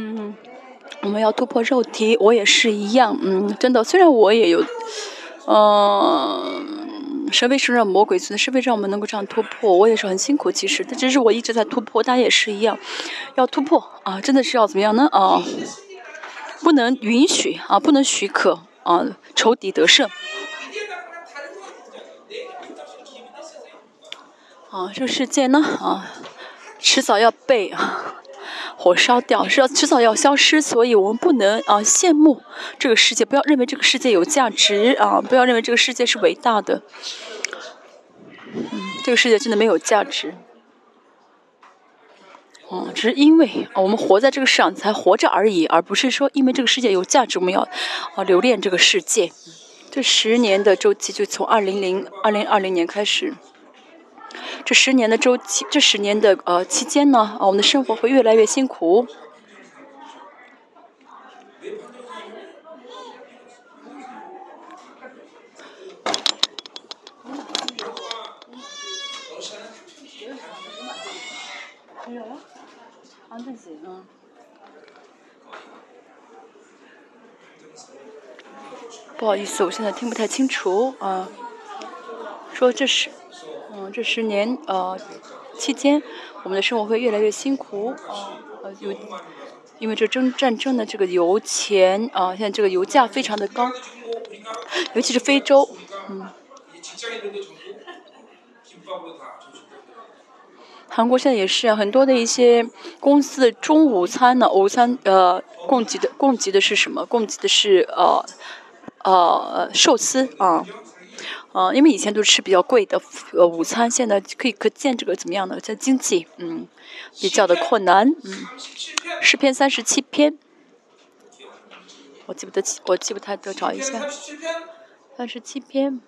嗯，我们要突破肉体，我也是一样。嗯，真的，虽然我也有，嗯，神为是让魔鬼存在，是为让我们能够这样突破，我也是很辛苦。其实，但只是我一直在突破，大家也是一样，要突破啊！真的是要怎么样呢？啊，不能允许啊，不能许可啊，仇敌得胜。啊，这个世界呢，啊，迟早要被啊火烧掉，是要迟早要消失，所以我们不能啊羡慕这个世界，不要认为这个世界有价值啊，不要认为这个世界是伟大的，嗯，这个世界真的没有价值，哦，只是因为我们活在这个世上才活着而已，而不是说因为这个世界有价值，我们要啊留恋这个世界。这十年的周期就从二零零二零二零年开始。这十年的周期，这十年的呃期间呢，啊，我们的生活会越来越辛苦。不好意思，我现在听不太清楚啊。说这是。嗯，这十年呃期间，我们的生活会越来越辛苦啊，呃有，因为这争战争的这个油钱啊，现在这个油价非常的高，尤其是非洲，嗯，韩国现在也是，很多的一些公司的中午餐呢，午餐呃供给的供给的是什么？供给的是呃呃寿司啊。因为以前都吃比较贵的呃午餐，现在可以可见这个怎么样呢？在经济，嗯，比较的困难，嗯，诗篇三十七篇，我记不得，我记不太得，找一下，三十七篇。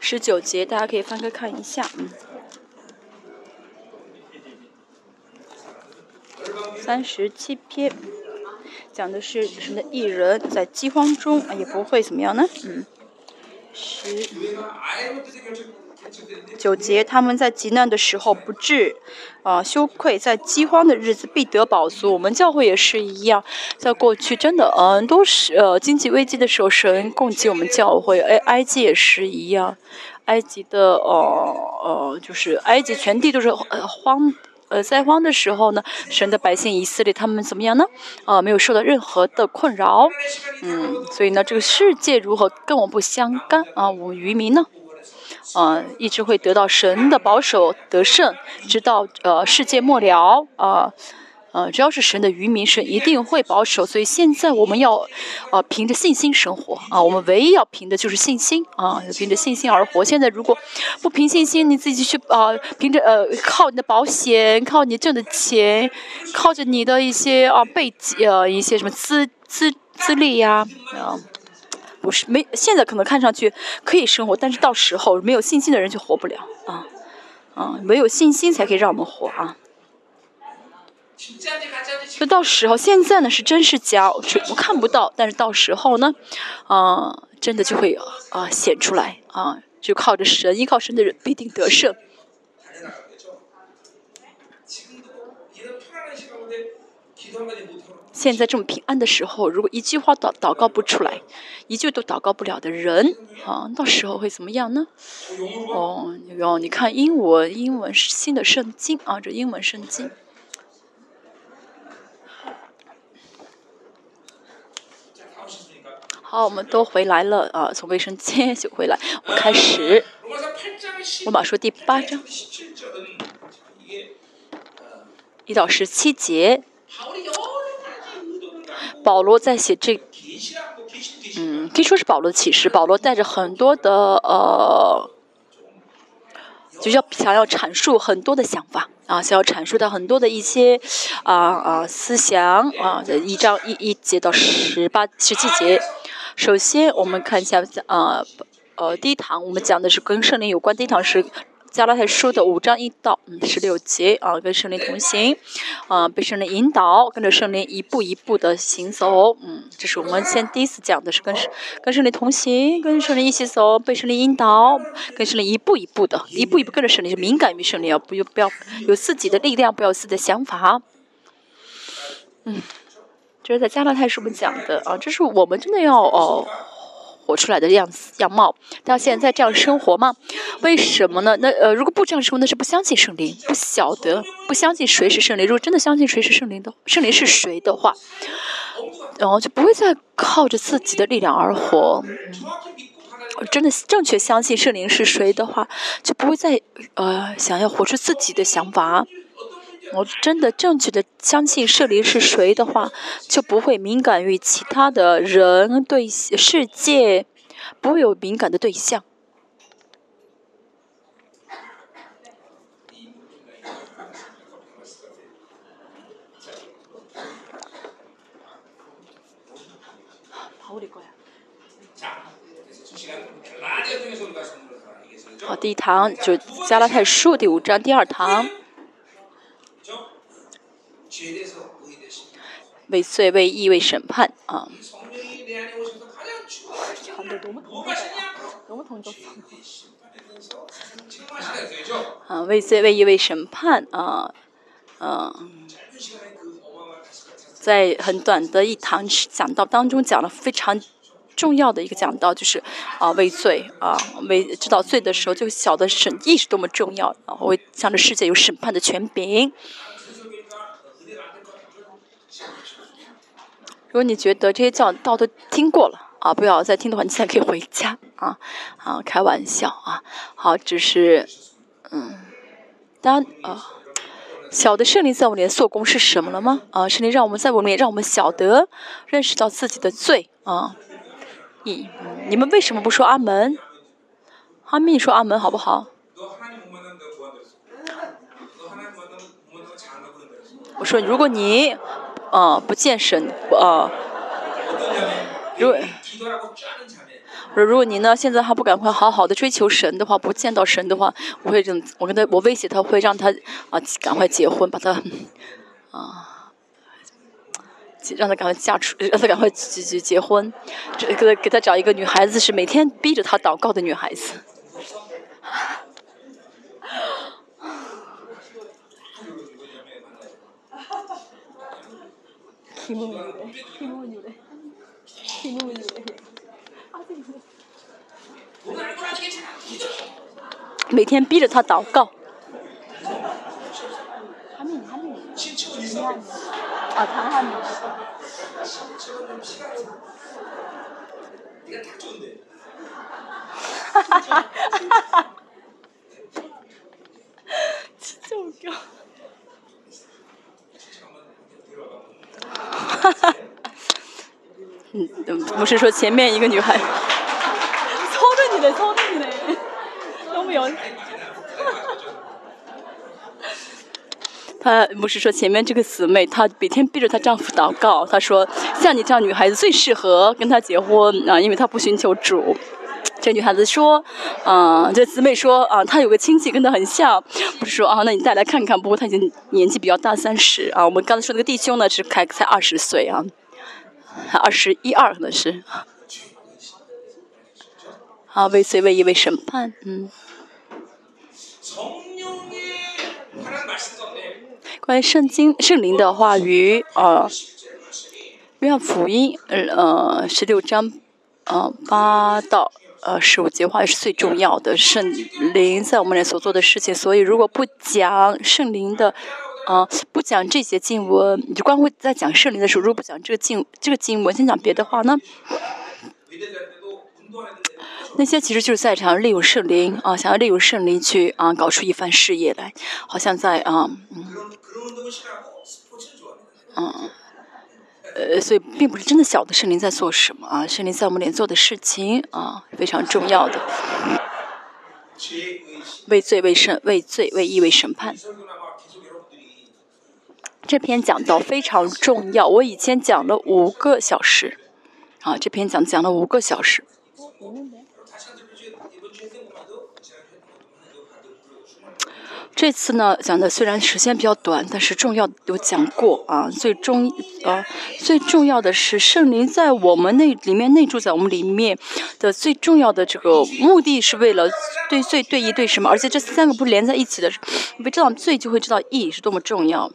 十九节，大家可以翻开看一下，嗯。三十七篇，讲的是什么？艺人在饥荒中啊也不会怎么样呢？嗯，十九节，他们在极难的时候不至啊羞愧，在饥荒的日子必得饱足。我们教会也是一样，在过去真的嗯都是呃经济危机的时候，神供给我们教会。哎，埃及也是一样，埃及的呃呃就是埃及全地都是呃荒。呃，灾荒的时候呢，神的百姓以色列他们怎么样呢？呃，没有受到任何的困扰，嗯，所以呢，这个世界如何跟我不相干啊？我们渔民呢，呃，一直会得到神的保守得胜，直到呃世界末了啊。只要是神的渔民，神一定会保守。所以现在我们要，呃，凭着信心生活啊。我们唯一要凭的就是信心啊，凭着信心而活。现在如果不凭信心，你自己去啊，凭着呃，靠你的保险，靠你挣的钱，靠着你的一些啊背景呃一些什么资资资历呀啊，不是没现在可能看上去可以生活，但是到时候没有信心的人就活不了啊啊，没有信心才可以让我们活啊。就到时候，现在呢是真是假，我看不到。但是到时候呢，啊，真的就会啊显出来啊，就靠着神，依靠神的人必定得胜。现在这么平安的时候，如果一句话祷祷告不出来，一句都祷告不了的人啊，到时候会怎么样呢？哦，哟，你看英文，英文是新的圣经啊，这英文圣经。好，我们都回来了啊！从卫生间就回来，我们开始。我马说第八章，一到十七节。保罗在写这，嗯，可以说是保罗的启示。保罗带着很多的呃，就要想要阐述很多的想法啊，想要阐述到很多的一些啊啊思想啊，一章一一节到十八十七节。首先，我们看一下，呃，呃，第一堂我们讲的是跟圣灵有关。第一堂是加拉太书的五章一到嗯十六节啊，跟圣灵同行，啊，被圣灵引导，跟着圣灵一步一步的行走。嗯，这是我们先第一次讲的是跟跟圣灵同行，跟圣灵一起走，被圣灵引导，跟圣灵一步一步的，一步一步跟着圣灵，敏感于圣灵，不要不要有自己的力量，不要有自己的想法。嗯，这是在加拉太书我们讲的啊，这是我们真的要哦。活出来的样子样貌，到现在这样生活吗？为什么呢？那呃，如果不这样生活，那是不相信圣灵，不晓得，不相信谁是圣灵。如果真的相信谁是圣灵的，圣灵是谁的话，然后就不会再靠着自己的力量而活。真的正确相信圣灵是谁的话，就不会再呃想要活出自己的想法。我真的正确的相信圣灵是谁的话，就不会敏感于其他的人对世界，不会有敏感的对象。好，第一堂就加拉太书第五章第二堂。为罪为义为审判啊！啊，为罪为义为审判啊，嗯，在很短的一堂讲道当中讲了非常重要的一个讲道，就是啊，畏罪啊，为知道罪的时候，就晓得审义是多么重要然后，为向着世界有审判的权柄。如果你觉得这些教道都听过了啊，不要再听的话，你现在可以回家啊 啊，开玩笑啊，好，只是嗯，当啊，小的圣灵在我们里面做工是什么了吗？啊，圣灵让我们在我们里面让我们晓得认识到自己的罪啊。你你们为什么不说阿门？阿密说阿门好不好？我说如果你。啊，不见神啊！如果如果你呢，现在还不赶快好好的追求神的话，不见到神的话，我会这我跟他，我威胁他，会让他啊，赶快结婚，把他啊，让他赶快嫁出，让他赶快结结结婚，这给给他找一个女孩子，是每天逼着他祷告的女孩子。每天逼着他祷告。啊，他还没。哈哈哈哈哈！真搞哈哈，哈 哈嗯，不是说前面一个女孩，操着你的，操着你的，都没有。她不是说前面这个姊妹，她每天逼着她丈夫祷告，她说像你这样女孩子最适合跟她结婚啊，因为她不寻求主。这女孩子说，啊，这姊妹说，啊，她有个亲戚跟她很像，不是说啊，那你带来看看。不过她已经年纪比较大，三十啊。我们刚才说那个弟兄呢，是才才二十岁啊，二十一二可能是。啊，为罪为意为审判，嗯。关于圣经圣灵的话语啊，约翰福音呃十六章呃八到。呃，十五节话是最重要的，圣灵在我们里所做的事情。所以，如果不讲圣灵的，啊，不讲这些经文，你就光会在讲圣灵的时候，如果不讲这个经这个经文，先讲别的话，那那些其实就是在场利用圣灵啊，想要利用圣灵去啊，搞出一番事业来，好像在啊，嗯，嗯。呃，所以并不是真的晓得圣灵在做什么啊，圣灵在我们里做的事情啊，非常重要的。为罪为审，为罪为义为审判。这篇讲到非常重要，我以前讲了五个小时，啊，这篇讲讲了五个小时。这次呢讲的虽然时间比较短，但是重要有讲过啊。最终呃最重要的是圣灵在我们内里面内住在我们里面的最重要的这个目的是为了对罪对义对什么？而且这三个不是连在一起的，你知道罪就会知道义是多么重要。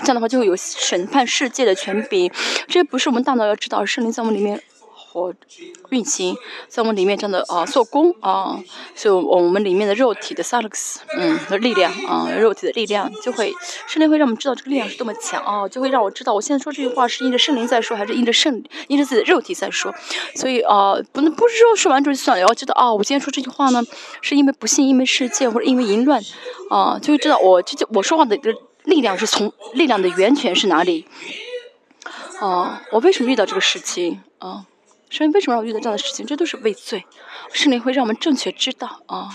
这样的话就会有审判世界的权柄。这不是我们大脑要知道，圣灵在我们里面。或运行在我们里面这样的啊做工啊，所以我们里面的肉体的萨勒斯，嗯的力量啊，肉体的力量就会圣灵会让我们知道这个力量是多么强啊，就会让我知道我现在说这句话是因着圣灵在说，还是因着圣因着自己的肉体在说。所以啊，不能不是说说完之后就算了，要知道啊，我今天说这句话呢，是因为不幸，因为世界或者因为淫乱啊，就会知道我这就我说话的个力量是从力量的源泉是哪里啊？我为什么遇到这个事情啊？圣灵为什么我遇到这样的事情？这都是畏罪。圣灵会让我们正确知道啊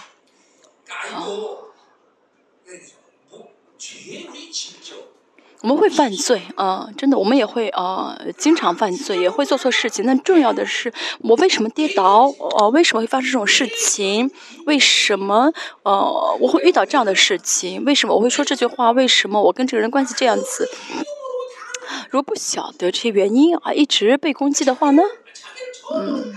啊！我们会犯罪啊，真的，我们也会啊，经常犯罪，也会做错事情。但重要的是，我为什么跌倒？啊，为什么会发生这种事情？为什么呃，我会遇到这样的事情？为什么我会说这句话？为什么我跟这个人关系这样子？如果不晓得这些原因啊，一直被攻击的话呢？嗯，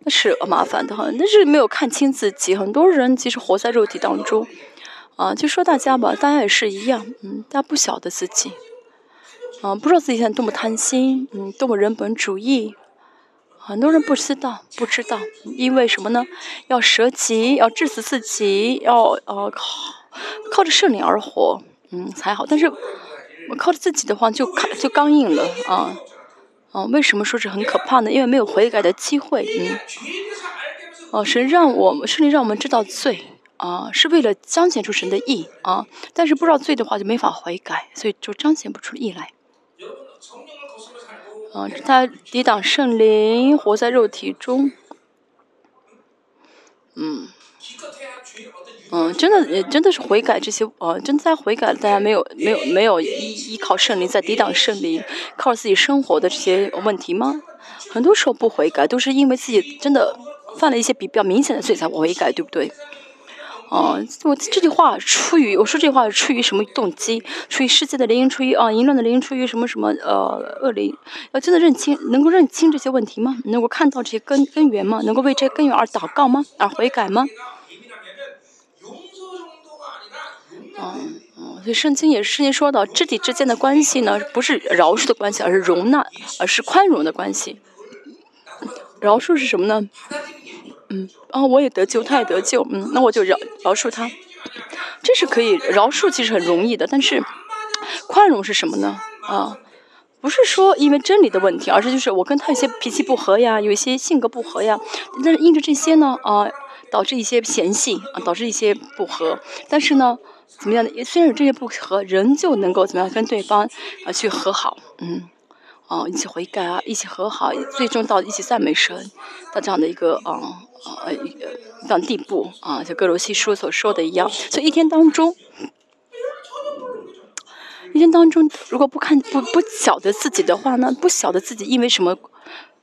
那是麻烦的哈，那是没有看清自己。很多人其实活在肉体当中，啊，就说大家吧，大家也是一样，嗯，大家不晓得自己，啊，不知道自己现在多么贪心，嗯，多么人本主义。很多人不知道，不知道，因为什么呢？要舍己，要致死自己，要呃靠靠着圣灵而活，嗯，才好。但是我靠着自己的话，就卡就刚硬了啊。哦，为什么说是很可怕呢？因为没有悔改的机会。嗯，哦，神让我们，圣灵让我们知道罪啊，是为了彰显出神的义啊。但是不知道罪的话，就没法悔改，所以就彰显不出义来。嗯，他抵挡圣灵，活在肉体中。嗯。嗯，真的，也真的是悔改这些，呃，真在悔改，大家没有没有没有依依靠圣灵在抵挡圣灵，靠自己生活的这些问题吗？很多时候不悔改，都是因为自己真的犯了一些比比较明显的罪才悔改，对不对？哦，我这句话出于我说这句话出于什么动机？出于世界的灵，出于啊淫乱的灵，出于什么什么呃恶灵？要真的认清，能够认清这些问题吗？能够看到这些根根源吗？能够为这些根源而祷告吗？而悔改吗？嗯嗯，所以圣经也是圣经说到，肢体之间的关系呢，不是饶恕的关系，而是容纳，而是宽容的关系。饶恕是什么呢？嗯，啊，我也得救，他也得救，嗯，那我就饶饶恕他，这是可以饶恕，其实很容易的。但是宽容是什么呢？啊，不是说因为真理的问题，而是就是我跟他有些脾气不合呀，有一些性格不合呀，但是因着这些呢，啊，导致一些嫌隙啊，导致一些不和，但是呢。怎么样的？虽然这些不和，仍旧能够怎么样跟对方啊去和好，嗯，哦，一起悔改啊，一起和好，最终到一起赞美神到这样的一个啊啊一个这样地步啊，就格罗西书所说的一样。所以一天当中，一天当中，如果不看不不晓得自己的话呢，不晓得自己因为什么。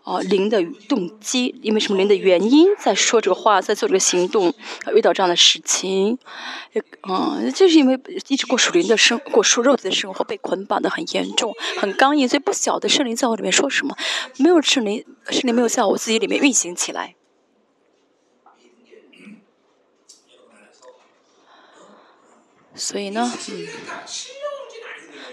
哦，灵的动机，因为什么灵的原因在说这个话，在做这个行动，遇到这样的事情，嗯，就是因为一直过属灵的生，过属肉体的生活，被捆绑的很严重，很刚硬，所以不晓得圣灵在我里面说什么，没有圣灵，圣灵没有在我自己里面运行起来，所以呢，嗯，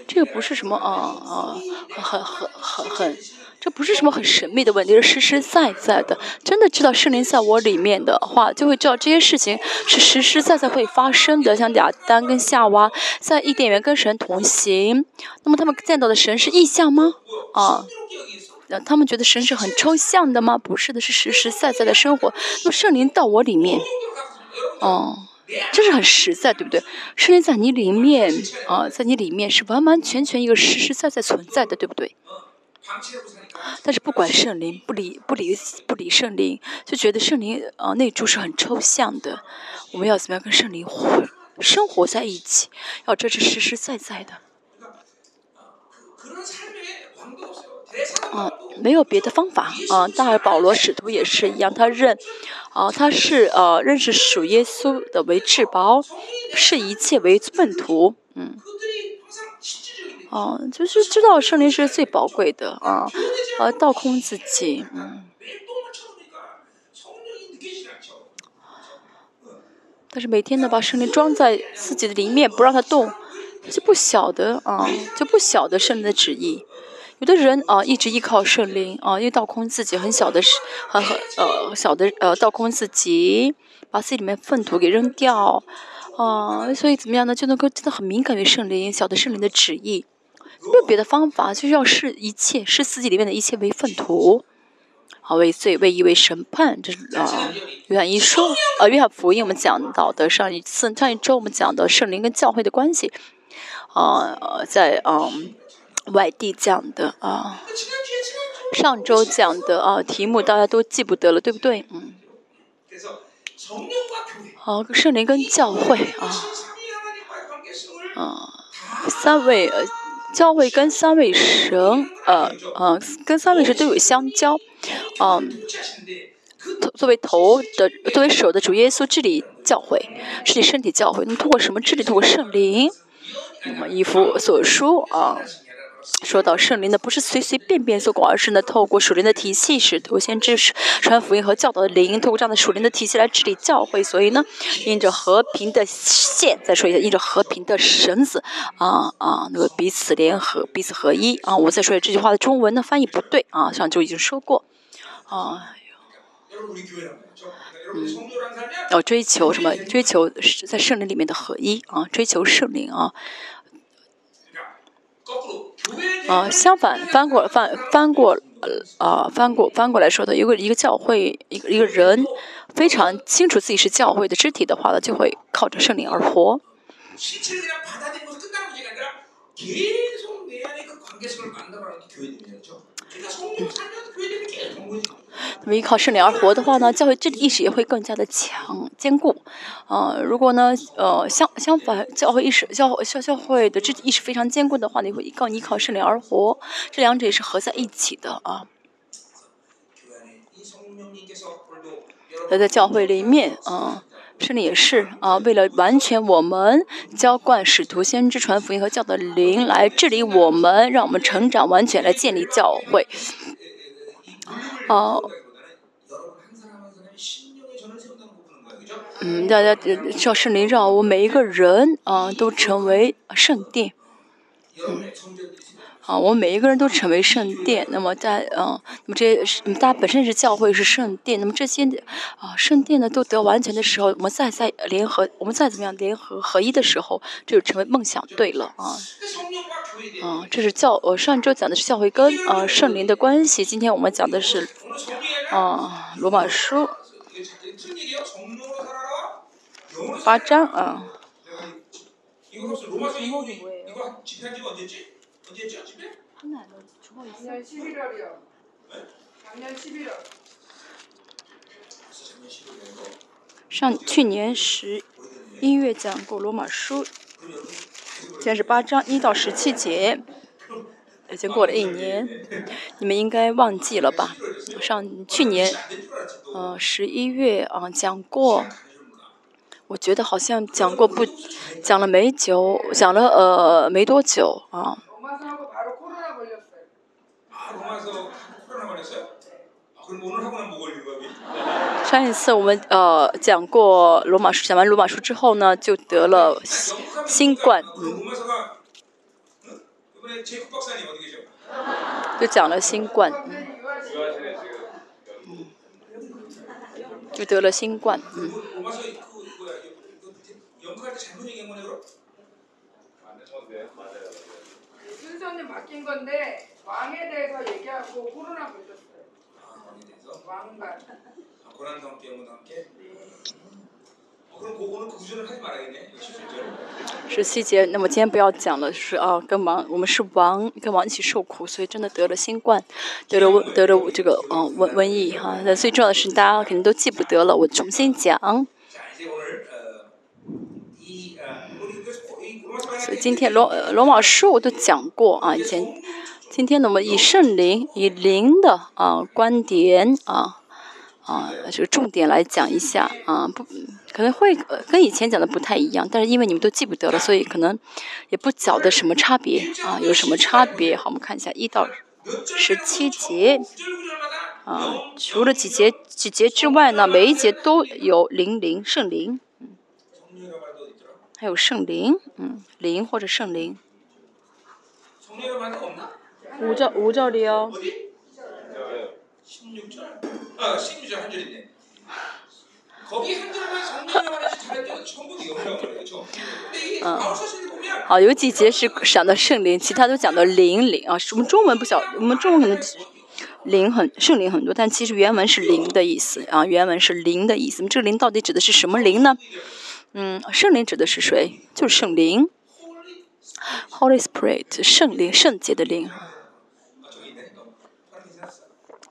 这个不是什么啊啊，很很很很。这不是什么很神秘的问题，是实实在在的。真的知道圣灵在我里面的话，就会知道这些事情是实实在在会发生的。像亚当跟夏娃在伊甸园跟神同行，那么他们见到的神是意象吗？啊，那他们觉得神是很抽象的吗？不是的，是实实在在的生活。那么圣灵到我里面，哦，这是很实在，对不对？圣灵在你里面啊，在你里面是完完全全一个实实在在存在的，对不对？但是不管圣灵不理不理不理圣灵，就觉得圣灵啊内住是很抽象的。我们要怎么样跟圣灵活生活在一起？要这是实实在在的。啊，没有别的方法啊。大尔保罗使徒也是一样，他认啊，他是呃认识属耶稣的为至宝，视一切为粪土。嗯，哦，就是知道圣灵是最宝贵的啊，呃，倒空自己，嗯。但是每天呢，把圣灵装在自己的里面，不让它动，就不晓得啊，就不晓得圣灵的旨意。有的人啊，一直依靠圣灵啊，又倒空自己，很小的，很很呃小的呃倒空自己，把自己里面粪土给扔掉啊，所以怎么样呢？就能够真的很敏感于圣灵，晓得圣灵的旨意。没有别的方法，就是要视一切，视自己里面的一切为粪土。啊，为罪，为义，为审判，这是啊，约翰一书，呃，约翰福音我们讲到的上一次上一周我们讲的圣灵跟教会的关系，啊，在嗯外地讲的啊，上周讲的啊题目大家都记不得了，对不对？嗯。好，圣灵跟教会啊，啊，三位呃。教会跟三位神，呃，呃，跟三位神都有相交，嗯，作为头的，作为手的主耶稣治理教会，治理身体教会，那通过什么治理？通过圣灵，那么以弗所说啊。说到圣灵呢，不是随随便便做过，而是呢，透过属灵的体系，使徒先知传福音和教导的灵，透过这样的属灵的体系来治理教会。所以呢，印着和平的线，再说一下，印着和平的绳子，啊啊，那个彼此联合，彼此合一啊。我再说一下这句话的中文呢，翻译不对啊，上周已经说过，啊，嗯，要追求什么？追求在圣灵里面的合一啊，追求圣灵啊。啊，相反，翻过翻翻过，呃，翻过翻过来说的，如果一个教会一个一个人非常清楚自己是教会的肢体的话呢，就会靠着圣灵而活。那么依靠圣灵而活的话呢，教会这意识也会更加的强坚固。啊，如果呢，呃，相相反，教会意识教教教会的这意识非常坚固的话，你会依靠依靠圣灵而活。这两者也是合在一起的啊。那在教会里面啊，圣灵也是啊，为了完全我们浇灌使徒先知传福音和教的灵来治理我们，让我们成长完全来建立教会。哦，嗯，大家叫圣灵让我每一个人啊都成为圣殿，嗯。啊，我们每一个人都成为圣殿。那么在嗯，那么这些大家本身是教会是圣殿。那么这些啊圣殿呢都得完全的时候，我们再再联合，我们再怎么样联合合一的时候，这就成为梦想队了啊。啊，这是教我上周讲的是教会跟啊圣灵的关系。今天我们讲的是啊罗马书八章啊。上去年十一月讲过罗马书，现在是八章一到十七节，已经过了一年，你们应该忘记了吧？上去年，呃十一月啊讲过，我觉得好像讲过不，讲了没久，讲了呃没多久啊。上一次我们呃讲过罗马书，讲完罗马书之后呢，就得了新冠，嗯，就讲了新冠，嗯，就得了新冠，嗯。十七节，那么今天不要讲了，是啊，跟王，我们是王，跟王一起受苦，所以真的得了新冠，得了瘟，得了这个嗯瘟瘟疫哈。那最重要的是，大家肯定都记不得了，我重新讲。所以今天罗罗马书我都讲过啊，以前。今天呢，我们以圣灵、以灵的啊观点啊啊这个重点来讲一下啊，不可能会跟以前讲的不太一样，但是因为你们都记不得了，所以可能也不晓得什么差别啊，有什么差别？好，我们看一下一到十七节啊，除了几节几节之外呢，每一节都有灵灵圣灵，嗯，还有圣灵，嗯，灵或者圣灵。五절五절이 요。 嗯，好，有几节是讲的圣灵，其他都讲的灵灵啊。我们中文不晓，我们中文可能灵很圣灵很多，但其实原文是灵的意思啊。原文是灵的意思。这个灵到底指的是什么灵呢？嗯，圣灵指的是谁？就是圣灵，Holy Spirit，圣灵，圣洁的灵。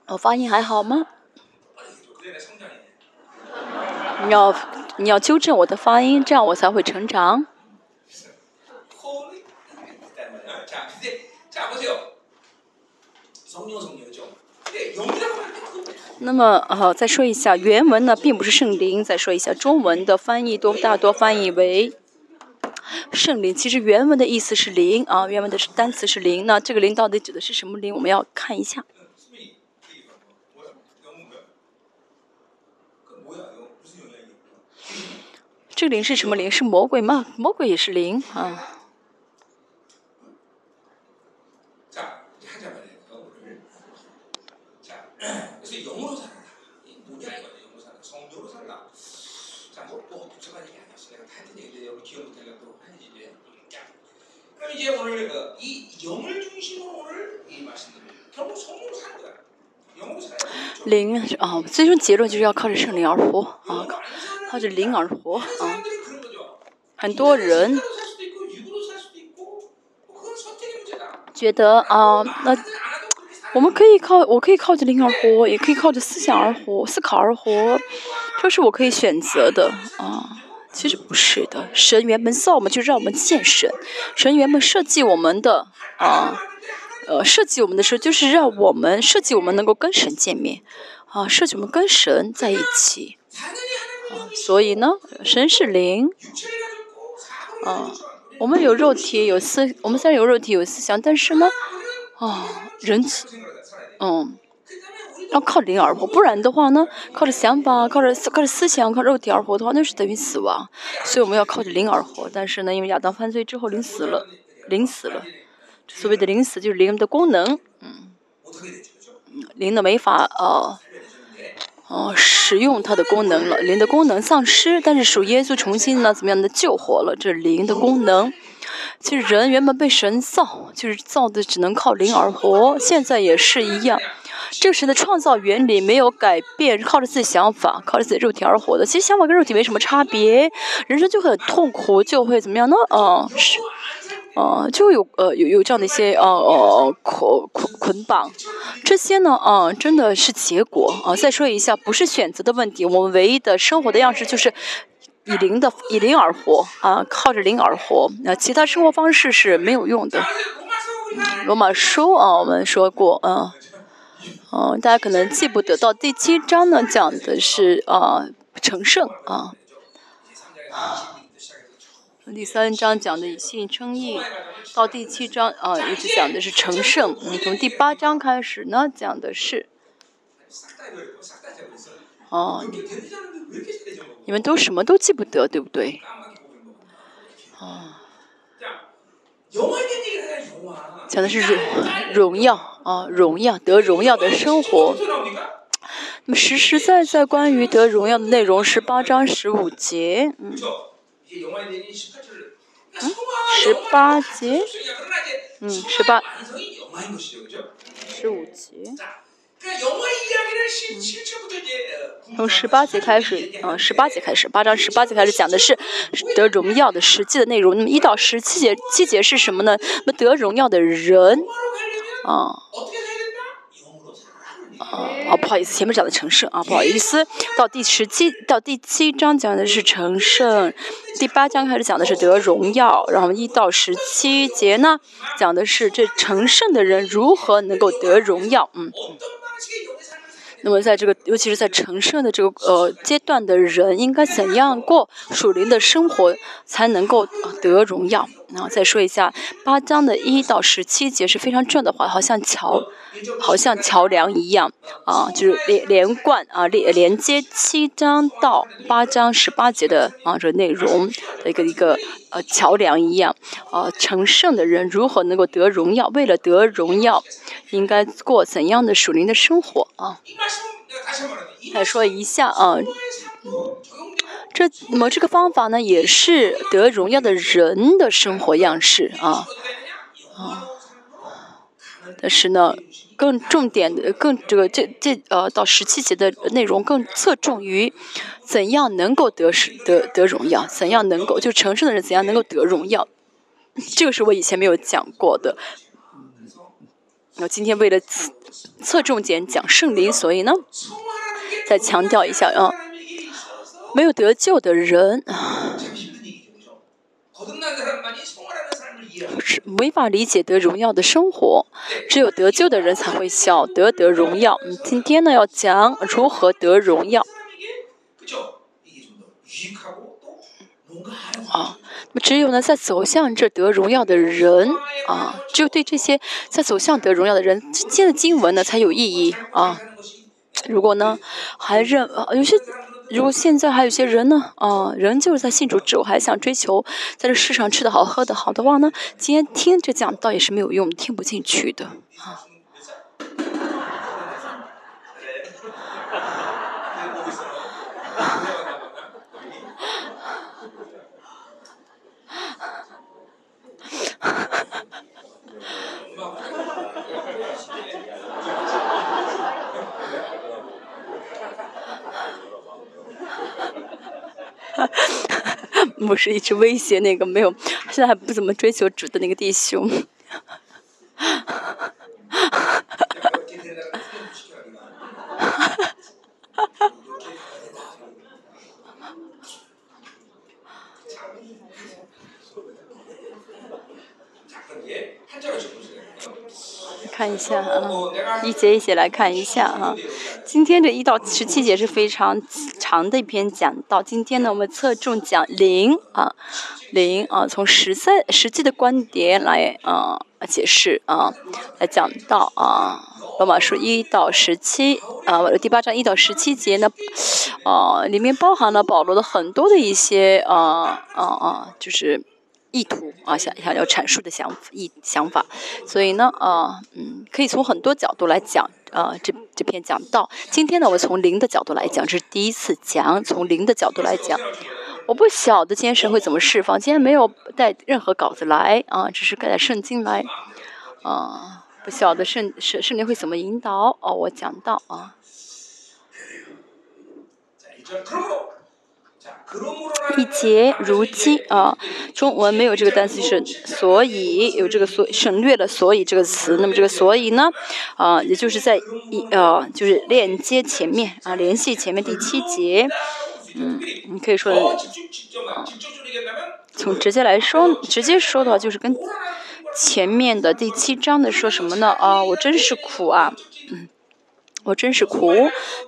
我发音还好吗？你要你要纠正我的发音，这样我才会成长。那么呃，再说一下原文呢，并不是圣灵。再说一下中文的翻译，多大多翻译为圣灵。其实原文的意思是灵啊，原文的单词是灵。那这个灵到底指的是什么灵？我们要看一下。这个灵是什么灵？是魔鬼吗？魔鬼也是灵啊。灵啊，最终结论就是要靠着圣灵而活啊。靠着灵而活啊！很多人觉得啊，那我们可以靠，我可以靠着灵而活，也可以靠着思想而活，思考而活，这是我可以选择的啊。其实不是的，神原本造我们就让我们见神，神原本设计我们的啊，呃，设计我们的时候就是让我们设计我们能够跟神见面啊，设计我们跟神在一起。所以呢，神是灵，啊，我们有肉体有思，我们虽然有肉体有思想，但是呢，啊，人，嗯，要靠灵而活，不然的话呢，靠着想法，靠着靠着思想，靠肉体而活的话，那是等于死亡。所以我们要靠着灵而活，但是呢，因为亚当犯罪之后，灵死了，灵死了。所谓的灵死，就是灵的功能，嗯，灵的没法呃。哦，使用它的功能了，灵的功能丧失，但是属耶稣重新呢，怎么样的救活了这灵的功能？其实人原本被神造，就是造的只能靠灵而活，现在也是一样。这个神的创造原理没有改变，靠着自己想法，靠着自己肉体而活的。其实想法跟肉体没什么差别，人生就很痛苦，就会怎么样呢？嗯，是。呃，就有呃有有这样的一些呃呃捆捆捆绑，这些呢，啊，真的是结果啊。再说一下，不是选择的问题，我们唯一的生活的样式就是以灵的以灵而活啊，靠着灵而活。那其他生活方式是没有用的。罗马书啊，我们说过啊，哦，大家可能记不得，到第七章呢讲的是啊成圣啊。第三章讲的以信称义，到第七章啊，一直讲的是成圣。嗯，从第八章开始呢，讲的是，哦，你们都什么都记不得，对不对？啊，讲的是荣荣耀啊，荣耀得荣耀的生活。那么实实在在关于得荣耀的内容十八章十五节，嗯。嗯，十八节，嗯，十八，十五节，从十八节开始，嗯，十八节开始，八章十八节开始讲的是得荣耀的实际的内容。那么一到十七节，七节是什么呢？那么得荣耀的人，啊，啊啊，不好意思，前面讲的成圣啊，不好意思，到第十七到第七章讲的是成圣，第八章开始讲的是得荣耀，然后一到十七节呢，讲的是这成圣的人如何能够得荣耀，嗯。那么，在这个，尤其是在成圣的这个呃阶段的人，应该怎样过属灵的生活，才能够得荣耀？然后再说一下八章的一到十七节是非常重要的话，好像桥，好像桥梁一样啊，就是连连贯啊，连连接七章到八章十八节的啊这内容的一个一个呃桥梁一样啊，成圣的人如何能够得荣耀？为了得荣耀，应该过怎样的属灵的生活啊？再说一下啊，这那么这个方法呢，也是得荣耀的人的生活样式啊啊。但是呢，更重点的，更这个这这呃到十七节的内容更侧重于怎样能够得是得得荣耀，怎样能够就成圣的人怎样能够得荣耀，这个是我以前没有讲过的。那今天为了侧重点讲圣灵，所以呢，再强调一下啊，没有得救的人是没法理解得荣耀的生活，只有得救的人才会晓得得荣耀。今天呢，要讲如何得荣耀。啊，那么只有呢，在走向这得荣耀的人啊，只有对这些在走向得荣耀的人，今天的经文呢才有意义啊。如果呢，还认啊，有些如果现在还有些人呢？啊，人就是在信主之后还想追求在这世上吃的好喝的好的话呢，今天听这讲倒也是没有用，听不进去的。啊。我是一直威胁那个没有，现在还不怎么追求主的那个弟兄。哈哈哈看一下啊，一节一节来看一下啊。今天这一到十七节是非常长的一篇讲到。今天呢，我们侧重讲灵啊，灵啊，从实在实际的观点来啊解释啊，来讲到啊，罗马书一到十七啊，第八章一到十七节呢，啊，里面包含了保罗的很多的一些啊啊啊，就是。意图啊，想想要阐述的想意想法，所以呢，啊，嗯，可以从很多角度来讲，啊，这这篇讲到今天呢，我从零的角度来讲，这是第一次讲，从零的角度来讲，我不晓得今天神会怎么释放，今天没有带任何稿子来，啊，只是带圣经来，啊，不晓得圣圣圣灵会怎么引导，哦，我讲到啊。一节如今啊，中文没有这个单词是，所以有这个所省略了所以这个词。那么这个所以呢，啊，也就是在一呃，就是链接前面啊，联系前面第七节，嗯，你可以说，啊，从直接来说，直接说的话就是跟前面的第七章的说什么呢？啊，我真是苦啊，嗯。我真是苦，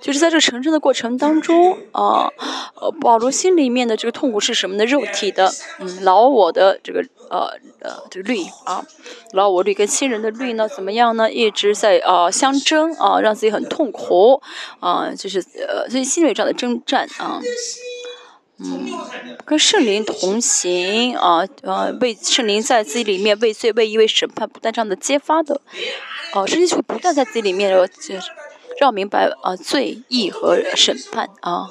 就是在这成圣的过程当中啊，呃，保罗心里面的这个痛苦是什么呢？肉体的，嗯，老我的这个呃呃这个律啊，老我律跟亲人的律呢怎么样呢？一直在啊相争啊，让自己很痛苦啊，就是呃，所以心里这样的征战啊，嗯，跟圣灵同行啊，呃，为圣灵在自己里面为罪为一位审判不断这样的揭发的，哦，圣灵就不断在自己里面就是。让明白啊，罪义和审判啊，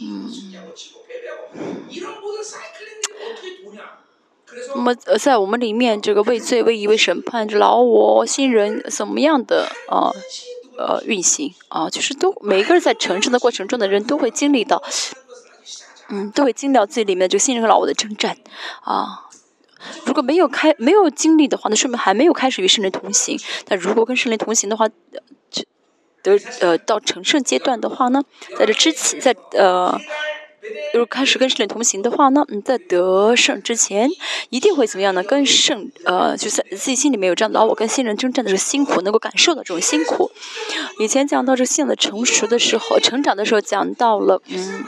嗯，那么呃，在我们里面，这个畏罪、畏义、为审判，这老我新人怎么样的啊？呃，运行啊，就是都每一个人在成长的过程中的人都会经历到，嗯，都会经历到自己里面这个新人和老我的征战啊。如果没有开没有经历的话，那说明还没有开始与圣人同行。但如果跟圣人同行的话，得呃到成圣阶段的话呢，在这之前，在呃。如果开始跟圣人同行的话呢，你在得胜之前一定会怎么样呢？跟圣呃，就在自己心里面有这样的，我跟新人征战的是辛苦，能够感受到这种辛苦。以前讲到这信的成熟的时候，成长的时候讲到了，嗯，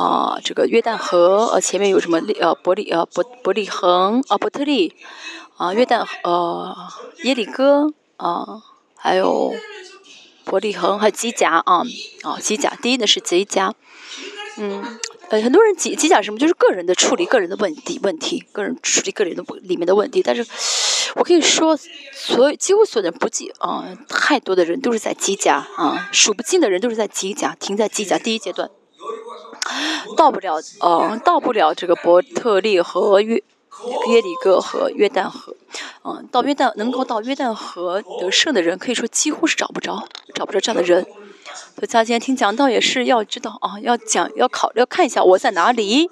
啊，这个约旦河呃前面有什么呃伯利呃伯伯利恒啊伯特利啊约旦呃耶里哥啊还有伯利恒还有基甲啊啊基甲第一呢是基甲。嗯，呃，很多人机机甲什么，就是个人的处理个人的问题，问题，个人处理个人的里面的问题。但是，我可以说，所有几乎所有人不计啊，太多的人都是在机甲啊，数不尽的人都是在机甲，停在机甲第一阶段，到不了，呃，到不了这个伯特利和约耶里哥和约旦河，嗯，到约旦能够到约旦河得胜的人，可以说几乎是找不着，找不着这样的人。所以，今天听讲道也是要知道啊，要讲，要考，要看一下我在哪里，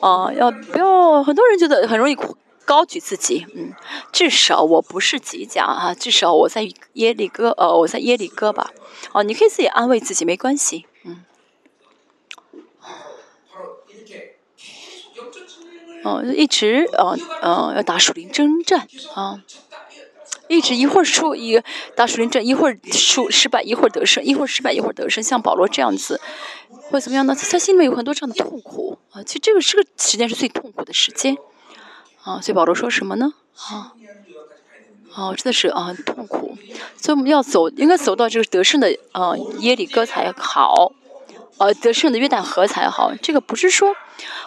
啊，要不要？很多人觉得很容易高举自己，嗯，至少我不是吉甲啊，至少我在耶利哥，呃，我在耶利哥吧，哦，你可以自己安慰自己，没关系，哦，一直，呃，呃，要打树林征战啊。一直一会儿输一打属灵战，一会儿输失败，一会儿得胜，一会儿失败，一会儿得胜，像保罗这样子，会怎么样呢？他心里面有很多这样的痛苦啊。其实这个这个时间是最痛苦的时间啊。所以保罗说什么呢？啊，啊，真的是啊，痛苦。所以我们要走，应该走到这个得胜的啊耶里哥才好。呃，得胜的约旦河才好，这个不是说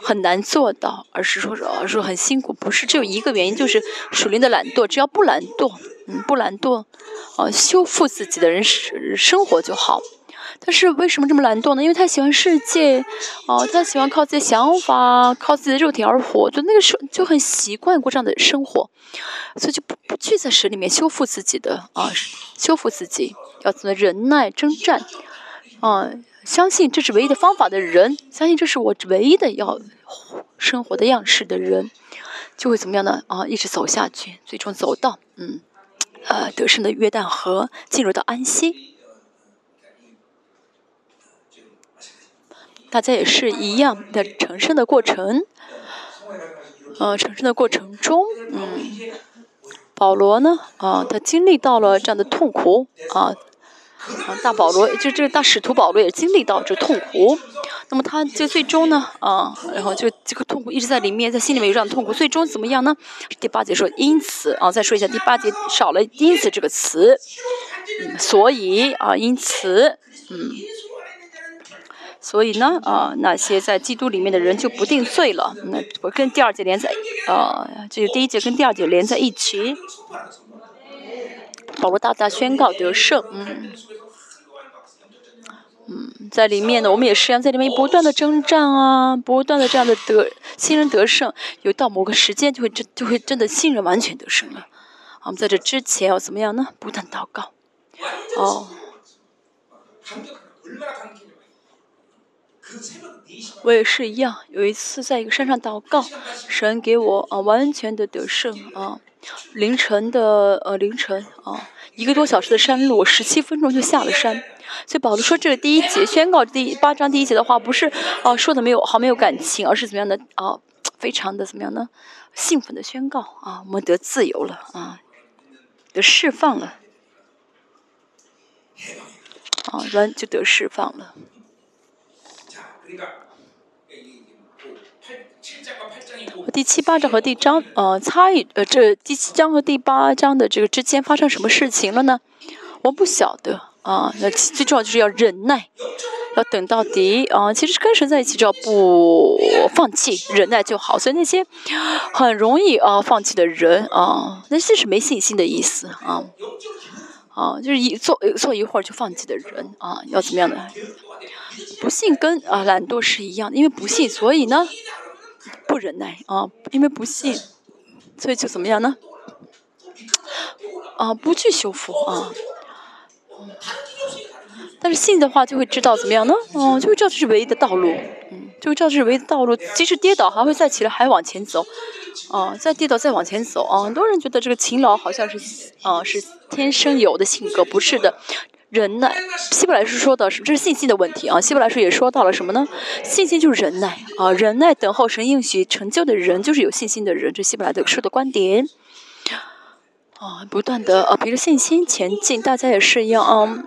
很难做到，而是说说很辛苦，不是只有一个原因，就是属灵的懒惰。只要不懒惰，嗯，不懒惰，呃，修复自己的人生活就好。但是为什么这么懒惰呢？因为他喜欢世界，哦，他喜欢靠自己的想法，靠自己的肉体而活，就那个时候就很习惯过这样的生活，所以就不不去在神里面修复自己的啊，修复自己，要怎么忍耐征战，啊。相信这是唯一的方法的人，相信这是我唯一的要生活的样式的人，就会怎么样呢？啊，一直走下去，最终走到嗯，呃，得胜的约旦河，进入到安息。大家也是一样的成圣的过程，呃，成圣的过程中，嗯，保罗呢，啊，他经历到了这样的痛苦，啊。啊，大保罗就这个大使徒保罗也经历到这痛苦，那么他就最终呢，啊，然后就这个痛苦一直在里面，在心里面有这样的痛苦，最终怎么样呢？第八节说，因此啊，再说一下第八节少了“因此”这个词，嗯，所以啊，因此，嗯，所以呢，啊，那些在基督里面的人就不定罪了。那我跟第二节连在，啊，就第一节跟第二节连在一起。保罗大大宣告得胜，嗯。嗯，在里面呢，我们也是要在里面不断的征战啊，不断的这样的得新人得胜，有到某个时间就会真就会真的新人完全得胜了。我们在这之前要怎么样呢？不断祷告。哦。我也是一样，有一次在一个山上祷告，神给我啊完全的得胜啊，凌晨的呃凌晨啊一个多小时的山路，十七分钟就下了山。所以保罗说这个第一节宣告第八章第一节的话，不是哦说的没有好没有感情，而是怎么样的啊？非常的怎么样呢？兴奋的宣告啊，我们得自由了啊，得释放了啊，完就得释放了。第七八章和第章呃差异呃这第七章和第八章的这个之间发生什么事情了呢？我不晓得。啊，那最重要就是要忍耐，要等到底啊！其实跟神在一起，只要不放弃，忍耐就好。所以那些很容易啊放弃的人啊，那些是没信心的意思啊啊，就是一做做一会儿就放弃的人啊，要怎么样的？不信跟啊懒惰是一样的，因为不信，所以呢不忍耐啊，因为不信，所以就怎么样呢？啊，不去修复啊。但是信的话就会知道怎么样呢？哦，就会知道这是唯一的道路。嗯，就会知道这是唯一的道路。即使跌倒，还会再起来，还往前走。啊，再跌倒，再往前走。啊，很多人觉得这个勤劳好像是，啊，是天生有的性格，不是的。忍耐，希伯来书说的是，这是信心的问题啊。希伯来书也说到了什么呢？信心就是忍耐啊，忍耐等候神应许成就的人，就是有信心的人。这希伯来的说的观点啊，不断的啊，凭着信心前进，大家也是一样啊。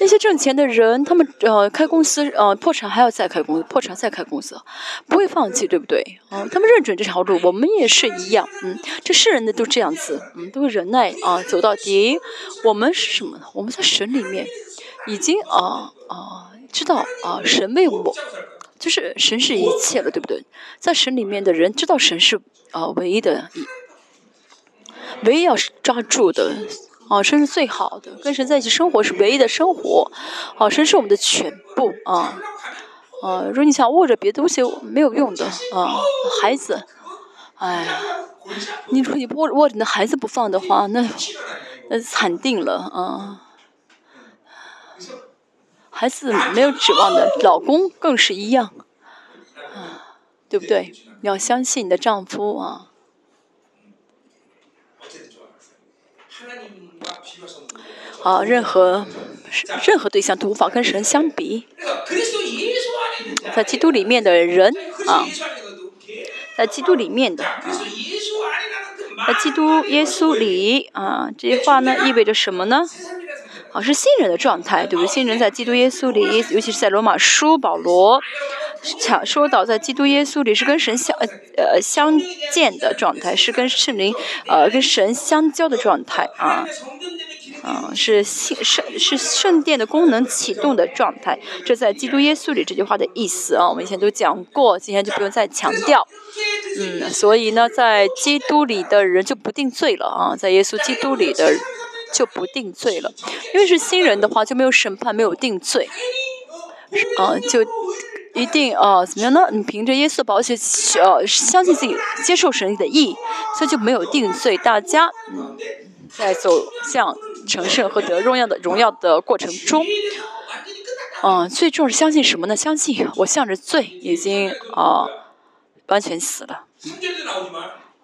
那些挣钱的人，他们呃开公司呃破产还要再开公司，破产再开公司，不会放弃，对不对？啊，他们认准这条路，我们也是一样，嗯，这世人的都这样子，嗯，都忍耐啊，走到底。我们是什么呢？我们在神里面已经啊啊知道啊，神为我，就是神是一切了，对不对？在神里面的人知道神是啊唯一的，唯一要抓住的。啊，神是最好的，跟神在一起生活是唯一的生活。啊，神是我们的全部啊啊！如果你想握着别的东西没有用的啊，孩子，哎，你说你握握着你的孩子不放的话，那那惨定了啊！孩子没有指望的，老公更是一样啊，对不对？你要相信你的丈夫啊。啊，任何任何对象都无法跟神相比。在基督里面的人啊，在基督里面的啊，在基督耶稣里啊，这些话呢意味着什么呢？啊，是新人的状态，对不对？新人在基督耶稣里，尤其是在罗马书保罗讲说到，在基督耶稣里是跟神相呃相见的状态，是跟圣灵呃跟神相交的状态啊。嗯，是圣圣是圣殿的功能启动的状态，这在基督耶稣里这句话的意思啊，我们以前都讲过，今天就不用再强调。嗯，所以呢，在基督里的人就不定罪了啊，在耶稣基督里的就不定罪了，因为是新人的话就没有审判，没有定罪，啊，就一定啊怎么样呢？你凭着耶稣的宝血，呃，相信自己接受神的意，所以就没有定罪。大家嗯，在走向。成圣和得荣耀的荣耀的过程中，嗯，最重要是相信什么呢？相信我向着罪已经啊完全死了。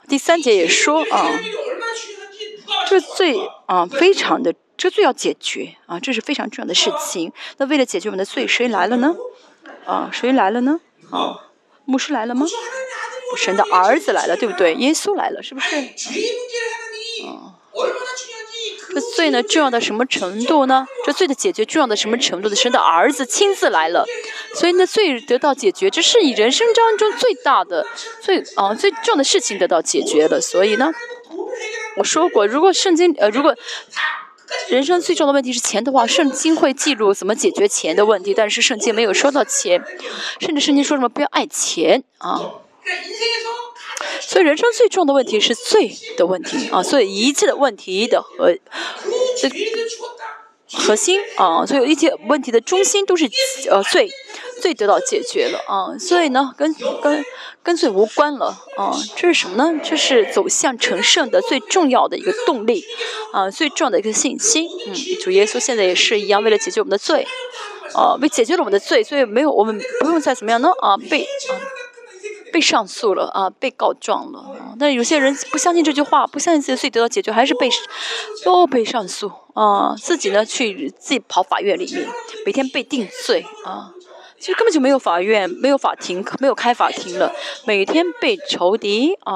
第三节也说啊，这罪啊非常的，这罪要解决啊，这是非常重要的事情。那为了解决我们的罪，谁来了呢？啊，谁来了呢？啊，牧师来了吗？神的儿子来了，对不对？耶稣来了，是不是？啊。这罪呢重要到什么程度呢？这罪的解决重要到什么程度的？神的儿子亲自来了，所以呢罪得到解决，这是以人生当中最大的、最啊最重要的事情得到解决了。所以呢，我说过，如果圣经呃如果人生最重要的问题是钱的话，圣经会记录怎么解决钱的问题，但是圣经没有说到钱，甚至圣经说什么不要爱钱啊。所以人生最重要的问题是罪的问题啊，所以一切的问题的核，核心啊，所以一切问题的中心都是呃罪，罪得到解决了啊，所以呢跟跟跟罪无关了啊，这是什么呢？这是走向成圣的最重要的一个动力啊，最重要的一个信心。嗯，主耶稣现在也是一样，为了解决我们的罪，啊，为解决了我们的罪，所以没有我们不用再怎么样呢啊被啊。被上诉了啊，被告状了啊！但有些人不相信这句话，不相信自己的罪得到解决，还是被都被上诉啊！自己呢去自己跑法院里面，每天被定罪啊！其实根本就没有法院，没有法庭，没有开法庭了，每天被仇敌啊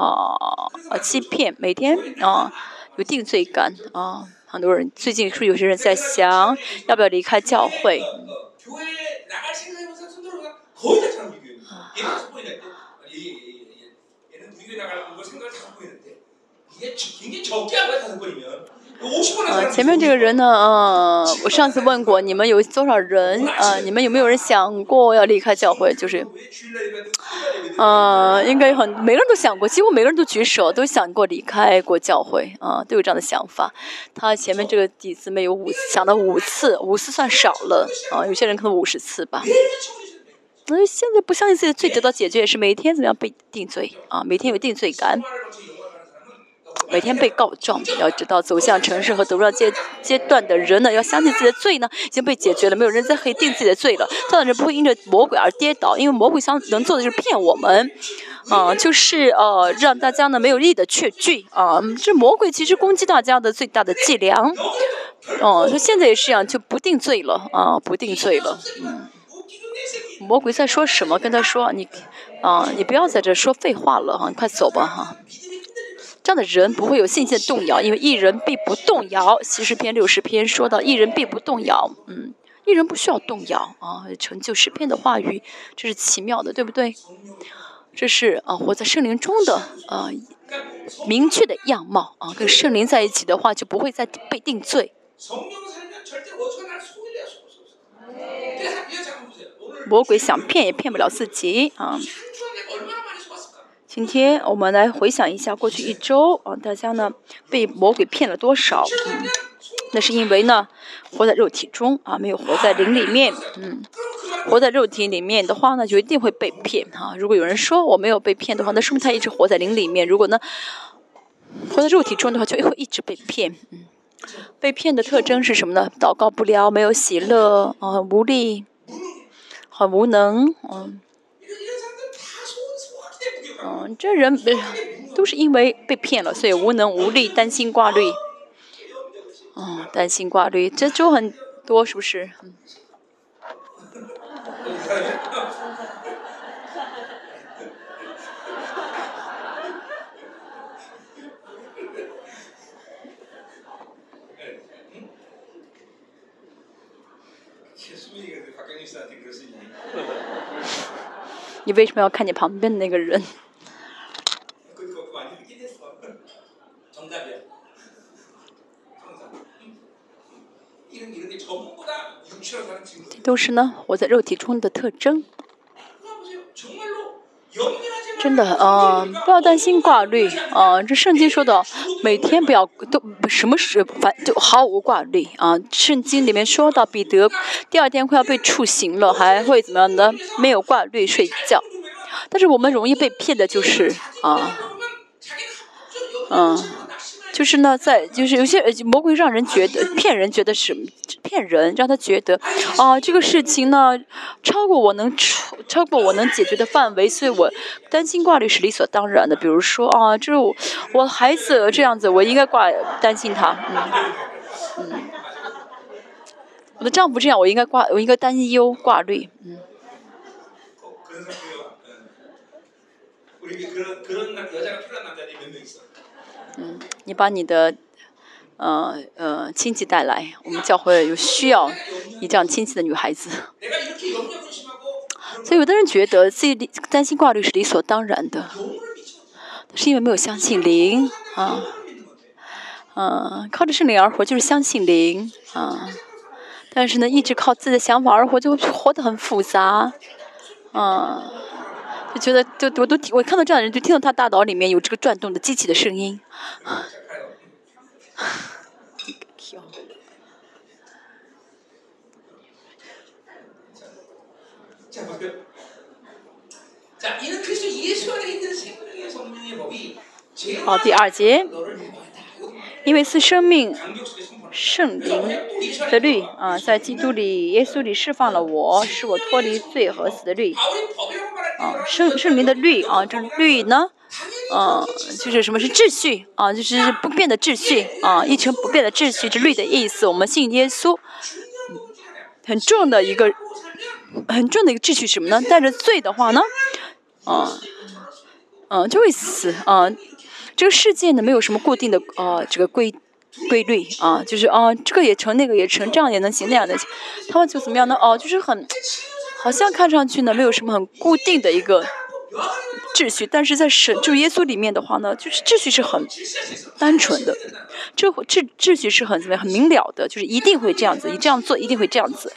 啊欺骗，每天啊有定罪感啊！很多人最近是有些人在想，要不要离开教会？呃，前面这个人呢，呃，我上次问过你们有多少人，呃，你们有没有人想过要离开教会？就是，呃，应该很，每个人都想过，几乎每个人都举手，都想过离开过教会，啊，都有这样的想法。他前面这个底子没有五想到五次，五次算少了，啊，有些人可能五十次吧。那现在不相信自己的罪得到解决，也是每天怎么样被定罪啊？每天有定罪感。每天被告状。要知道，走向城市和走上阶阶段的人呢，要相信自己的罪呢已经被解决了，没有人再可以定自己的罪了。这样的人不会因着魔鬼而跌倒，因为魔鬼想能做的就是骗我们，啊，就是呃让大家呢没有力的确据啊。这魔鬼其实攻击大家的最大的伎俩，哦，他现在也是一样，就不定罪了啊，不定罪了，嗯。魔鬼在说什么？跟他说：“你，啊，你不要在这说废话了哈，你快走吧哈。”这样的人不会有信心的动摇，因为一人必不动摇。七十篇、六十篇说到一人必不动摇，嗯，一人不需要动摇啊，成就十篇的话语，这是奇妙的，对不对？这是啊，活在圣灵中的啊，明确的样貌啊，跟圣灵在一起的话，就不会再被定罪。魔鬼想骗也骗不了自己啊！今天我们来回想一下过去一周啊，大家呢被魔鬼骗了多少？嗯，那是因为呢活在肉体中啊，没有活在灵里面。嗯，活在肉体里面的话呢，就一定会被骗哈。如果有人说我没有被骗的话，那说明他一直活在灵里面。如果呢活在肉体中的话，就会一直被骗。嗯，被骗的特征是什么呢？祷告不了，没有喜乐啊，无力。很无能，嗯，嗯，这人 都是因为被骗了，所以无能无力，担心挂虑，哦，担心挂虑，这就很多，是不是？你为什么要看你旁边的那个人？这都是呢，我在肉体中的特征。真的，嗯，不要担心挂虑，啊，这圣经说的，每天不要都什么事反就毫无挂虑，啊，圣经里面说到彼得第二天快要被处刑了，还会怎么样呢？没有挂虑睡觉，但是我们容易被骗的就是，啊，嗯。就是呢，在就是有些魔鬼让人觉得骗人，觉得是骗人，让他觉得啊，这个事情呢超过我能超超过我能解决的范围，所以我担心挂虑是理所当然的。比如说啊，就是我孩子这样子，我应该挂担心他，嗯嗯，我的丈夫这样，我应该挂我应该担忧挂虑，嗯。嗯，你把你的，呃呃亲戚带来，我们教会有需要你这样亲戚的女孩子。所以有的人觉得自己担心挂虑是理所当然的，是因为没有相信灵啊，嗯，靠着圣灵而活就是相信灵啊，但是呢，一直靠自己的想法而活，就活得很复杂，啊。就觉得，就我都，我看到这样的人，就听到他大脑里面有这个转动的机器的声音。好，第二节，因为是生命。圣灵的律啊，在基督里、耶稣里释放了我，使我脱离罪和死的律。啊，圣圣灵的律啊，这律呢，啊，就是什么是秩序啊，就是不变的秩序啊，一成不变的秩序，这律的意思。我们信耶稣，很重的一个，很重的一个秩序什么呢？带着罪的话呢，啊，嗯，就会死啊。这个世界呢，没有什么固定的啊，这个规。规律啊，就是啊，这个也成，那个也成，这样也能行，那样的行，他们就怎么样呢？哦，就是很，好像看上去呢，没有什么很固定的一个秩序，但是在神就耶稣里面的话呢，就是秩序是很单纯的，这秩秩序是很怎么样，很明了的，就是一定会这样子，你这样做一定会这样子，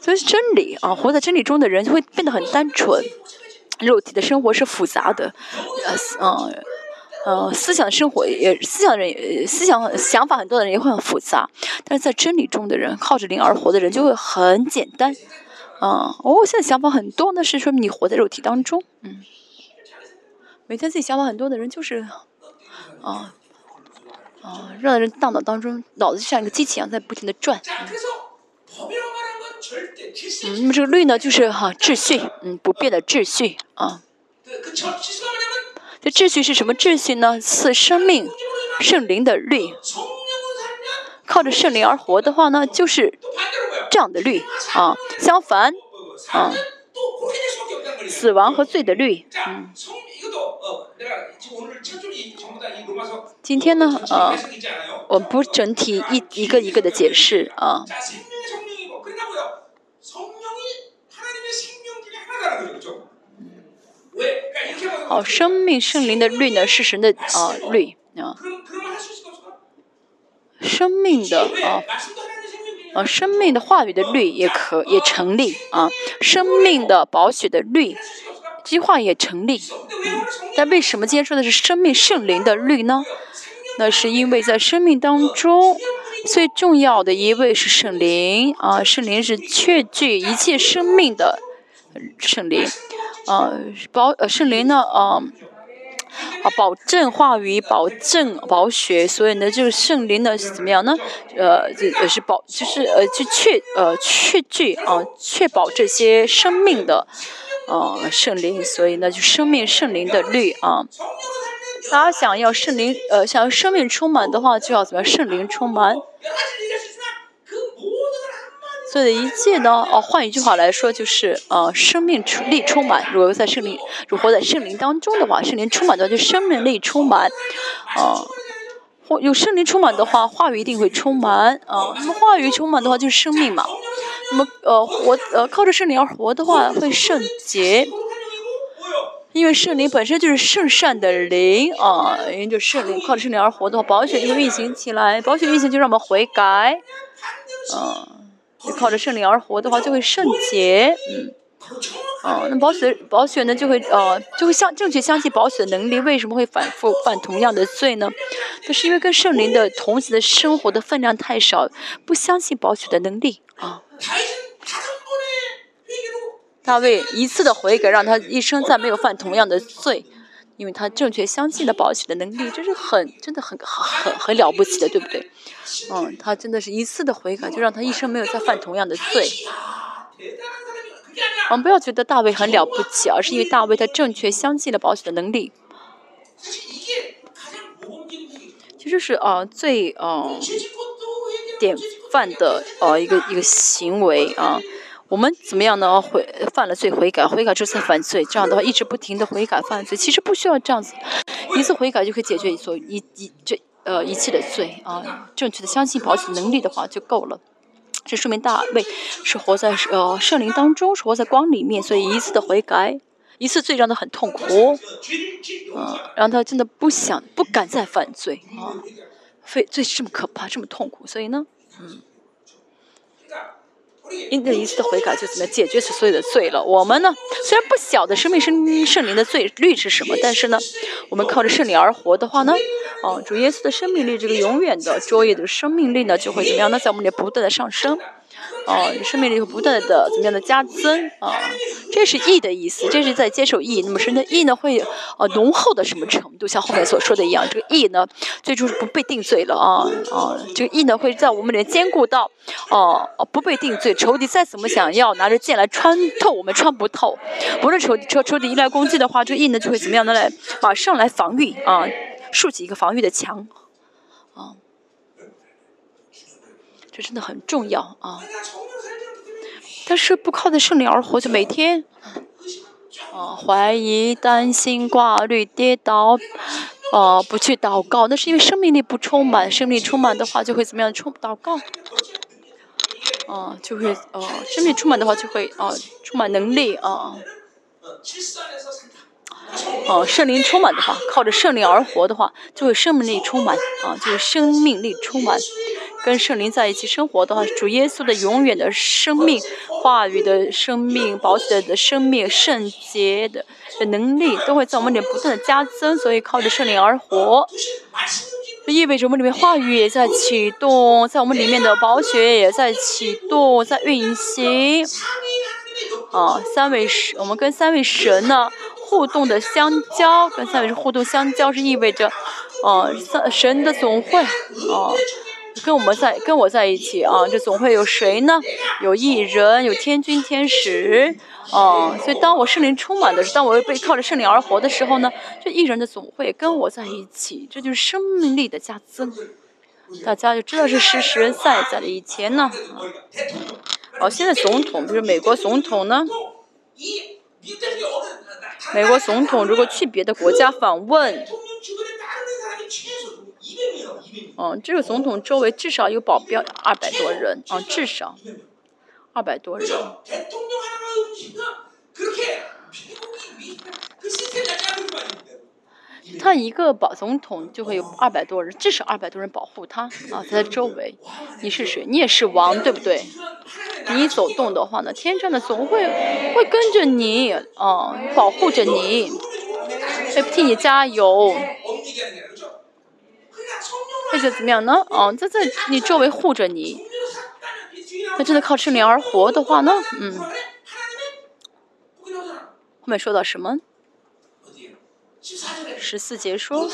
所以真理啊，活在真理中的人就会变得很单纯，肉体的生活是复杂的，呃，嗯。呃，思想生活也，思想人，思想想法很多的人也会很复杂，但是在真理中的人，靠着灵而活的人就会很简单。啊，哦，现在想法很多，那是说明你活在肉体当中。嗯，每天自己想法很多的人，就是啊啊，让人大脑当中脑子就像一个机器一样在不停的转。嗯，那么这个律呢，就是哈秩序，嗯，不变的秩序啊。这秩序是什么秩序呢？是生命圣灵的律。靠着圣灵而活的话呢，就是这样的律啊。相反啊，死亡和罪的律。嗯。今天呢，呃，我们不整体一一个一个的解释啊。好，生命圣灵的律呢是神的啊律啊，生命的啊啊生命的话语的律也可也成立啊，生命的宝血的律，这句话也成立。但为什么今天说的是生命圣灵的律呢？那是因为在生命当中最重要的一位是圣灵啊，圣灵是确据一切生命的圣灵。呃，保呃圣灵呢，呃，啊，保证话语，保证保血，所以呢，这个圣灵呢是怎么样呢？呃，这呃是保，就是呃，就确呃确据啊，确保这些生命的呃圣灵，所以呢，就生命圣灵的律啊。大家想要圣灵呃，想要生命充满的话，就要怎么样？圣灵充满。所以一切呢，哦，换一句话来说，就是呃，生命力充满。如果在圣灵，如果活在圣灵当中的话，圣灵充满的话，就生命力充满。啊，或有圣灵充满的话，话语一定会充满。啊，那么话语充满的话，就是生命嘛。那么呃，活呃，靠着圣灵而活的话，会圣洁。因为圣灵本身就是圣善的灵啊，因为就圣灵靠着圣灵而活的话，保险就会运行起来，保险运行就让我们悔改。嗯。靠着圣灵而活的话，就会圣洁，嗯，哦，那保险保险呢，就会呃，就会相正确相信保险的能力。为什么会反复犯同样的罪呢？就是因为跟圣灵的同级的生活的分量太少，不相信保险的能力啊。大卫一次的悔改，让他一生再没有犯同样的罪。因为他正确相信了保险的能力，这是很真的很很很很了不起的，对不对？嗯，他真的是一次的悔改，就让他一生没有再犯同样的罪。我们不要觉得大卫很了不起，而是因为大卫他正确相信了保险的能力。其实是啊，最呃典范的呃一个一个行为啊。我们怎么样呢？悔犯了罪悔改，悔改之后再犯罪，这样的话一直不停的悔改犯罪，其实不需要这样子，一次悔改就可以解决所一一这呃一切的罪啊。正确的相信保险能力的话就够了。这说明大卫是活在呃圣灵当中，是活在光里面，所以一次的悔改，一次罪让他很痛苦，啊，让他真的不想不敢再犯罪啊，非罪这么可怕，这么痛苦，所以呢，嗯。因这一次的悔改就怎么解决所有的罪了？我们呢，虽然不晓得生命圣圣灵的罪律是什么，但是呢，我们靠着圣灵而活的话呢，哦，主耶稣的生命力，这个永远的卓越的生命力呢，就会怎么样呢？在我们里不断的上升。哦，生命力会不断的怎么样的加增啊？这是义的意思，这是在接受义。那么神的义呢，会呃浓厚的什么程度？像后面所说的一样，这个义呢，最终是不被定罪了啊啊！这个义呢，会在我们里坚固到哦不被定罪。仇敌再怎么想要拿着剑来穿透我们，穿不透。无论仇仇仇敌一来攻击的话，这个义呢就会怎么样的来马上来防御啊，竖起一个防御的墙啊。这真的很重要啊！但是不靠在圣灵而活，就每天啊怀疑、担心、挂虑、跌倒，啊不去祷告，那是因为生命力不充满。生命力充满的话，就会怎么样？充祷告，啊就会呃，生命充满的话，就会啊充满能力啊。哦，圣灵充满的话，靠着圣灵而活的话，就会生命力充满啊，就是生命力充满。跟圣灵在一起生活的话，主耶稣的永远的生命、话语的生命、保险的生命、圣洁的的能力，都会在我们里面不断的加增。所以靠着圣灵而活，意味着我们里面话语也在启动，在我们里面的宝血也在启动，在运行。啊，三位神，我们跟三位神呢互动的相交，跟三位是互动相交是意味着。哦，神的总会，哦，跟我们在跟我在一起啊，这总会有谁呢？有艺人，有天君天使，哦，所以当我圣灵充满的时候，当我被靠着圣灵而活的时候呢，这艺人的总会跟我在一起，这就是生命力的加增。大家就知道是实实在在的。以前呢，哦，现在总统，比如美国总统呢，美国总统如果去别的国家访问，嗯，这个总统周围至少有保镖二百多人，啊，至少二百多人。他一个保总统就会有二百多人，至少二百多人保护他啊，他在周围。你是谁？你也是王，对不对？你走动的话呢，天上的总会会跟着你啊，保护着你，会替你加油。或者怎么样呢？啊，在在你周围护着你。他真的靠圣灵而活的话呢？嗯。后面说到什么？十四节说，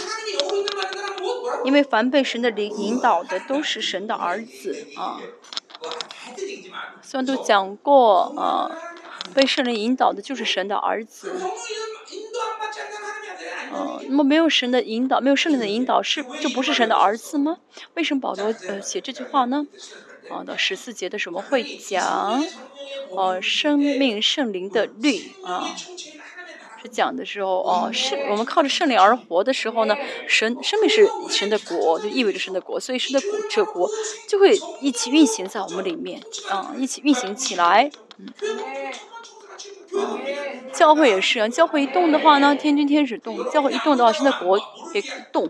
因为凡被神的领引导的都是神的儿子啊。虽然都讲过啊，被圣灵引导的就是神的儿子。啊，那么没有神的引导，没有圣灵的引导，是就不是神的儿子吗？为什么保罗呃写这句话呢？啊，到十四节的时候会讲，呃，生命圣灵的律啊。讲的时候哦，圣我们靠着圣灵而活的时候呢，神生命是神的国，就意味着神的国，所以神的国这国就会一起运行在我们里面啊，一起运行起来。嗯，教会也是啊，教会一动的话呢，天君天使动；教会一动的话，神的国也动。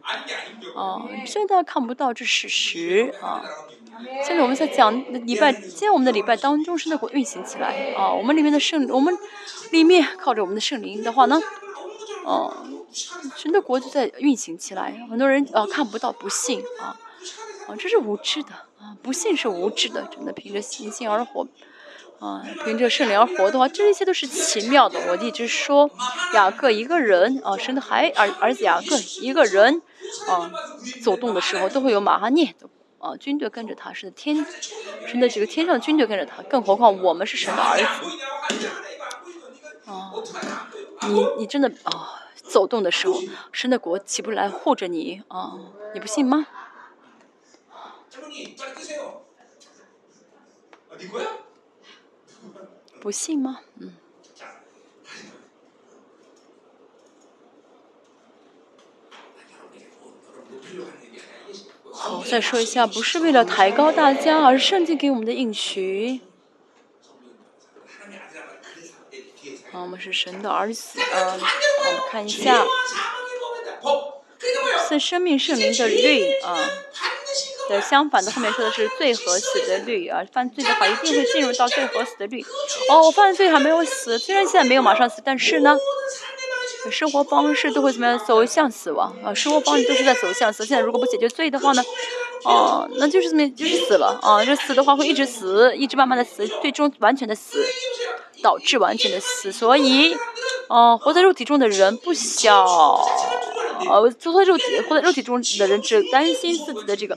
啊，现在看不到这事实啊。现在我们在讲礼拜，现在我们的礼拜当中，神的国运行起来啊，我们里面的圣，我们。里面靠着我们的圣灵的话呢，哦，神的国就在运行起来。很多人啊看不到，不信啊，啊，这是无知的啊，不信是无知的。真的凭着信心而活，啊，凭着圣灵而活的话，这一切都是奇妙的。我一直说，雅各一个人啊，生的孩儿儿子雅各一个人啊，走动的时候都会有马哈涅的啊军队跟着他，是天，神的这个天上的军队跟着他，更何况我们是神的儿子。哦，你你真的啊，走动的时候，神的国起不来护着你啊，你不信吗？不信吗？嗯。好，再说一下，不是为了抬高大家，而是圣经给我们的应许。啊，我们是神的儿子，嗯，我们看一下，是生命圣灵的律啊。对，相反的，后面说的是最合死的律啊，犯罪的话一定会进入到最合死的律。哦，我犯罪还没有死，虽然现在没有马上死，但是呢，生活方式都会怎么样走向死亡啊？生活方式都是在走向死。现在如果不解决罪的话呢，哦，那就是怎么就是死了啊？这死的话会一直死，一直慢慢的死，最终完全的死。导致完全的死，所以，哦，活在肉体中的人不想，呃，活在肉体活在肉体中的人只担心自己的这个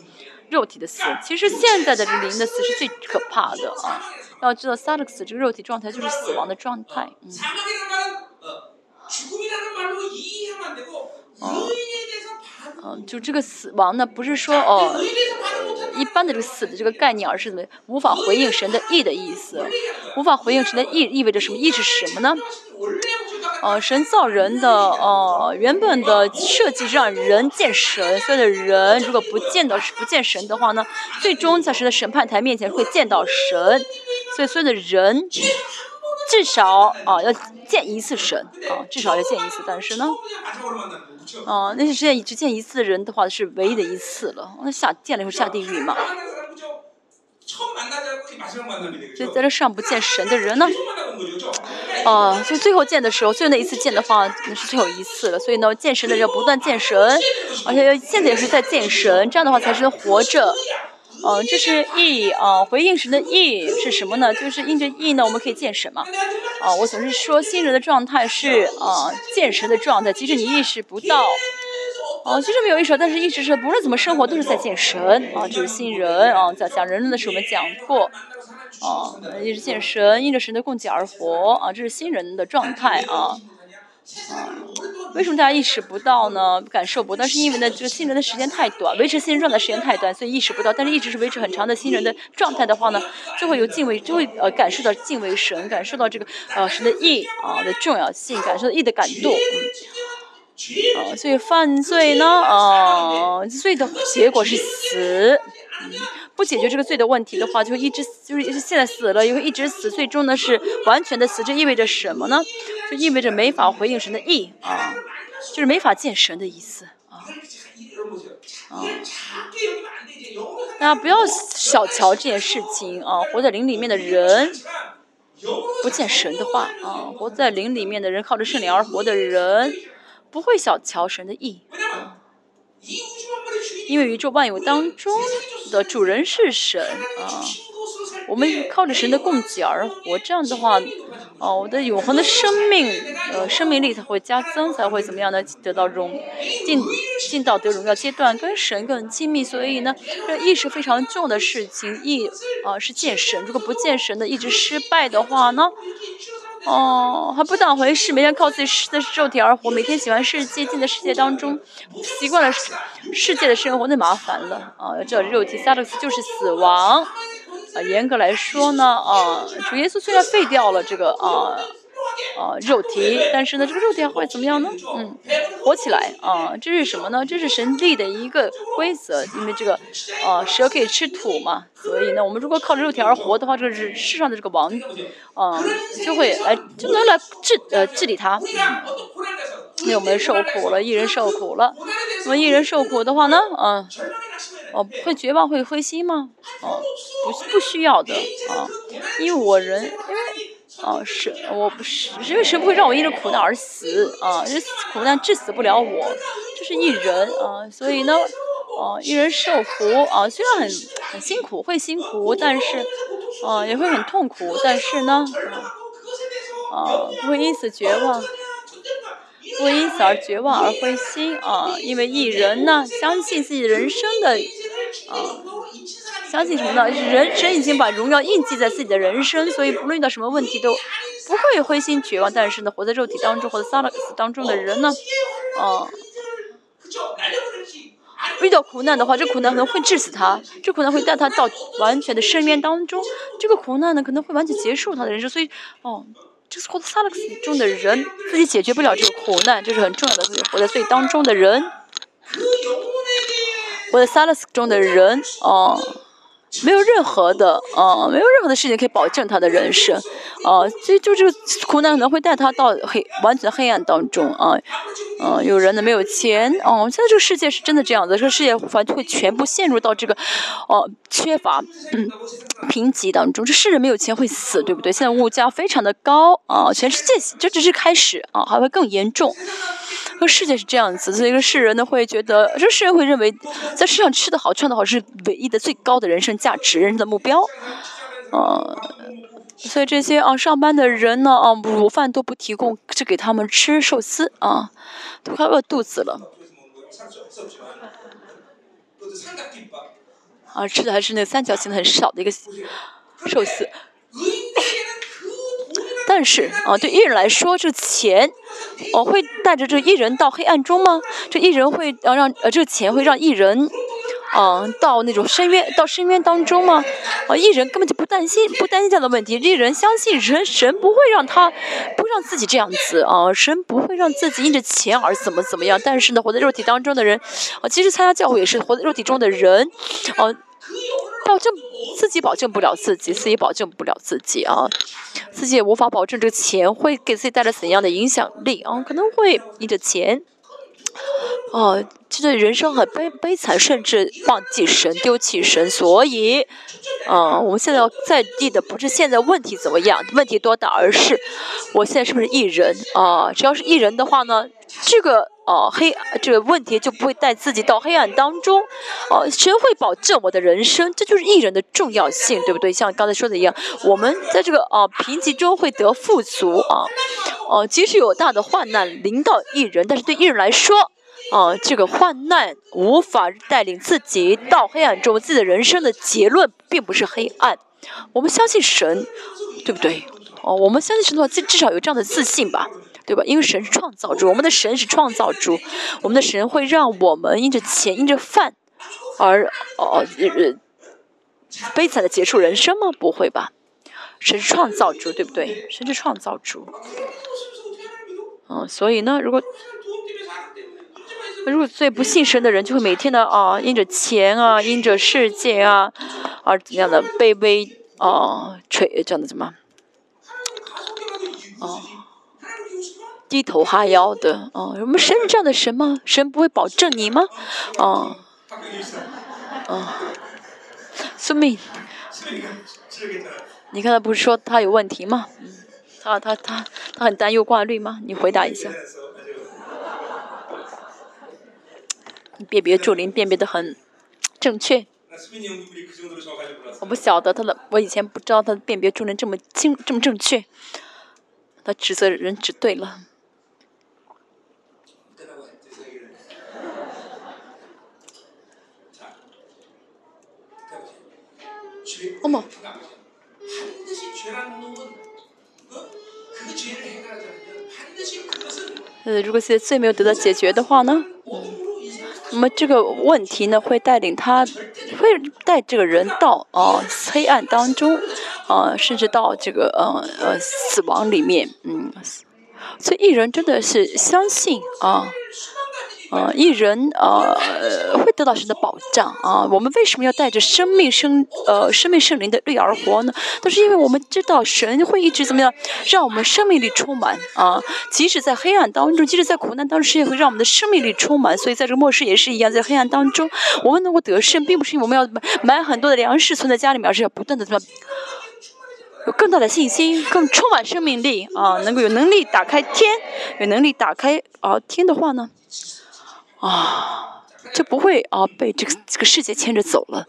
肉体的死。其实现在的灵的死是最可怕的啊！要知道，萨勒克斯这个肉体状态就是死亡的状态。嗯，嗯，就这个死亡呢，不是说哦。一般的这个死的这个概念，而是怎么无法回应神的意的意思？无法回应神的意意味着什么？意是什么呢？呃，神造人的呃原本的设计是让人见神，所以的人如果不见到不见神的话呢，最终在神的审判台面前会见到神。所以所有的人至少啊要见一次神啊，至少要见一次。但是呢？啊，那些只见只见一次的人的话是唯一的一次了，那下见了以后下地狱嘛。就在这上不见神的人呢，哦，就最后见的时候，最后那一次见的话，那是最后一次了。所以呢，见神的人要不断见神，而且要现在也是在见神，这样的话才是活着。嗯，这是意啊，回应神的意是什么呢？就是应着意呢，我们可以见神嘛。啊，我总是说新人的状态是啊，见神的状态，即使你意识不到。啊，其实没有意识，但是一直是不论怎么生活都是在见神啊，这是新人啊，在讲人的时候我们讲过，啊，一直见神，因着神的供给而活啊，这是新人的状态啊。啊，为什么大家意识不到呢？感受不到，是因为呢，这个新人的时间太短，维持新人状态时间太短，所以意识不到。但是一直是维持很长的新人的状态的话呢，就会有敬畏，就会呃感受到敬畏神，感受到这个呃神的义啊的重要性，感受到义的感动。啊，所以犯罪呢，啊，罪的结果是死。不解决这个罪的问题的话，就一直就是现在死了，也会一直死，最终呢是完全的死。这意味着什么呢？就意味着没法回应神的意啊，就是没法见神的意思啊啊。大家不要小瞧这件事情啊！活在灵里面的人，不见神的话啊，活在灵里面的人，靠着圣灵而活的人，不会小瞧神的意啊。因为宇宙万有当中的主人是神啊，我们靠着神的供给而活，这样的话，哦，我的永恒的生命，呃，生命力才会加增，才会怎么样呢？得到荣进进到得荣耀阶段，跟神更亲密。所以呢，这意识非常重的事情，意啊是见神。如果不见神的，一直失败的话呢？哦，还不当回事，每天靠自己的肉体而活，每天喜欢世界，进的世界当中，习惯了世世界的生活，那麻烦了啊！要知道肉体萨克斯就是死亡啊，严格来说呢啊，主耶稣虽然废掉了这个啊。啊，肉体，但是呢，这个肉体会怎么样呢？嗯，活起来啊，这是什么呢？这是神力的一个规则，因为这个，啊，蛇可以吃土嘛，所以呢，我们如果靠着肉体而活的话，这个是世上的这个王，啊，就会来就能来治呃治理他。那我们受苦了，一人受苦了，那么一人受苦的话呢，嗯，哦，会绝望会灰心吗？哦，不不需要的啊，因为我人因为。啊，是，我不是，因为神不会让我因着苦难而死啊，因为苦难致死不了我，这是一人啊，所以呢，啊，一人受苦啊，虽然很很辛苦，会辛苦，但是，啊，也会很痛苦，但是呢，啊，不会因此绝望，不会因此而绝望而灰心啊，因为一人呢，相信自己人生的，啊。相信什么呢？人神已经把荣耀印记在自己的人生，所以不论遇到什么问题都不会灰心绝望。但是呢，活在肉体当中或者撒拉克斯当中的人呢，啊，遇到苦难的话，这苦难可能会致死他，这苦难会带他到完全的深渊当中。这个苦难呢，可能会完全结束他的人生。所以，哦，就是活在萨拉克斯中的人自己解决不了这个苦难，这是很重要的。自己活在最当中的人，我在撒拉斯中的人，哦。没有任何的啊，没有任何的事情可以保证他的人生，啊，所以就这个苦难可能会带他到黑完全黑暗当中啊，嗯，有人呢没有钱，哦，现在这个世界是真的这样子，这个世界反正会全部陷入到这个哦缺乏嗯贫瘠当中，这世人没有钱会死，对不对？现在物价非常的高啊，全世界这只是开始啊，还会更严重。这个世界是这样子，所以这个世人呢会觉得，这世人会认为，在世上吃的好、穿的好是唯一的、最高的人生价值、人生的目标，啊，所以这些啊上班的人呢啊午饭都不提供，只给他们吃寿司啊，都快饿肚子了，啊吃的还是那三角形的很少的一个寿司。但是啊，对艺人来说，这钱，哦，会带着这艺人到黑暗中吗？这艺人会呃让呃这个钱会让艺人，嗯，到那种深渊到深渊当中吗？啊，艺人根本就不担心不担心这样的问题，艺人相信人神不会让他不让自己这样子啊，神不会让自己因着钱而怎么怎么样。但是呢，活在肉体当中的人，啊，其实参加教会也是活在肉体中的人，啊。保证自己保证不了自己，自己保证不了自己啊，自己也无法保证这个钱会给自己带来怎样的影响力啊，可能会你的钱，哦，这个人生很悲悲惨，甚至忘记神、丢弃神，所以，啊，我们现在要在意的不是现在问题怎么样，问题多大，而是我现在是不是艺人啊？只要是艺人的话呢，这个。哦，黑这个问题就不会带自己到黑暗当中。哦，神会保证我的人生，这就是艺人的重要性，对不对？像刚才说的一样，我们在这个啊贫瘠中会得富足啊。哦，即使有大的患难临到艺人，但是对艺人来说，啊，这个患难无法带领自己到黑暗中，自己的人生的结论并不是黑暗。我们相信神，对不对？哦，我们相信神的话，至至少有这样的自信吧，对吧？因为神是创造主，我们的神是创造主，我们的神会让我们因着钱、因着饭而哦呃悲惨的结束人生吗？不会吧？神是创造主，对不对？神是创造主。嗯，所以呢，如果如果最不信神的人，就会每天的啊，因着钱啊，因着世界啊，而怎样的卑微啊，垂这样的怎么？哦，低头哈腰的哦，我们神这样的神吗？神不会保证你吗？哦，哦，苏敏，你刚才不是说他有问题吗？他他他他很担忧挂绿吗？你回答一下。你辨别助灵辨别的很正确。我不晓得他的，我以前不知道他的辨别助灵这么清这么正确。他指责人指对了。哦么？呃，如果现在罪没有得到解决的话呢？那么这个问题呢，会带领他，会带这个人到啊黑暗当中，啊甚至到这个呃呃死亡里面，嗯，所以艺人真的是相信啊。一人呃会得到神的保障啊。我们为什么要带着生命生呃生命圣灵的绿而活呢？都是因为我们知道神会一直怎么样，让我们生命力充满啊。即使在黑暗当中，即使在苦难当中，神也会让我们的生命力充满。所以在这个末世也是一样，在黑暗当中，我们能够得胜，并不是因为我们要买买很多的粮食存在家里面，而是要不断的怎么有更大的信心，更充满生命力啊，能够有能力打开天，有能力打开啊天的话呢？啊，就不会啊被这个这个世界牵着走了，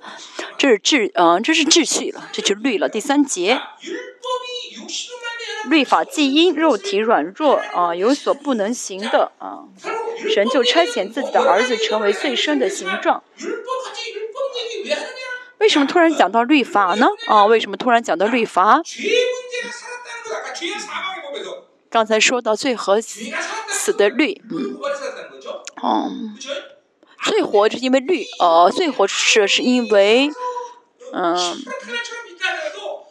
这是秩啊这是秩序了，这就律了。第三节，律法既因肉体软弱啊有所不能行的啊，神就差遣自己的儿子成为最深的形状。为什么突然讲到律法呢？啊，为什么突然讲到律法？刚才说到最和死的律，嗯。哦，最活是因为律，呃，最活是是因为，嗯，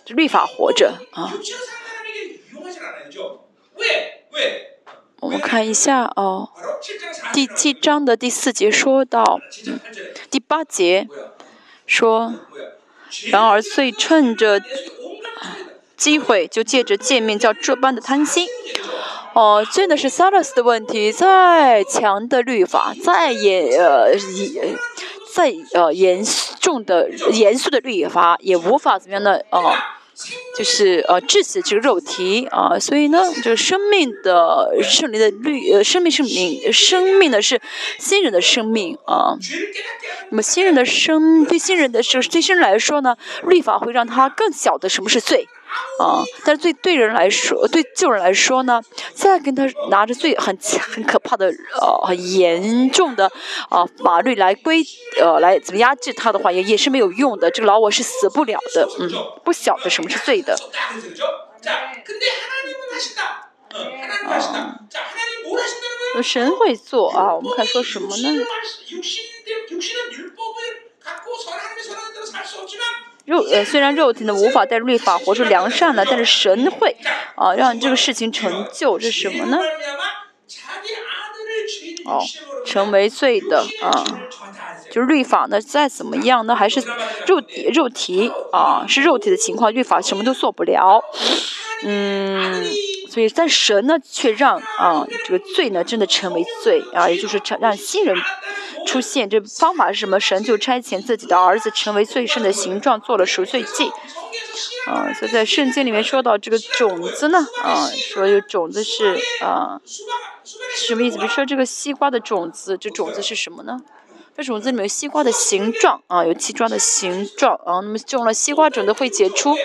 律法活着啊。我们看一下哦，第七章的第四节说到，第八节说，然而罪趁着机会，就借着见面叫这般的贪心。哦，真的是 Salas 的问题。再强的律法，再严呃严再呃严重的严肃的律法，也无法怎么样呢？哦，就是呃致死这个肉体啊。所以呢，这个生命的圣灵的律呃生命是命生命的是新人的生命啊。那么新人的生对新人的这对新人来说呢，律法会让他更晓得什么是罪。啊，但是对对人来说，对旧人来说呢，再跟他拿着最很很可怕的呃很严重的啊法律来规呃来怎么压制他的话，也也是没有用的。这个老我是死不了的，嗯，不晓得什么是罪的。啊，神会做啊，我们看说什么呢？肉呃，虽然肉体呢无法带律法活出良善来，但是神会啊让这个事情成就，这是什么呢？哦，成为罪的啊，就是律法呢再怎么样呢，还是肉体肉体啊是肉体的情况，律法什么都做不了。嗯，所以但神呢却让啊这个罪呢真的成为罪啊，也就是成让新人。出现这方法是什么？神就差遣自己的儿子成为最深的形状，做了赎罪祭。啊，所以在圣经里面说到这个种子呢，啊，说有种子是啊，什么意思？比如说这个西瓜的种子，这种子是什么呢？这种子里面有西瓜的形状啊，有西瓜的形状啊。那么种了西瓜种子会结出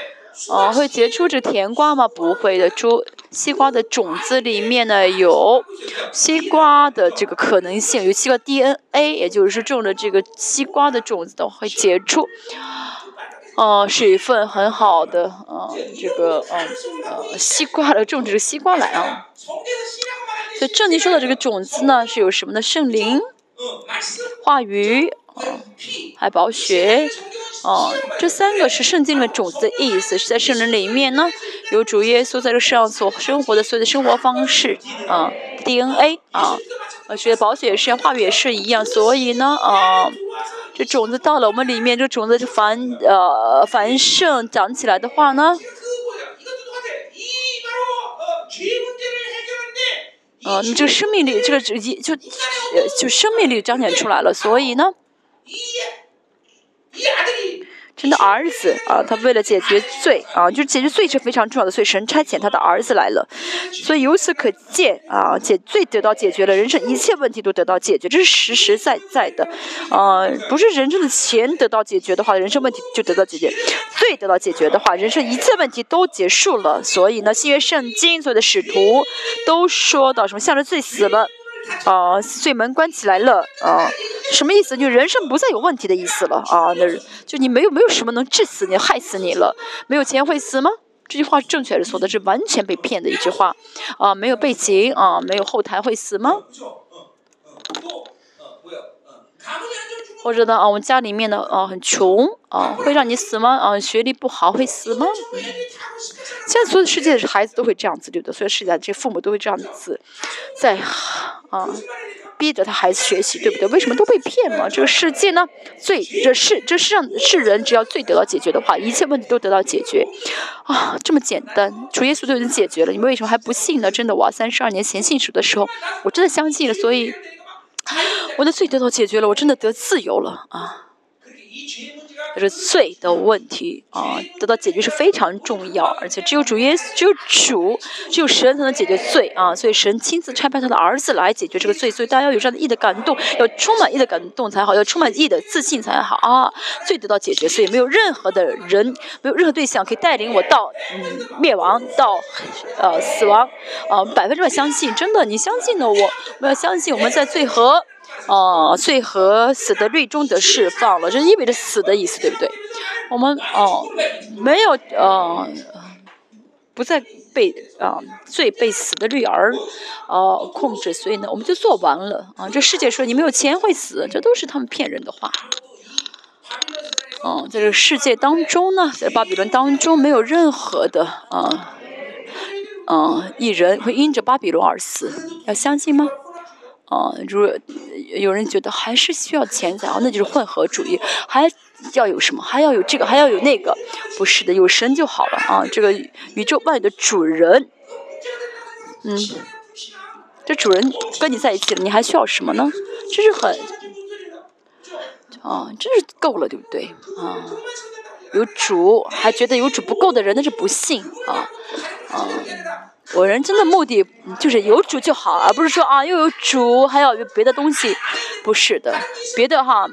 哦，会结出这甜瓜吗？不会的，猪西瓜的种子里面呢有西瓜的这个可能性，有西瓜 DNA，也就是种的这个西瓜的种子都会结出，哦，水分很好的，嗯，这个嗯呃西瓜的种植西瓜来啊。所以正经说的这个种子呢是有什么呢？圣灵、话语，哦还宝血。哦，这三个是圣经的种子的意思，是在圣人里面呢，有主耶稣在这世上所生活的所有的生活方式，啊，DNA 啊，而且保险是，话语也是一样，所以呢，啊，这种子到了我们里面，这种子就繁呃繁盛长起来的话呢，呃，你这个生命力，这个就就就生命力彰显出来了，所以呢。神的儿子啊，他为了解决罪啊，就是解决罪是非常重要的，所以神差遣他的儿子来了。所以由此可见啊，解罪得到解决了，人生一切问题都得到解决，这是实实在在的。啊，不是人生的钱得到解决的话，人生问题就得到解决；罪得到解决的话，人生一切问题都结束了。所以呢，新约圣经所有的使徒都说到什么，向着罪死了。啊，罪门关起来了啊，什么意思？就人生不再有问题的意思了啊，那就你没有没有什么能治死你、害死你了。没有钱会死吗？这句话是正确的，错的是完全被骗的一句话啊，没有背景啊，没有后台会死吗？或者呢啊，我们家里面的啊很穷啊，会让你死吗？啊，学历不好会死吗？现在所有世界的孩子都会这样子，对不对？所有世界这父母都会这样子，在啊逼着他孩子学习，对不对？为什么都被骗吗？这个世界呢，罪这世这世上世人只要罪得到解决的话，一切问题都得到解决啊，这么简单，主耶稣都已经解决了。你们为什么还不信呢？真的，我三十二年前信主的时候，我真的相信了，所以。我的罪得到解决了，我真的得自由了啊！就是罪的问题啊，得到解决是非常重要，而且只有主耶稣，只有主，只有神才能解决罪啊！所以神亲自差派他的儿子来解决这个罪，所以大家要有这样的义的感动，要充满义的感动才好，要充满义的自信才好啊！罪得到解决，所以没有任何的人，没有任何对象可以带领我到嗯灭亡，到呃死亡啊！百分之百相信，真的，你相信呢？我我要相信我们在罪和。哦，罪和死的律中得释放了，这意味着死的意思，对不对？我们哦，没有呃，不再被啊罪被死的律而呃控制，所以呢，我们就做完了啊。这世界说你没有钱会死，这都是他们骗人的话。嗯，在这个世界当中呢，在巴比伦当中，没有任何的啊嗯一人会因着巴比伦而死，要相信吗？啊，如果有人觉得还是需要钱财啊，那就是混合主义，还要有什么？还要有这个，还要有那个？不是的，有神就好了啊！这个宇宙万有的主人，嗯，这主人跟你在一起了，你还需要什么呢？这是很，啊，这是够了，对不对？啊，有主还觉得有主不够的人，那是不信啊，啊。我人生的目的就是有主就好，而不是说啊又有主还要有别的东西，不是的，别的哈，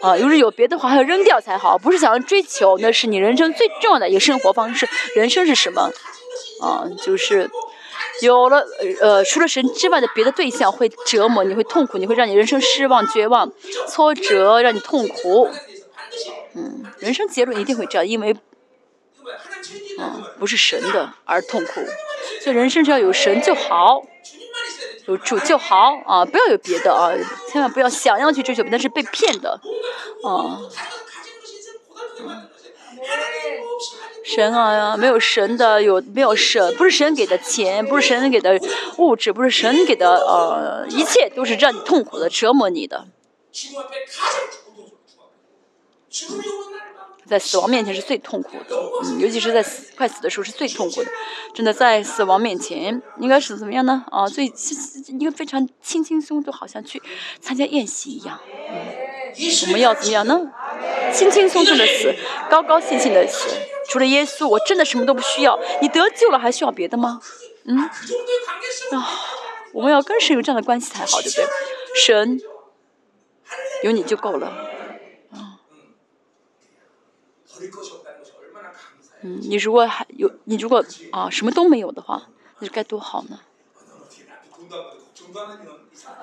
啊，要是有别的话还要扔掉才好，不是想要追求，那是你人生最重要的一个生活方式。人生是什么？啊，就是有了呃除了神之外的别的对象会折磨你，会痛苦，你会让你人生失望、绝望、挫折，让你痛苦。嗯，人生结论一定会这样，因为。嗯，不是神的而痛苦，所以人生只要有神就好，有主就好啊！不要有别的啊，千万不要想要去追求，那是被骗的啊！神啊，没有神的，有没有神？不是神给的钱，不是神给的物质，不是神给的呃，一切都是让你痛苦的，折磨你的。在死亡面前是最痛苦的，尤其是在死快死的时候是最痛苦的。真的在死亡面前，应该是怎么样呢？啊，最一个非常轻轻松，就好像去参加宴席一样。我们要怎么样呢？轻轻松松的死，高高兴兴的死。除了耶稣，我真的什么都不需要。你得救了，还需要别的吗？嗯？啊，我们要跟神有这样的关系才好，对不对？神有你就够了。嗯，你如果还有，你如果啊什么都没有的话，那该多好呢？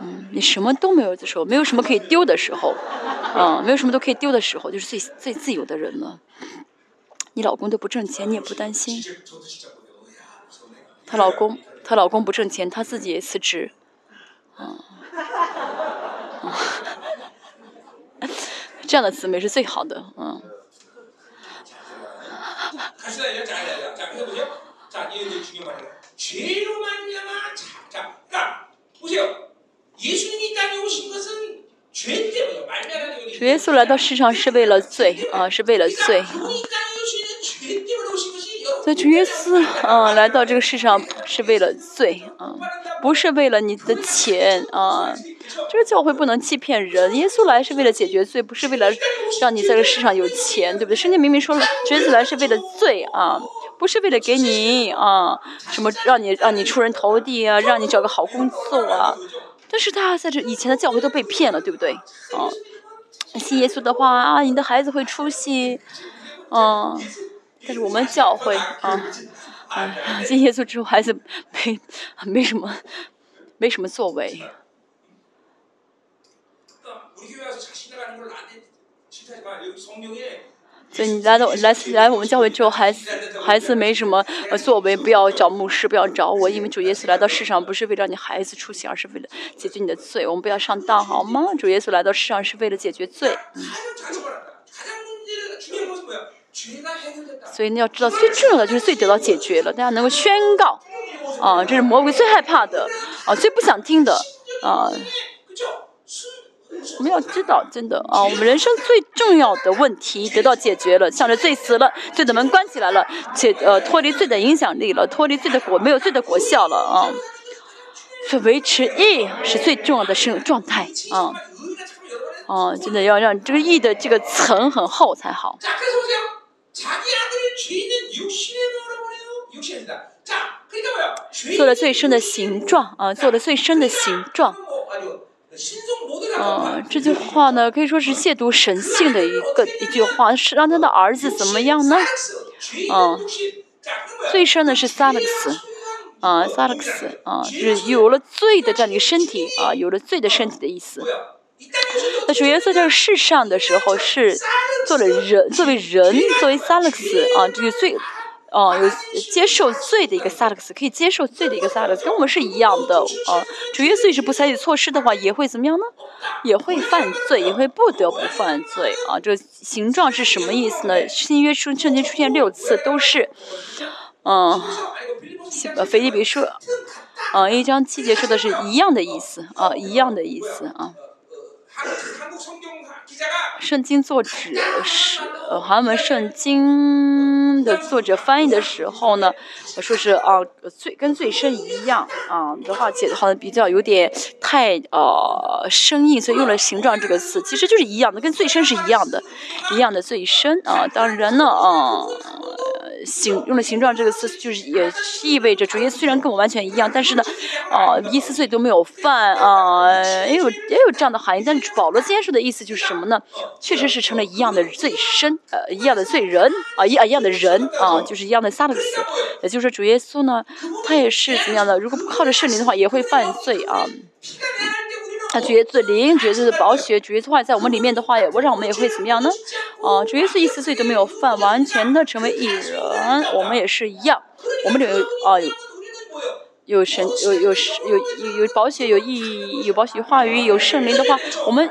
嗯，你什么都没有的时候，没有什么可以丢的时候，嗯，没有什么都可以丢的时候，就是最最自由的人了。你老公都不挣钱，你也不担心。她老公，她老公不挣钱，她自己也辞职。嗯，这样的姊妹是最好的，嗯。主耶稣来到世上是为了罪啊，是为了罪。啊。所以主耶稣啊，来到这个世上是为了罪啊，不是为了你的钱啊。这个教会不能欺骗人，耶稣来是为了解决罪，不是为了让你在这世上有钱，对不对？圣经明明说了，主耶稣来是为了罪啊，不是为了给你啊什么让你让你出人头地啊，让你找个好工作啊。但是他在这以前的教会都被骗了，对不对？啊，信耶稣的话啊，你的孩子会出息，嗯。但是我们教会啊，哎，信耶稣之后孩子没没什么没什么作为。所以你来到来来我们教会之后，孩子孩子没什么作为，不要找牧师，不要找我，因为主耶稣来到世上不是为了你孩子出息，而是为了解决你的罪。我们不要上当，好吗？主耶稣来到世上是为了解决罪。所以你要知道，最重要的就是罪得到解决了，大家能够宣告，啊，这是魔鬼最害怕的，啊，最不想听的，啊。我们要知道，真的啊，我们人生最重要的问题得到解决了，向着罪死了，罪的门关起来了，且呃脱离罪的影响力了，脱离罪的果，没有罪的果效了啊。所以维持义是最重要的生状态啊，啊，真的要让这个义的这个层很厚才好。做了最深的形状啊，做了最深的形状。啊，这句话呢，可以说是亵渎神性的一个一句话，是让他的儿子怎么样呢？啊，最深的是萨勒克斯，啊，萨勒克斯，啊，是有了罪的这样的一个身体，啊，有了罪的身体的意思。那主耶稣在世上的时候是做了人，作为人，作为萨勒克斯，啊，这个罪。啊，有接受罪的一个萨勒克斯，可以接受罪的一个萨勒克斯，跟我们是一样的。啊，主耶稣是不采取措施的话，也会怎么样呢？也会犯罪，也会不得不犯罪。啊，这个形状是什么意思呢？新约出圣经出现六次，都是，嗯，呃，腓立比书，啊，一章七节说的是一样的意思，啊，一样的意思，啊。圣经作者是呃韩文圣经的作者翻译的时候呢，说是啊最跟最深一样啊的话，解的好像比较有点太呃生硬，所以用了形状这个词，其实就是一样的，跟最深是一样的，一样的最深啊。当然呢啊。形用了形状这个词，就是也意味着主耶稣虽然跟我完全一样，但是呢，啊，一丝罪都没有犯啊，也有也有这样的含义。但是保罗今天说的意思就是什么呢？确实是成了一样的罪身，呃，一样的罪人啊，一啊一样的人啊，就是一样的撒勒克斯。也就是说，主耶稣呢，他也是怎么样的？如果不靠着圣灵的话，也会犯罪啊。他主耶稣灵，主耶稣的宝血，主耶稣话在我们里面的话，也会让我们也会怎么样呢？哦，主耶稣一丝罪都没有犯，完全的成为艺人，我们也是一样，我们这有啊有。有神有有有有有保险有意义有保险话语有圣灵的话，我们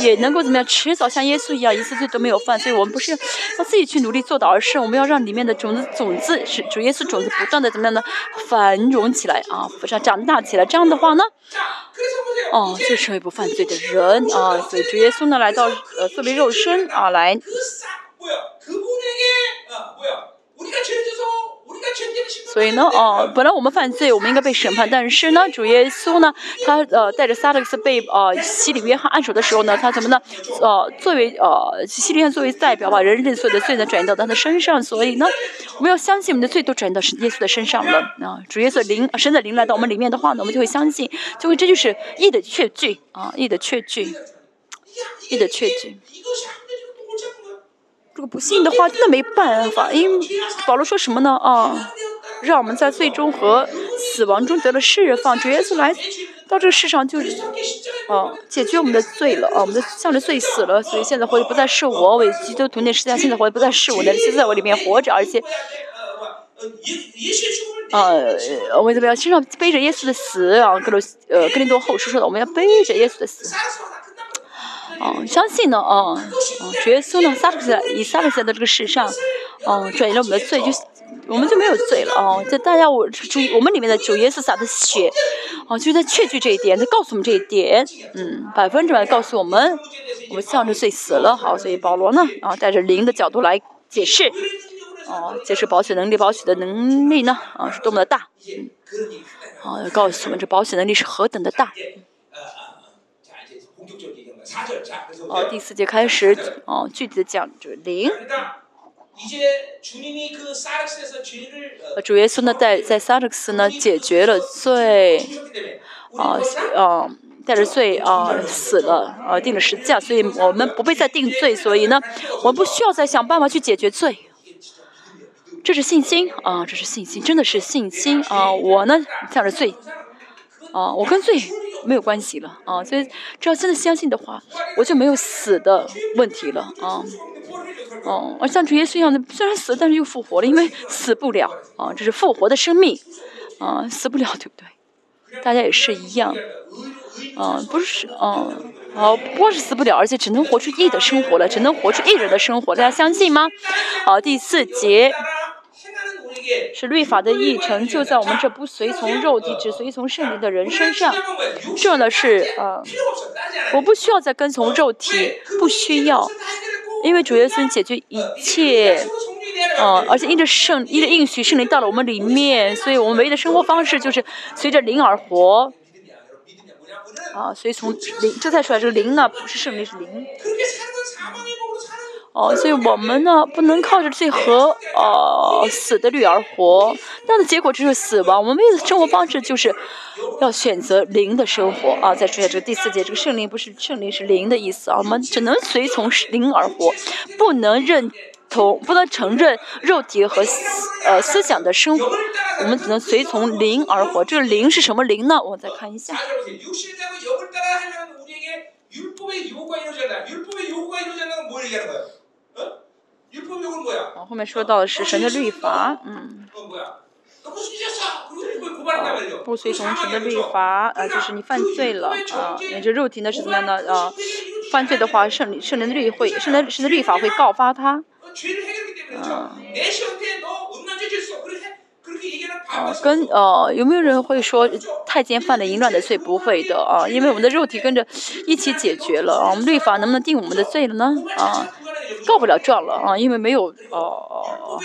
也能够怎么样？迟早像耶稣一样，一次罪都没有犯。所以我们不是要自己去努力做到，而是我们要让里面的种子种子是主耶稣种子不断的怎么样呢？繁荣起来啊，不是长大起来。这样的话呢，哦，就成为不犯罪的人啊。所以主耶稣呢来到呃作为肉身啊来。所以呢，哦，本来我们犯罪，我们应该被审判，但是呢，主耶稣呢，他呃带着撒勒克斯被呃西里约翰按手的时候呢，他怎么呢？呃，作为呃西里约翰作为代表把人类所有的罪呢转移到他的身上，所以呢，我们要相信我们的罪都转移到耶稣的身上了啊。主耶稣灵神的灵来到我们里面的话呢，我们就会相信，就会这就是义的确据啊，义的确据，义的确据。如果不信的话，真的没办法。因为保罗说什么呢？啊，让我们在最终和死亡中得了释放。主耶稣来到这个世上，就是啊，解决我们的罪了啊，我们的向着罪死了，所以现在活的不再是我，为基督徒那世界现在活的不再是我，的是在我里面活着，而且。呃，我们怎么样？身上背着耶稣的死啊，格罗呃格林多后书说的，我们要背着耶稣的死。哦，相信呢，哦，哦，主耶稣呢，撒克斯以撒克斯的这个世上，哦，转移了我们的罪，就我们就没有罪了，哦，这大家我注意，我们里面的主耶稣撒的血，哦，就在确据这一点，他告诉我们这一点，嗯，百分之百告诉我们，我们向着罪死了，好，所以保罗呢，啊，带着灵的角度来解释。哦，解释保险能力，保险的能力呢？啊，是多么的大！嗯啊，告诉我们这保险能力是何等的大！哦，第四节开始，哦，具体的讲就是灵。主耶稣呢，在在萨勒克斯呢，解决了罪，啊啊，带着罪啊死了，啊定了十字架，所以我们不被再定罪，所以呢，我们不需要再想办法去解决罪。这是信心啊，这是信心，真的是信心啊！我呢，向着罪啊，我跟罪没有关系了啊，所以只要真的相信的话，我就没有死的问题了啊。哦，而像主耶稣一样的，虽然死，但是又复活了，因为死不了啊，这是复活的生命啊，死不了，对不对？大家也是一样，啊，不是，啊，好，不光是死不了，而且只能活出义的生活了，只能活出义人的生活，大家相信吗？好，第四节。是律法的议程，就在我们这不随从肉体，只随从圣灵的人身上。重要的是，呃，我不需要再跟从肉体，不需要，因为主耶稣解决一切，呃，而且因着圣，因着应许圣灵到了我们里面，所以我们唯一的生活方式就是随着灵而活。啊，随从灵，这才出来这个灵呢，不是圣灵，是灵。哦，所以我们呢不能靠着罪和呃死的律而活，那样的结果只有死亡。我们的生活方式就是要选择灵的生活啊。再说一下这个第四节，这个圣灵不是圣灵是灵的意思啊。我们只能随从灵而活，不能认同，不能承认肉体和呃思想的生活。我们只能随从灵而活。这个灵是什么灵呢？我再看一下。后面说到的是神的律法，嗯，不随从神的律法，呃，就是你犯罪了，啊，也就肉体呢是怎么样的？啊，犯罪的话，圣圣灵的律会，圣灵神的律法会告发他，啊。啊，跟呃，有没有人会说太监犯了淫乱的罪？不会的啊，因为我们的肉体跟着一起解决了啊。我们律法能不能定我们的罪了呢？啊，告不了状了啊，因为没有哦，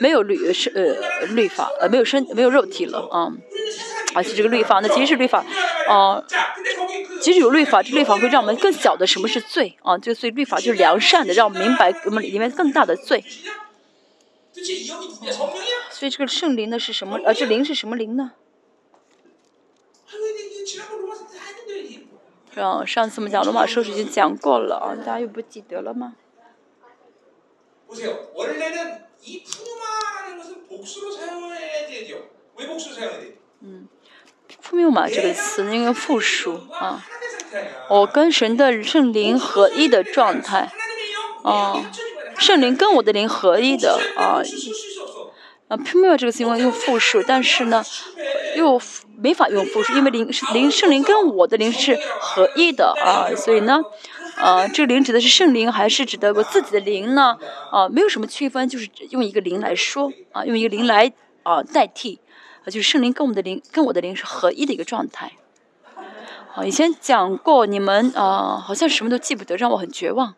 没有律是呃律法呃没有身没有肉体了啊。而且这个律法呢，即使律法啊，即使有律法，这律法会让我们更晓得什么是罪啊。就所以律法就是良善的，让我们明白我们里面更大的罪。所以这个圣灵呢是什么？呃，这灵是什么灵呢？啊，上次我们讲罗马书已经讲过了啊，大家又不记得了吗？嗯，复谬嘛这个词那个复数啊。我跟神的圣灵合一的状态，啊。圣灵跟我的灵合一的啊，啊，没有这个情况用复数，但是呢，又没法用复数，因为灵灵圣灵跟我的灵是合一的啊，所以呢，啊，这个灵指的是圣灵还是指的我自己的灵呢？啊，没有什么区分，就是用一个灵来说啊，用一个灵来啊代替，啊，就是圣灵跟我们的灵跟我的灵是合一的一个状态。啊，以前讲过，你们啊，好像什么都记不得，让我很绝望。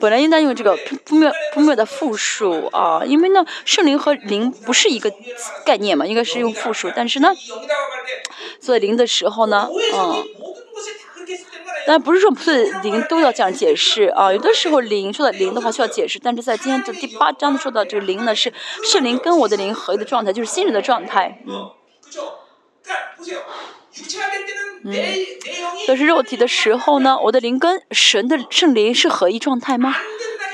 本来应当用这个不灭不灭的复数啊，因为呢，圣灵和灵不是一个概念嘛，应该是用复数。但是呢，做灵的时候呢，嗯，当然不是说不是灵都要这样解释啊。有的时候灵说的灵的话需要解释，但是在今天这第八章说到这个灵呢，是圣灵跟我的灵合一的状态，就是新人的状态，嗯。嗯，都是肉体的时候呢，我的灵跟神的圣灵是合一状态吗？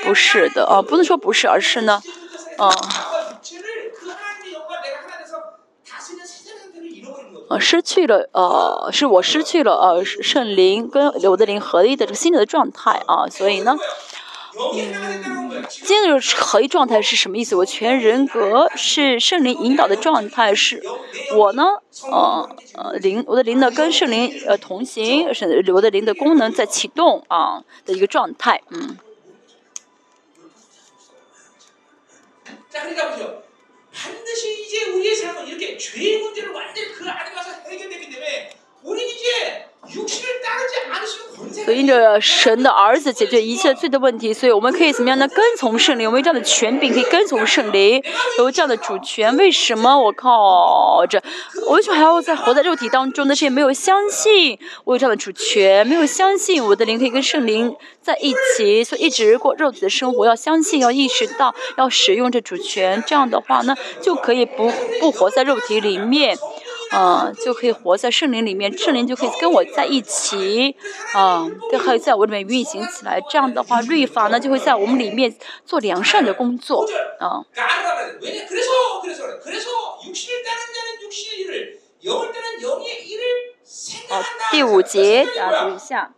不是的啊，不能说不是，而是呢，啊。呃，失去了，呃，是我失去了，呃，圣灵跟我的灵合一的这个心灵的状态啊，所以呢，嗯，今天的合一状态是什么意思？我全人格是圣灵引导的状态，是我呢，呃，呃，灵，我的灵呢跟圣灵呃同行，是我的灵的功能在启动啊的一个状态，嗯。所以，因着神的儿子解决一切罪的问题，所以我们可以怎么样呢？跟从圣灵，我们有这样的权柄，可以跟从圣灵，有这样的主权。为什么我靠着？我为什么还要在活在肉体当中呢？是因为没有相信我有这样的主权，没有相信我的灵可以跟圣灵在一起，所以一直过肉体的生活。要相信，要意识到，要使用这主权。这样的话呢，就可以不不活在肉体里面。嗯，就可以活在圣灵里面，圣灵就可以跟我在一起，啊，就可以在我里面运行起来。这样的话，律法呢就会在我们里面做良善的工作，啊。好，第五节啊，读一下。